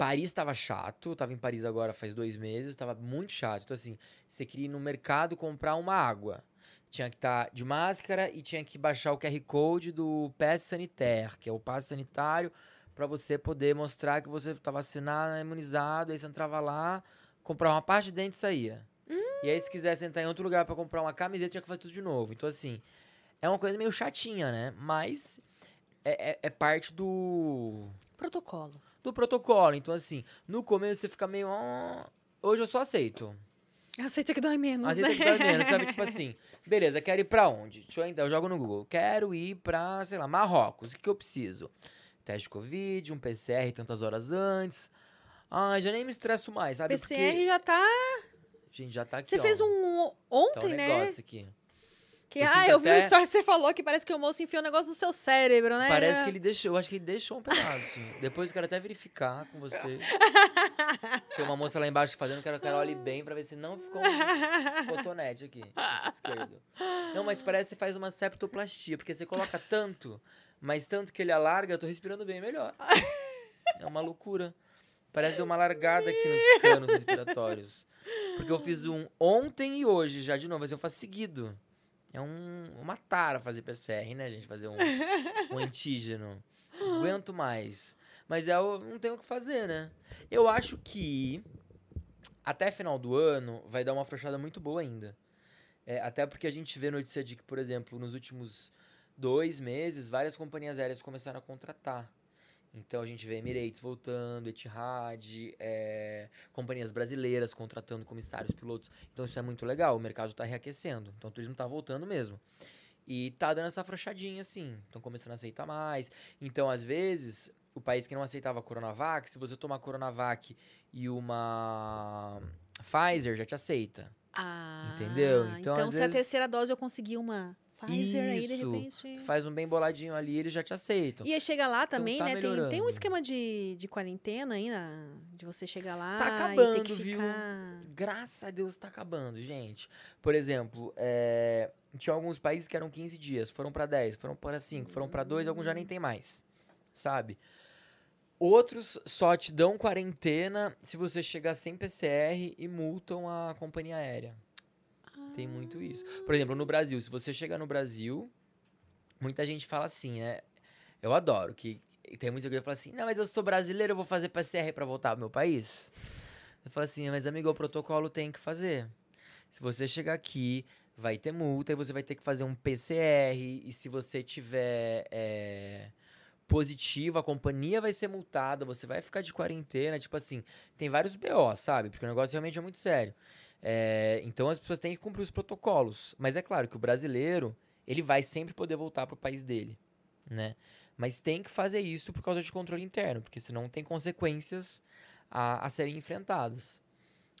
Paris estava chato, tava em Paris agora faz dois meses, estava muito chato. Então assim, você queria ir no mercado comprar uma água. Tinha que estar de máscara e tinha que baixar o QR Code do Pass Sanitaire, que é o passe sanitário para você poder mostrar que você tá vacinado, imunizado, aí você entrava lá, comprar uma parte de dente e saía. E aí, se quisesse entrar em outro lugar para comprar uma camiseta, tinha que fazer tudo de novo. Então, assim, é uma coisa meio chatinha, né? Mas é, é- é parte do, Protocolo. do protocolo. Então, assim, no começo você fica meio. "Ah, hoje eu só aceito. Aceita que dói menos, Às né? que dar menos, sabe? Tipo (laughs) assim, beleza, quero ir pra onde? Deixa eu entrar, eu jogo no Google. Quero ir pra, sei lá, Marrocos. O que, que eu preciso? Teste de Covid, um PCR tantas horas antes. Ah, já nem me estresso mais, sabe? PCR Porque, já tá... gente, já tá aqui, Você ó. fez um Tá um ontem, né? negócio aqui. Que, Eu ah, eu vi o story que você falou que parece que o moço enfiou um negócio no seu cérebro, né? Parece que ele deixou, eu acho que ele deixou um pedaço. Depois eu quero até verificar com você. (laughs) Tem uma moça lá embaixo fazendo, quero que ela olhe bem pra ver se não ficou um cotonete aqui, esquerdo. Não, mas parece que faz uma septoplastia, porque você coloca tanto, mas tanto que ele alarga, eu tô respirando bem melhor. É uma loucura. Parece que deu uma largada aqui nos canos respiratórios. Porque eu fiz um ontem e hoje já de novo, mas eu faço seguido. É um, uma tara fazer PCR, né, gente? Fazer um, um (laughs) antígeno. Não aguento mais. Mas é, o- não tem o que fazer, né? Eu acho que até final do ano vai dar uma afrouxada muito boa ainda. É, até porque a gente vê notícia de que, por exemplo, nos últimos dois meses, várias companhias aéreas começaram a contratar. Então a gente vê Emirates voltando, Etihad, é, companhias brasileiras contratando comissários, pilotos. Então isso é muito legal, o mercado está reaquecendo. Então o turismo está voltando mesmo. E tá dando essa afrouxadinha, assim. Estão começando a aceitar mais. Então, às vezes, o país que não aceitava a Coronavac, se você tomar Coronavac e uma Pfizer, já te aceita. Ah, Entendeu? Então, Então, se vezes- a terceira dose eu conseguir uma Pfizer, aí de Isso. repente... Tu faz um bem boladinho ali, eles já te aceitam. E aí chega lá também, tá né? Tem, tem um esquema de, de quarentena aí, na- de você chegar lá Tá e acabando, que viu? ficar... Graças a Deus tá acabando, gente. Por exemplo, é, tinha alguns países que eram 15 dias, foram pra 10, foram pra 5, foram pra 2, alguns já nem tem mais. Sabe? Outros só te dão quarentena se você chegar sem PCR e multam a companhia aérea. Tem muito isso. Por exemplo, no Brasil, se você chegar no Brasil, muita gente fala assim, né? Eu adoro que tem muita gente que fala assim: "Não, mas eu sou brasileiro, eu vou fazer PCR pra voltar ao meu país". Eu falo assim, mas amigo, o protocolo tem que fazer. Se você chegar aqui, vai ter multa e você vai ter que fazer um PCR. E se você tiver é, positivo, a companhia vai ser multada, você vai ficar de quarentena. Tipo assim, tem vários BO, sabe? Porque o negócio realmente é muito sério. É, então as pessoas têm que cumprir os protocolos. Mas é claro que o brasileiro, ele vai sempre poder voltar pro país dele, né? Mas tem que fazer isso por causa de controle interno, porque senão tem consequências a, a serem enfrentadas.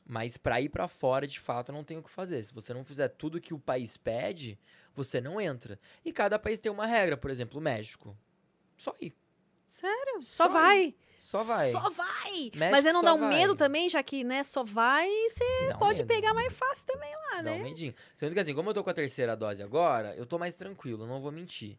Mas para ir para fora, de fato, não tem o que fazer. Se você não fizer tudo que o país pede, você não entra. E cada país tem uma regra, por exemplo, o México. Só ir. Sério? Só, Só vai. Só vai. Só vai! Mas aí não só dá um vai. medo também, já que, né, só vai, você Dá um pode medo. pegar mais fácil também lá, Dá né? um medinho. Sendo que assim, como eu tô com a terceira dose agora, eu tô mais tranquilo, não vou mentir.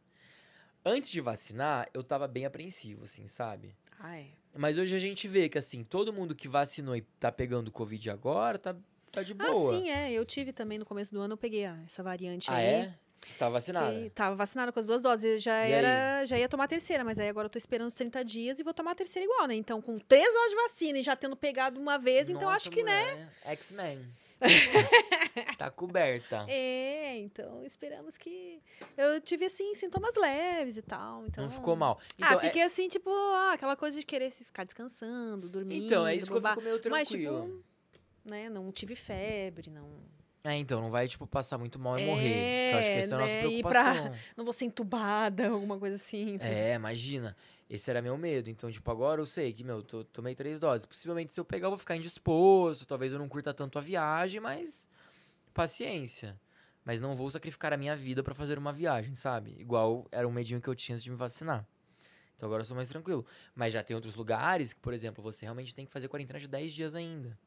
Antes de vacinar, eu tava bem apreensivo, assim, sabe? Ai. Mas hoje a gente vê que, assim, todo mundo que vacinou e tá pegando Covid agora, tá, tá de boa. Ah, sim, é. Eu tive também no começo do ano, eu peguei ah, essa variante Ah, aí. é? Você tá vacinada? Que tava vacinada com as duas doses, já E era, já ia tomar a terceira, mas aí agora eu tô esperando os 30 dias e vou tomar a terceira igual, né? Então, com três doses de vacina e já tendo pegado uma vez, então Nossa, acho que, né? X-Men. (laughs) tá coberta. É, então esperamos que. Eu tive, assim, sintomas leves e tal. Então... Não ficou mal. ah, Então, é- fiquei assim, tipo, ah, aquela coisa de querer ficar descansando, dormindo. então, é isso que eu bobar. fico meio tranquilo. Mas, tipo, né, não tive febre, não. É, então, não vai, tipo, passar muito mal e É, morrer. Eu acho que essa é a nossa né, ir pra- preocupação. (laughs) Não vou ser entubada, alguma coisa assim. entendeu? É, imagina. Esse era meu medo. Então, tipo, agora eu sei que, meu, tô, tomei três doses. Possivelmente, se eu pegar, eu vou ficar indisposto. Talvez eu não curta tanto a viagem, mas paciência. Mas não vou sacrificar a minha vida pra fazer uma viagem, sabe? Igual era um medinho que eu tinha antes de me vacinar. Então agora eu sou mais tranquilo. Mas já tem outros lugares que, por exemplo, você realmente tem que fazer quarentena de 10 dias ainda.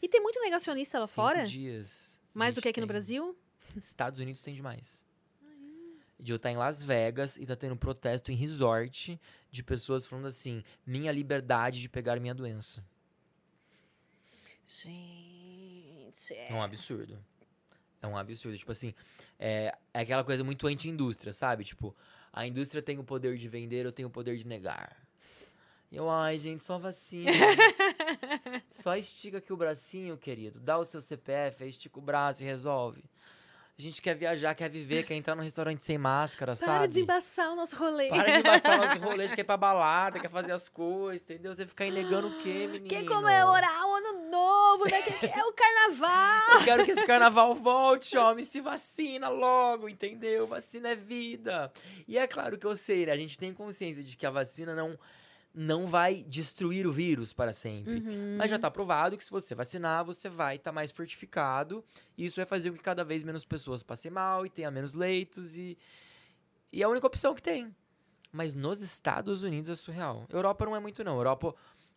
E tem muito negacionista lá Cinco fora? dias. Mais do que aqui no tem. Brasil? Estados Unidos tem demais. De eu estar em Las Vegas e tá tendo protesto em resort de pessoas falando assim: minha liberdade de pegar minha doença. Gente. É um absurdo. É um absurdo. Tipo assim, é, é aquela coisa muito anti-indústria, sabe? Tipo, a indústria tem o poder de vender, eu tenho o poder de negar. E eu, ai, gente, só vacina. (laughs) só estica aqui o bracinho, querido. Dá o seu CPF, aí estica o braço e resolve. A gente quer viajar, quer viver, quer entrar num restaurante sem máscara, Para sabe? de embaçar o nosso rolê. Para de embaçar nosso rolê, a gente quer ir pra balada, quer fazer as coisas, entendeu? Você ficar negando o quê, (gasps) menino? Quer comemorar o ano novo, né? É o carnaval. Eu quero que esse carnaval volte, homem. Se vacina logo, entendeu? Vacina é vida. E é claro que eu sei, né? A gente tem consciência de que a vacina não, não vai destruir o vírus para sempre. Mas já tá provado que se você vacinar, você vai estar mais fortificado. E isso vai fazer com que cada vez menos pessoas passem mal e tenha menos leitos. E, e é a única opção que tem. Mas nos Estados Unidos é surreal. Europa não é muito, não. Europa,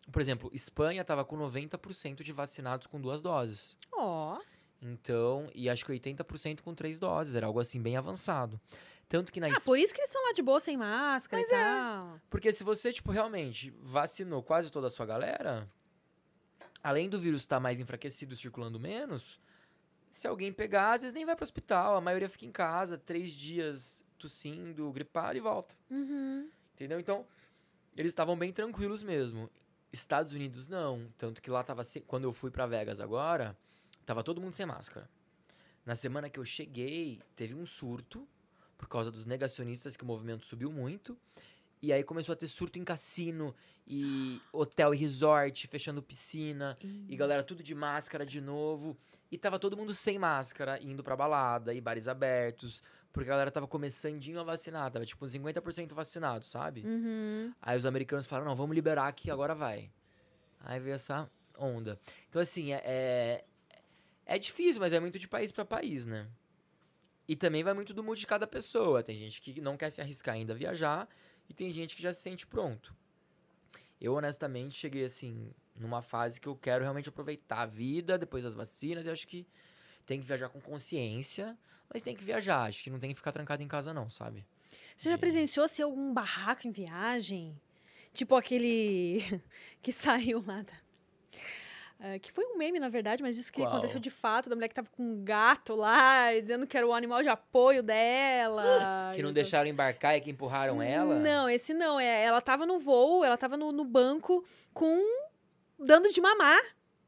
por exemplo, Espanha tava com 90% de vacinados com duas doses. Ó. Então, e acho que 80% com três doses, era algo assim bem avançado. Tanto que na Ah, Espanha. por isso que eles estão lá de boa, sem máscara e tal. Porque se você, tipo, realmente vacinou quase toda a sua galera, além do vírus estar mais enfraquecido, circulando menos, se alguém pegar, às vezes nem vai pro hospital, a maioria fica em casa, três dias tossindo, gripado e volta. Uhum. Entendeu? Então, eles estavam bem tranquilos mesmo. Estados Unidos não. Tanto que lá tava. se- Quando eu fui pra Vegas agora, tava todo mundo sem máscara. Na semana que eu cheguei, teve um surto, por causa dos negacionistas, que o movimento subiu muito. E aí começou a ter surto em cassino, e hotel e resort, fechando piscina, e galera tudo de máscara de novo. E tava todo mundo sem máscara, indo pra balada, e bares abertos, porque a galera tava começandinho a vacinar, tava tipo uns 50% vacinado, sabe? Uhum. Aí os americanos falaram, não, vamos liberar aqui, agora vai. Aí veio essa onda. Então, assim, é, é, é difícil, mas é muito de país pra país, né? E também vai muito do mood de cada pessoa. Tem gente que não quer se arriscar ainda a viajar e tem gente que já se sente pronto. Eu, honestamente, cheguei, assim, numa fase que eu quero realmente aproveitar a vida depois das vacinas. E acho que tem que viajar com consciência, mas tem que viajar. Acho que não tem que ficar trancado em casa, não, sabe? Você já presenciou ser algum barraco em viagem? Tipo aquele (laughs) que saiu lá da... Ah, que foi um meme, na verdade, mas isso que aconteceu de fato, da mulher que tava com um gato lá, (laughs) dizendo que era o animal de apoio dela. (gasps) Que não deixaram embarcar e que empurraram ela? Não, esse não. É, ela tava no voo, ela tava no, no banco com. dando de mamar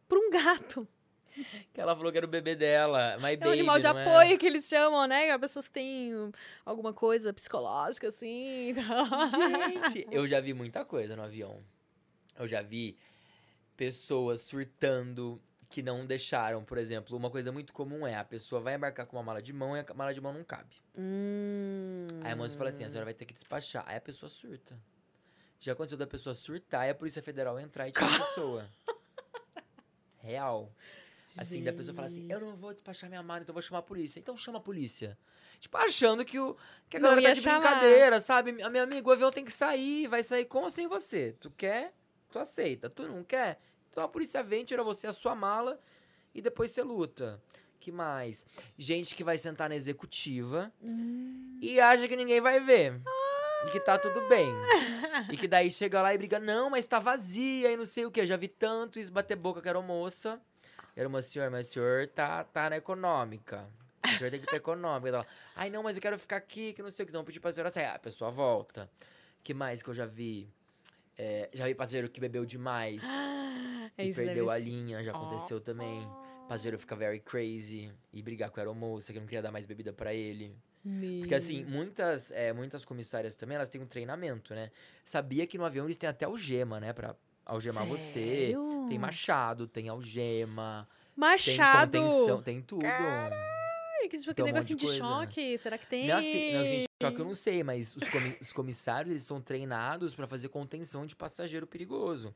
pra um gato. (laughs) Que ela falou que era o bebê dela. My É um animal de é? apoio que eles chamam, né? Pessoas que têm um, alguma coisa psicológica, assim. Gente, (laughs) eu já vi muita coisa no avião. Eu já vi pessoas surtando que não deixaram, por exemplo, uma coisa muito comum é a pessoa vai embarcar com uma mala de mão e a mala de mão não cabe. Hum. Aí a moça fala assim, a senhora vai ter que despachar. Aí a pessoa surta. Já aconteceu da pessoa surtar e a Polícia Federal entrar e tirar a pessoa. (laughs) Real. Assim, da pessoa fala assim, eu não vou despachar minha mala, então vou chamar a polícia. Então chama a polícia. Tipo, achando que, o, que a Não galera tá de chamar. brincadeira, sabe? A meu amigo, o avião tem que sair, vai sair com ou sem você. Tu quer? tu aceita. Tu não quer? Então a polícia vem, tira você a sua mala e depois você luta. Que mais? Gente que vai sentar na executiva e acha que ninguém vai ver. E que tá tudo bem. E que daí chega lá e briga, não, mas tá vazia e não sei o que. Eu já vi tanto isso bater boca que era moça. Era uma senhora, mas o senhor tá, tá na econômica. O senhor tem que pra econômica. Ela, Ai, não, mas eu quero ficar aqui, que não sei o que. Vão pedir pra senhora sair. Ah, a pessoa volta. que mais que eu já vi? É, já vi passageiro que bebeu demais É e perdeu a linha, já aconteceu também. Passageiro fica very crazy e brigar com a aeromoça que não queria dar mais bebida pra ele. Porque assim, muitas, é, muitas comissárias também, elas têm um treinamento, né? Sabia que no avião eles têm até algema, né? Pra algemar você. Sério? Tem machado, tem algema, Machado. tem contenção, tem tudo. Ai, que tipo, um aquele negocinho monte de de coisa. choque. Será que tem? Minha fi- não, gente, só que eu não sei, mas os, comi- os comissários, eles são treinados pra fazer contenção de passageiro perigoso.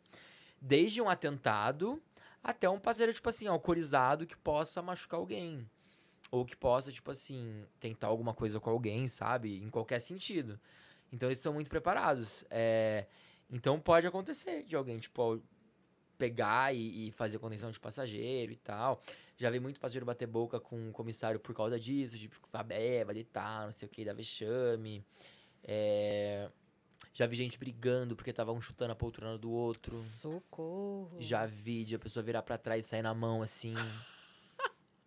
Desde um atentado até um passageiro, tipo assim, alcoolizado que possa machucar alguém. Ou que possa, tipo assim, tentar alguma coisa com alguém, sabe? Em qualquer sentido. Então eles são muito preparados. É, Então pode acontecer de alguém, tipo, pegar e, e fazer contenção de passageiro e tal. Já vi muito passageiro bater boca com um comissário por causa disso, tipo, ficar bêbado e tal, não sei o que, dar vexame. É, Já vi gente brigando porque tava um chutando a poltrona do outro. Socorro. Já vi de a pessoa virar pra trás e sair na mão assim.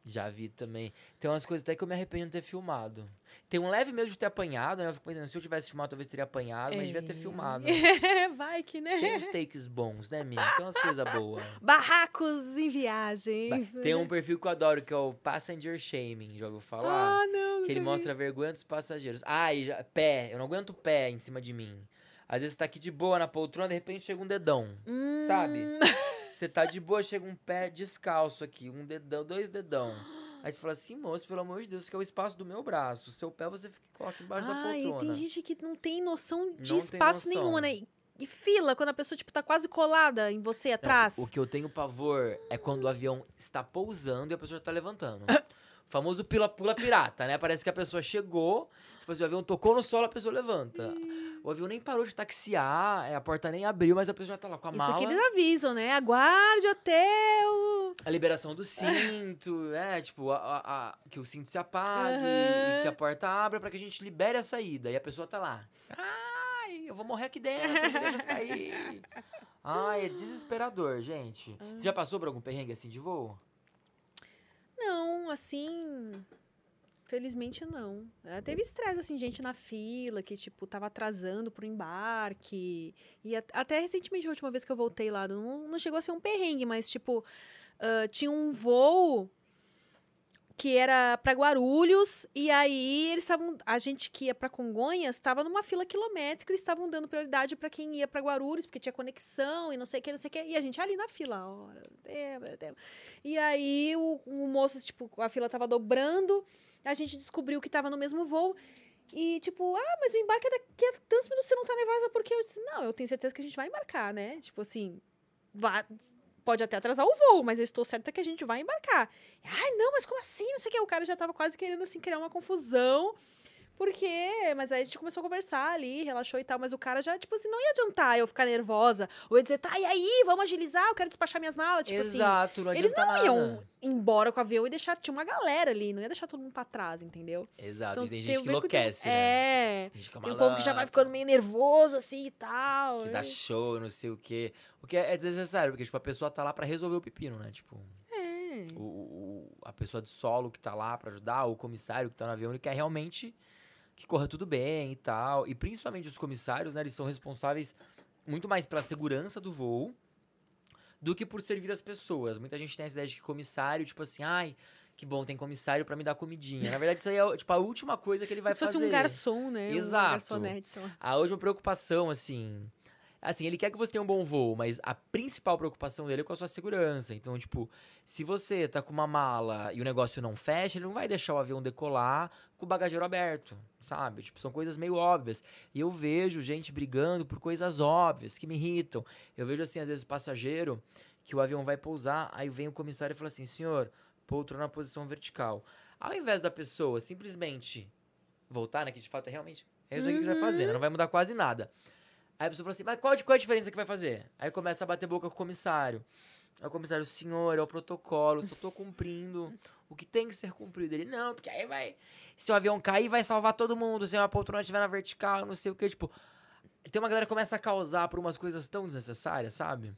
Já vi também. Tem umas coisas até que eu me arrependo de ter filmado. Tem um leve medo de ter apanhado, né? Eu fico pensando, se eu tivesse filmado, talvez teria apanhado, mas devia ter filmado. (laughs) Vai que, né? Tem uns takes bons, né, Minha? Tem umas coisas boas. (laughs) Barracos em viagens. Tem um perfil que eu adoro, que é o Passenger Shaming, já ouviu falar? Ah, não. que ele mostra a vergonha dos passageiros. Ai, já, pé, eu não aguento pé em cima de mim. Às vezes você tá aqui de boa na poltrona, de repente chega um dedão, sabe? (laughs) Você tá de boa, chega um pé descalço aqui, um dedão, dois dedão. Aí você fala assim, moço, pelo amor de Deus, isso aqui é o espaço do meu braço. O seu pé você fica, coloca embaixo da Ai, poltrona. tem gente que não tem noção de Não espaço noção. nenhuma, né? E- fila, quando a pessoa, tipo, tá quase colada em você atrás. Não, o que eu tenho pavor é quando o avião está pousando e a pessoa já tá levantando. O (laughs) famoso pula, pula pirata, né? Parece que a pessoa chegou, tipo assim, o avião tocou no solo, a pessoa levanta. O avião nem parou de taxiar, é, a porta nem abriu, mas a pessoa já tá lá com a Isso mala. que eles avisam, né? Aguarde até o... A liberação do cinto, (laughs) é, tipo, a- a- a- que o cinto se apague e que a porta abra pra que a gente libere a saída. E a pessoa tá lá. Ai, eu vou morrer aqui dentro, me deixa sair. (laughs) Ai, é desesperador, gente. Você já passou por algum perrengue assim de voo? Não, assim... Felizmente não. É, teve estresse, assim, gente na fila que, tipo, tava atrasando pro embarque. E a- até recentemente, a última vez que eu voltei lá, não, não chegou a ser um perrengue, mas, tipo, ah, tinha um voo que era pra Guarulhos, e aí eles estavam. A gente que ia pra Congonhas estava numa fila quilométrica, eles estavam dando prioridade pra quem ia pra Guarulhos, porque tinha conexão e não sei o que, não sei o que. E a gente ali na fila, ó. é, é. E aí o, o moço, tipo, a fila tava dobrando, a gente descobriu que tava no mesmo voo. E, tipo, ah, mas o embarque é daqui a tantos minutos, você não tá nervosa porque eu disse, não, eu tenho certeza que a gente vai embarcar, né? Tipo assim, vá, pode até atrasar o voo, mas eu estou certa que a gente vai embarcar. Ai, não, mas como assim? Não sei o que. O cara já tava quase querendo, assim, criar uma confusão. Por quê? Mas aí a gente começou a conversar ali, relaxou e tal, mas o cara já, tipo assim, não ia adiantar eu ficar nervosa. Ou eu dizer, tá, e aí, vamos agilizar, eu quero despachar minhas malas. Tipo assim, Exato, não eles não iam nada. embora com o avião e deixar. Tinha uma galera ali, não ia deixar todo mundo pra trás, entendeu? Exato, e tem tem gente que enlouquece, né? É. Tem gente que é Tem um povo que já vai ficando meio nervoso, assim e tal. Que dá show, não sei o quê. O que é desnecessário, porque, tipo, a pessoa tá lá pra resolver o pepino, né? Tipo, É. o, o- a pessoa de solo que tá lá pra ajudar, o comissário que tá no avião, ele quer realmente que corra tudo bem e tal. E principalmente os comissários, né? Eles são responsáveis muito mais pela segurança do voo do que por servir as pessoas. Muita gente tem essa ideia de que comissário, tipo assim, ai, que bom, tem comissário pra me dar comidinha. Na verdade, isso aí é, tipo, a última coisa que ele vai Se fosse fazer. um garçom, né? Exato. Um garçonete. A última preocupação, assim. Assim, ele quer que você tenha um bom voo, mas a principal preocupação dele é com a sua segurança. Então, tipo, se você tá com uma mala e o negócio não fecha, ele não vai deixar o avião decolar com o bagageiro aberto, sabe? Tipo, são coisas meio óbvias. E eu vejo gente brigando por coisas óbvias que me irritam. Eu vejo, assim, às vezes, passageiro que o avião vai pousar, aí vem o comissário e fala assim: senhor, poltrona na posição vertical. Ao invés da pessoa simplesmente voltar, né? Que de fato é realmente. É isso aqui que você vai fazer, né? Não vai mudar quase nada. Aí a pessoa fala assim, mas qual, qual a diferença que vai fazer? Aí começa a bater boca com o comissário. Aí o comissário, senhor, é o protocolo, só tô cumprindo o que tem que ser cumprido. Ele, não, porque aí vai. Se o avião cair, vai salvar todo mundo. Se uma poltrona estiver na vertical, não sei o que. Tipo, tem uma galera que começa a causar por umas coisas tão desnecessárias, sabe?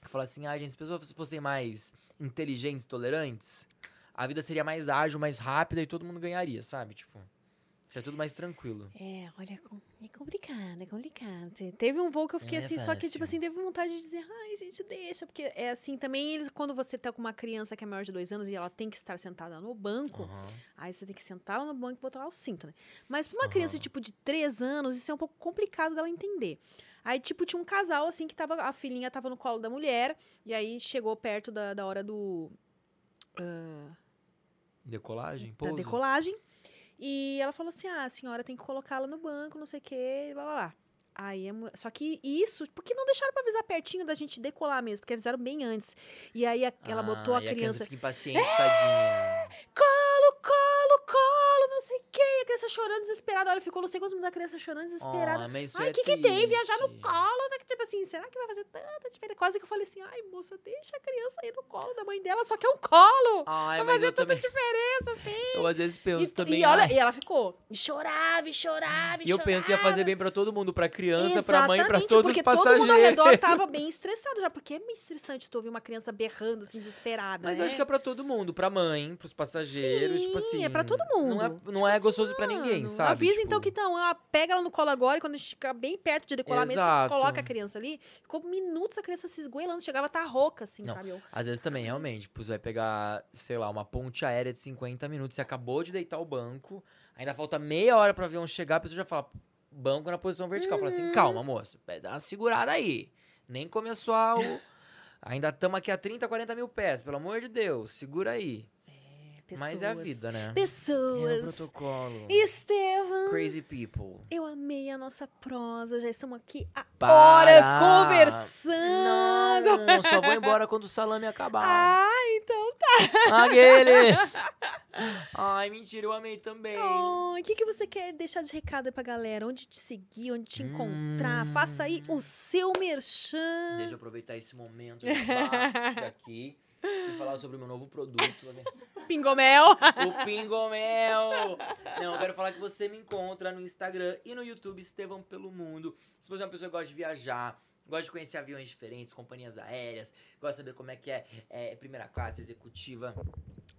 Que fala assim, ah, gente, se as pessoas fossem mais inteligentes, tolerantes, a vida seria mais ágil, mais rápida e todo mundo ganharia, sabe? Tipo, seria tudo mais tranquilo. É, olha, é complicado, é complicado. Te- Teve um voo que eu fiquei é assim, só que, tipo fácil. assim, teve vontade de dizer, ai, gente, deixa. Porque é assim, também eles, quando você tá com uma criança que é maior de dois anos e ela tem que estar sentada no banco, Aham. aí você tem que sentar lá no banco e botar lá o cinto, né? Mas pra uma criança, Aham. tipo, de três anos, isso é um pouco complicado dela entender. Aí, tipo, tinha um casal, assim, que tava, a filhinha tava no colo da mulher, e aí chegou perto da, da hora do. ah, Decolagem? da Pouso? decolagem. E ela falou assim: ah, a senhora tem que colocá-la no banco, não sei o quê, blá blá blá. Aí, a só que isso, porque não deixaram pra avisar pertinho da gente decolar mesmo, porque avisaram bem antes. E aí a- ela botou Ah, a e criança, fica impaciente, tadinha. (laughs) colo, colo, colo, não sei o quê. E a criança chorando desesperada. Olha, ficou não sei quantos minutos a criança chorando desesperada. Ah, mas isso Ai, é o que, que tem? Viajar no colo? tá- Tipo assim, será que vai fazer tanta diferença? Quase que eu falei assim, ai, moça, deixa a criança ir no colo da mãe dela, só que é um colo. Ai, vai fazer tanta também... diferença, assim. (laughs) Eu às vezes penso E, também... e olha, e ela ficou. E chorava, e chorava, e E eu penso que ia fazer bem pra todo mundo, pra criança, pra mãe, pra Exatamente, todos os passageiros. todo mundo ao redor tava (laughs) bem estressado já, porque é meio estressante tu ouvir uma criança berrando, assim, desesperada, Mas né? eu acho que é pra todo mundo, pra mãe, pros passageiros, tipo Sim, assim. é pra todo mundo. Não é, Tipo não é gostoso pra ninguém, sabe? Avisa Tipo, então que então, pega ela no colo agora e quando a gente ficar bem perto de decolar mesmo, coloca a criança ali. Ficou minutos a criança se esgoelando, chegava a estar rouca, assim, Não. sabe? Eu, Às vezes também, realmente, tipo, você vai pegar, sei lá, uma ponte aérea de 50 minutos, você acabou de deitar o banco, ainda falta meia hora pro avião chegar, a pessoa já fala, banco na posição vertical. Fala Uhum. assim, calma, moça, dá uma segurada aí. Nem começou a... o- Ainda estamos aqui a 30, 40 mil pés, pelo amor de Deus, segura aí. Pessoas. Mas é a vida, né? É o Pessoas. protocolo. Estevam, Crazy people. eu amei a nossa prosa, já estamos aqui há Para! horas conversando. Não, só vou embora quando o salame acabar. Ah, então Aqueles! (laughs) Ai, mentira, eu amei também. O que, que você quer deixar de recado aí pra galera? Onde te seguir, onde te encontrar? Hum. Faça aí o seu merchan. Deixa eu aproveitar esse momento (laughs) aqui e falar sobre o meu novo produto. (laughs) Pingomel. o Pingomel! Não, eu quero falar que você me encontra no Instagram e no YouTube, Estevão Pelo Mundo. Se você é uma pessoa que gosta de viajar, gosta de conhecer aviões diferentes, companhias aéreas, gosta de saber como é que é, é, primeira classe, executiva,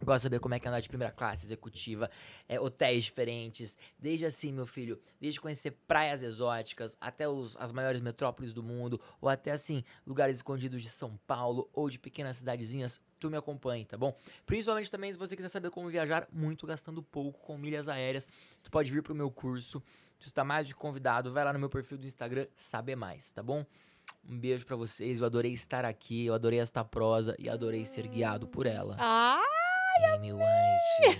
gosta de saber como é que é andar de primeira classe, executiva, é, hotéis diferentes, desde assim, meu filho, desde conhecer praias exóticas até os, as maiores metrópoles do mundo, ou até assim, lugares escondidos de São Paulo ou de pequenas cidadezinhas, tu me acompanhe, tá bom? Principalmente também se você quiser saber como viajar muito gastando pouco com milhas aéreas, tu pode vir pro meu curso. Tu está mais de convidado, vai lá no meu perfil do Instagram, saber mais, tá bom? Um beijo pra vocês, eu adorei estar aqui, eu adorei esta prosa e adorei ser guiado por ela. Ah, Amy White,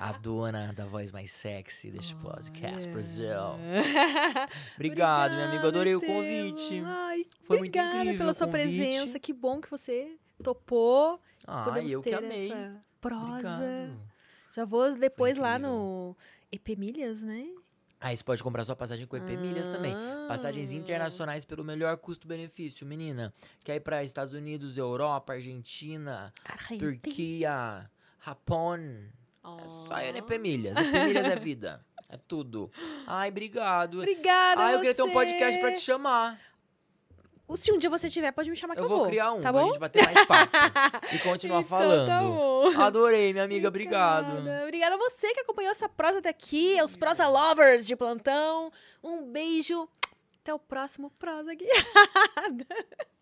a (laughs) dona da voz mais sexy deste podcast, Brasil. (laughs) Obrigado, meu amigo, adorei o Estevam. convite. Ai, Foi muito obrigada incrível pela o sua presença. Que bom que você topou. Ah, Podemos eu ter que amei. essa prosa. Obrigado. Já vou depois lá no EP Milhas, né? Aí você pode comprar sua passagem com EP Milhas também. Passagens Ah. internacionais pelo melhor custo-benefício, menina. Quer ir para Estados Unidos, Europa, Argentina, Argentina. Turquia, Japão. É só ir no EP. Milhas. EP Milhas é vida. É tudo. Ai, obrigado. Obrigada, Ai, eu queria ter um você. podcast pra te chamar. Se um dia você tiver, pode me chamar que Eu eu, vou criar um tá pra bom? gente bater mais papo e (laughs) continuar Então falando. tá bom. Adorei, minha amiga. Obrigado. Obrigada. Obrigada a você que acompanhou essa prosa até aqui, aos prosa lovers de plantão. Um beijo. Até o próximo prosa guiada. (laughs)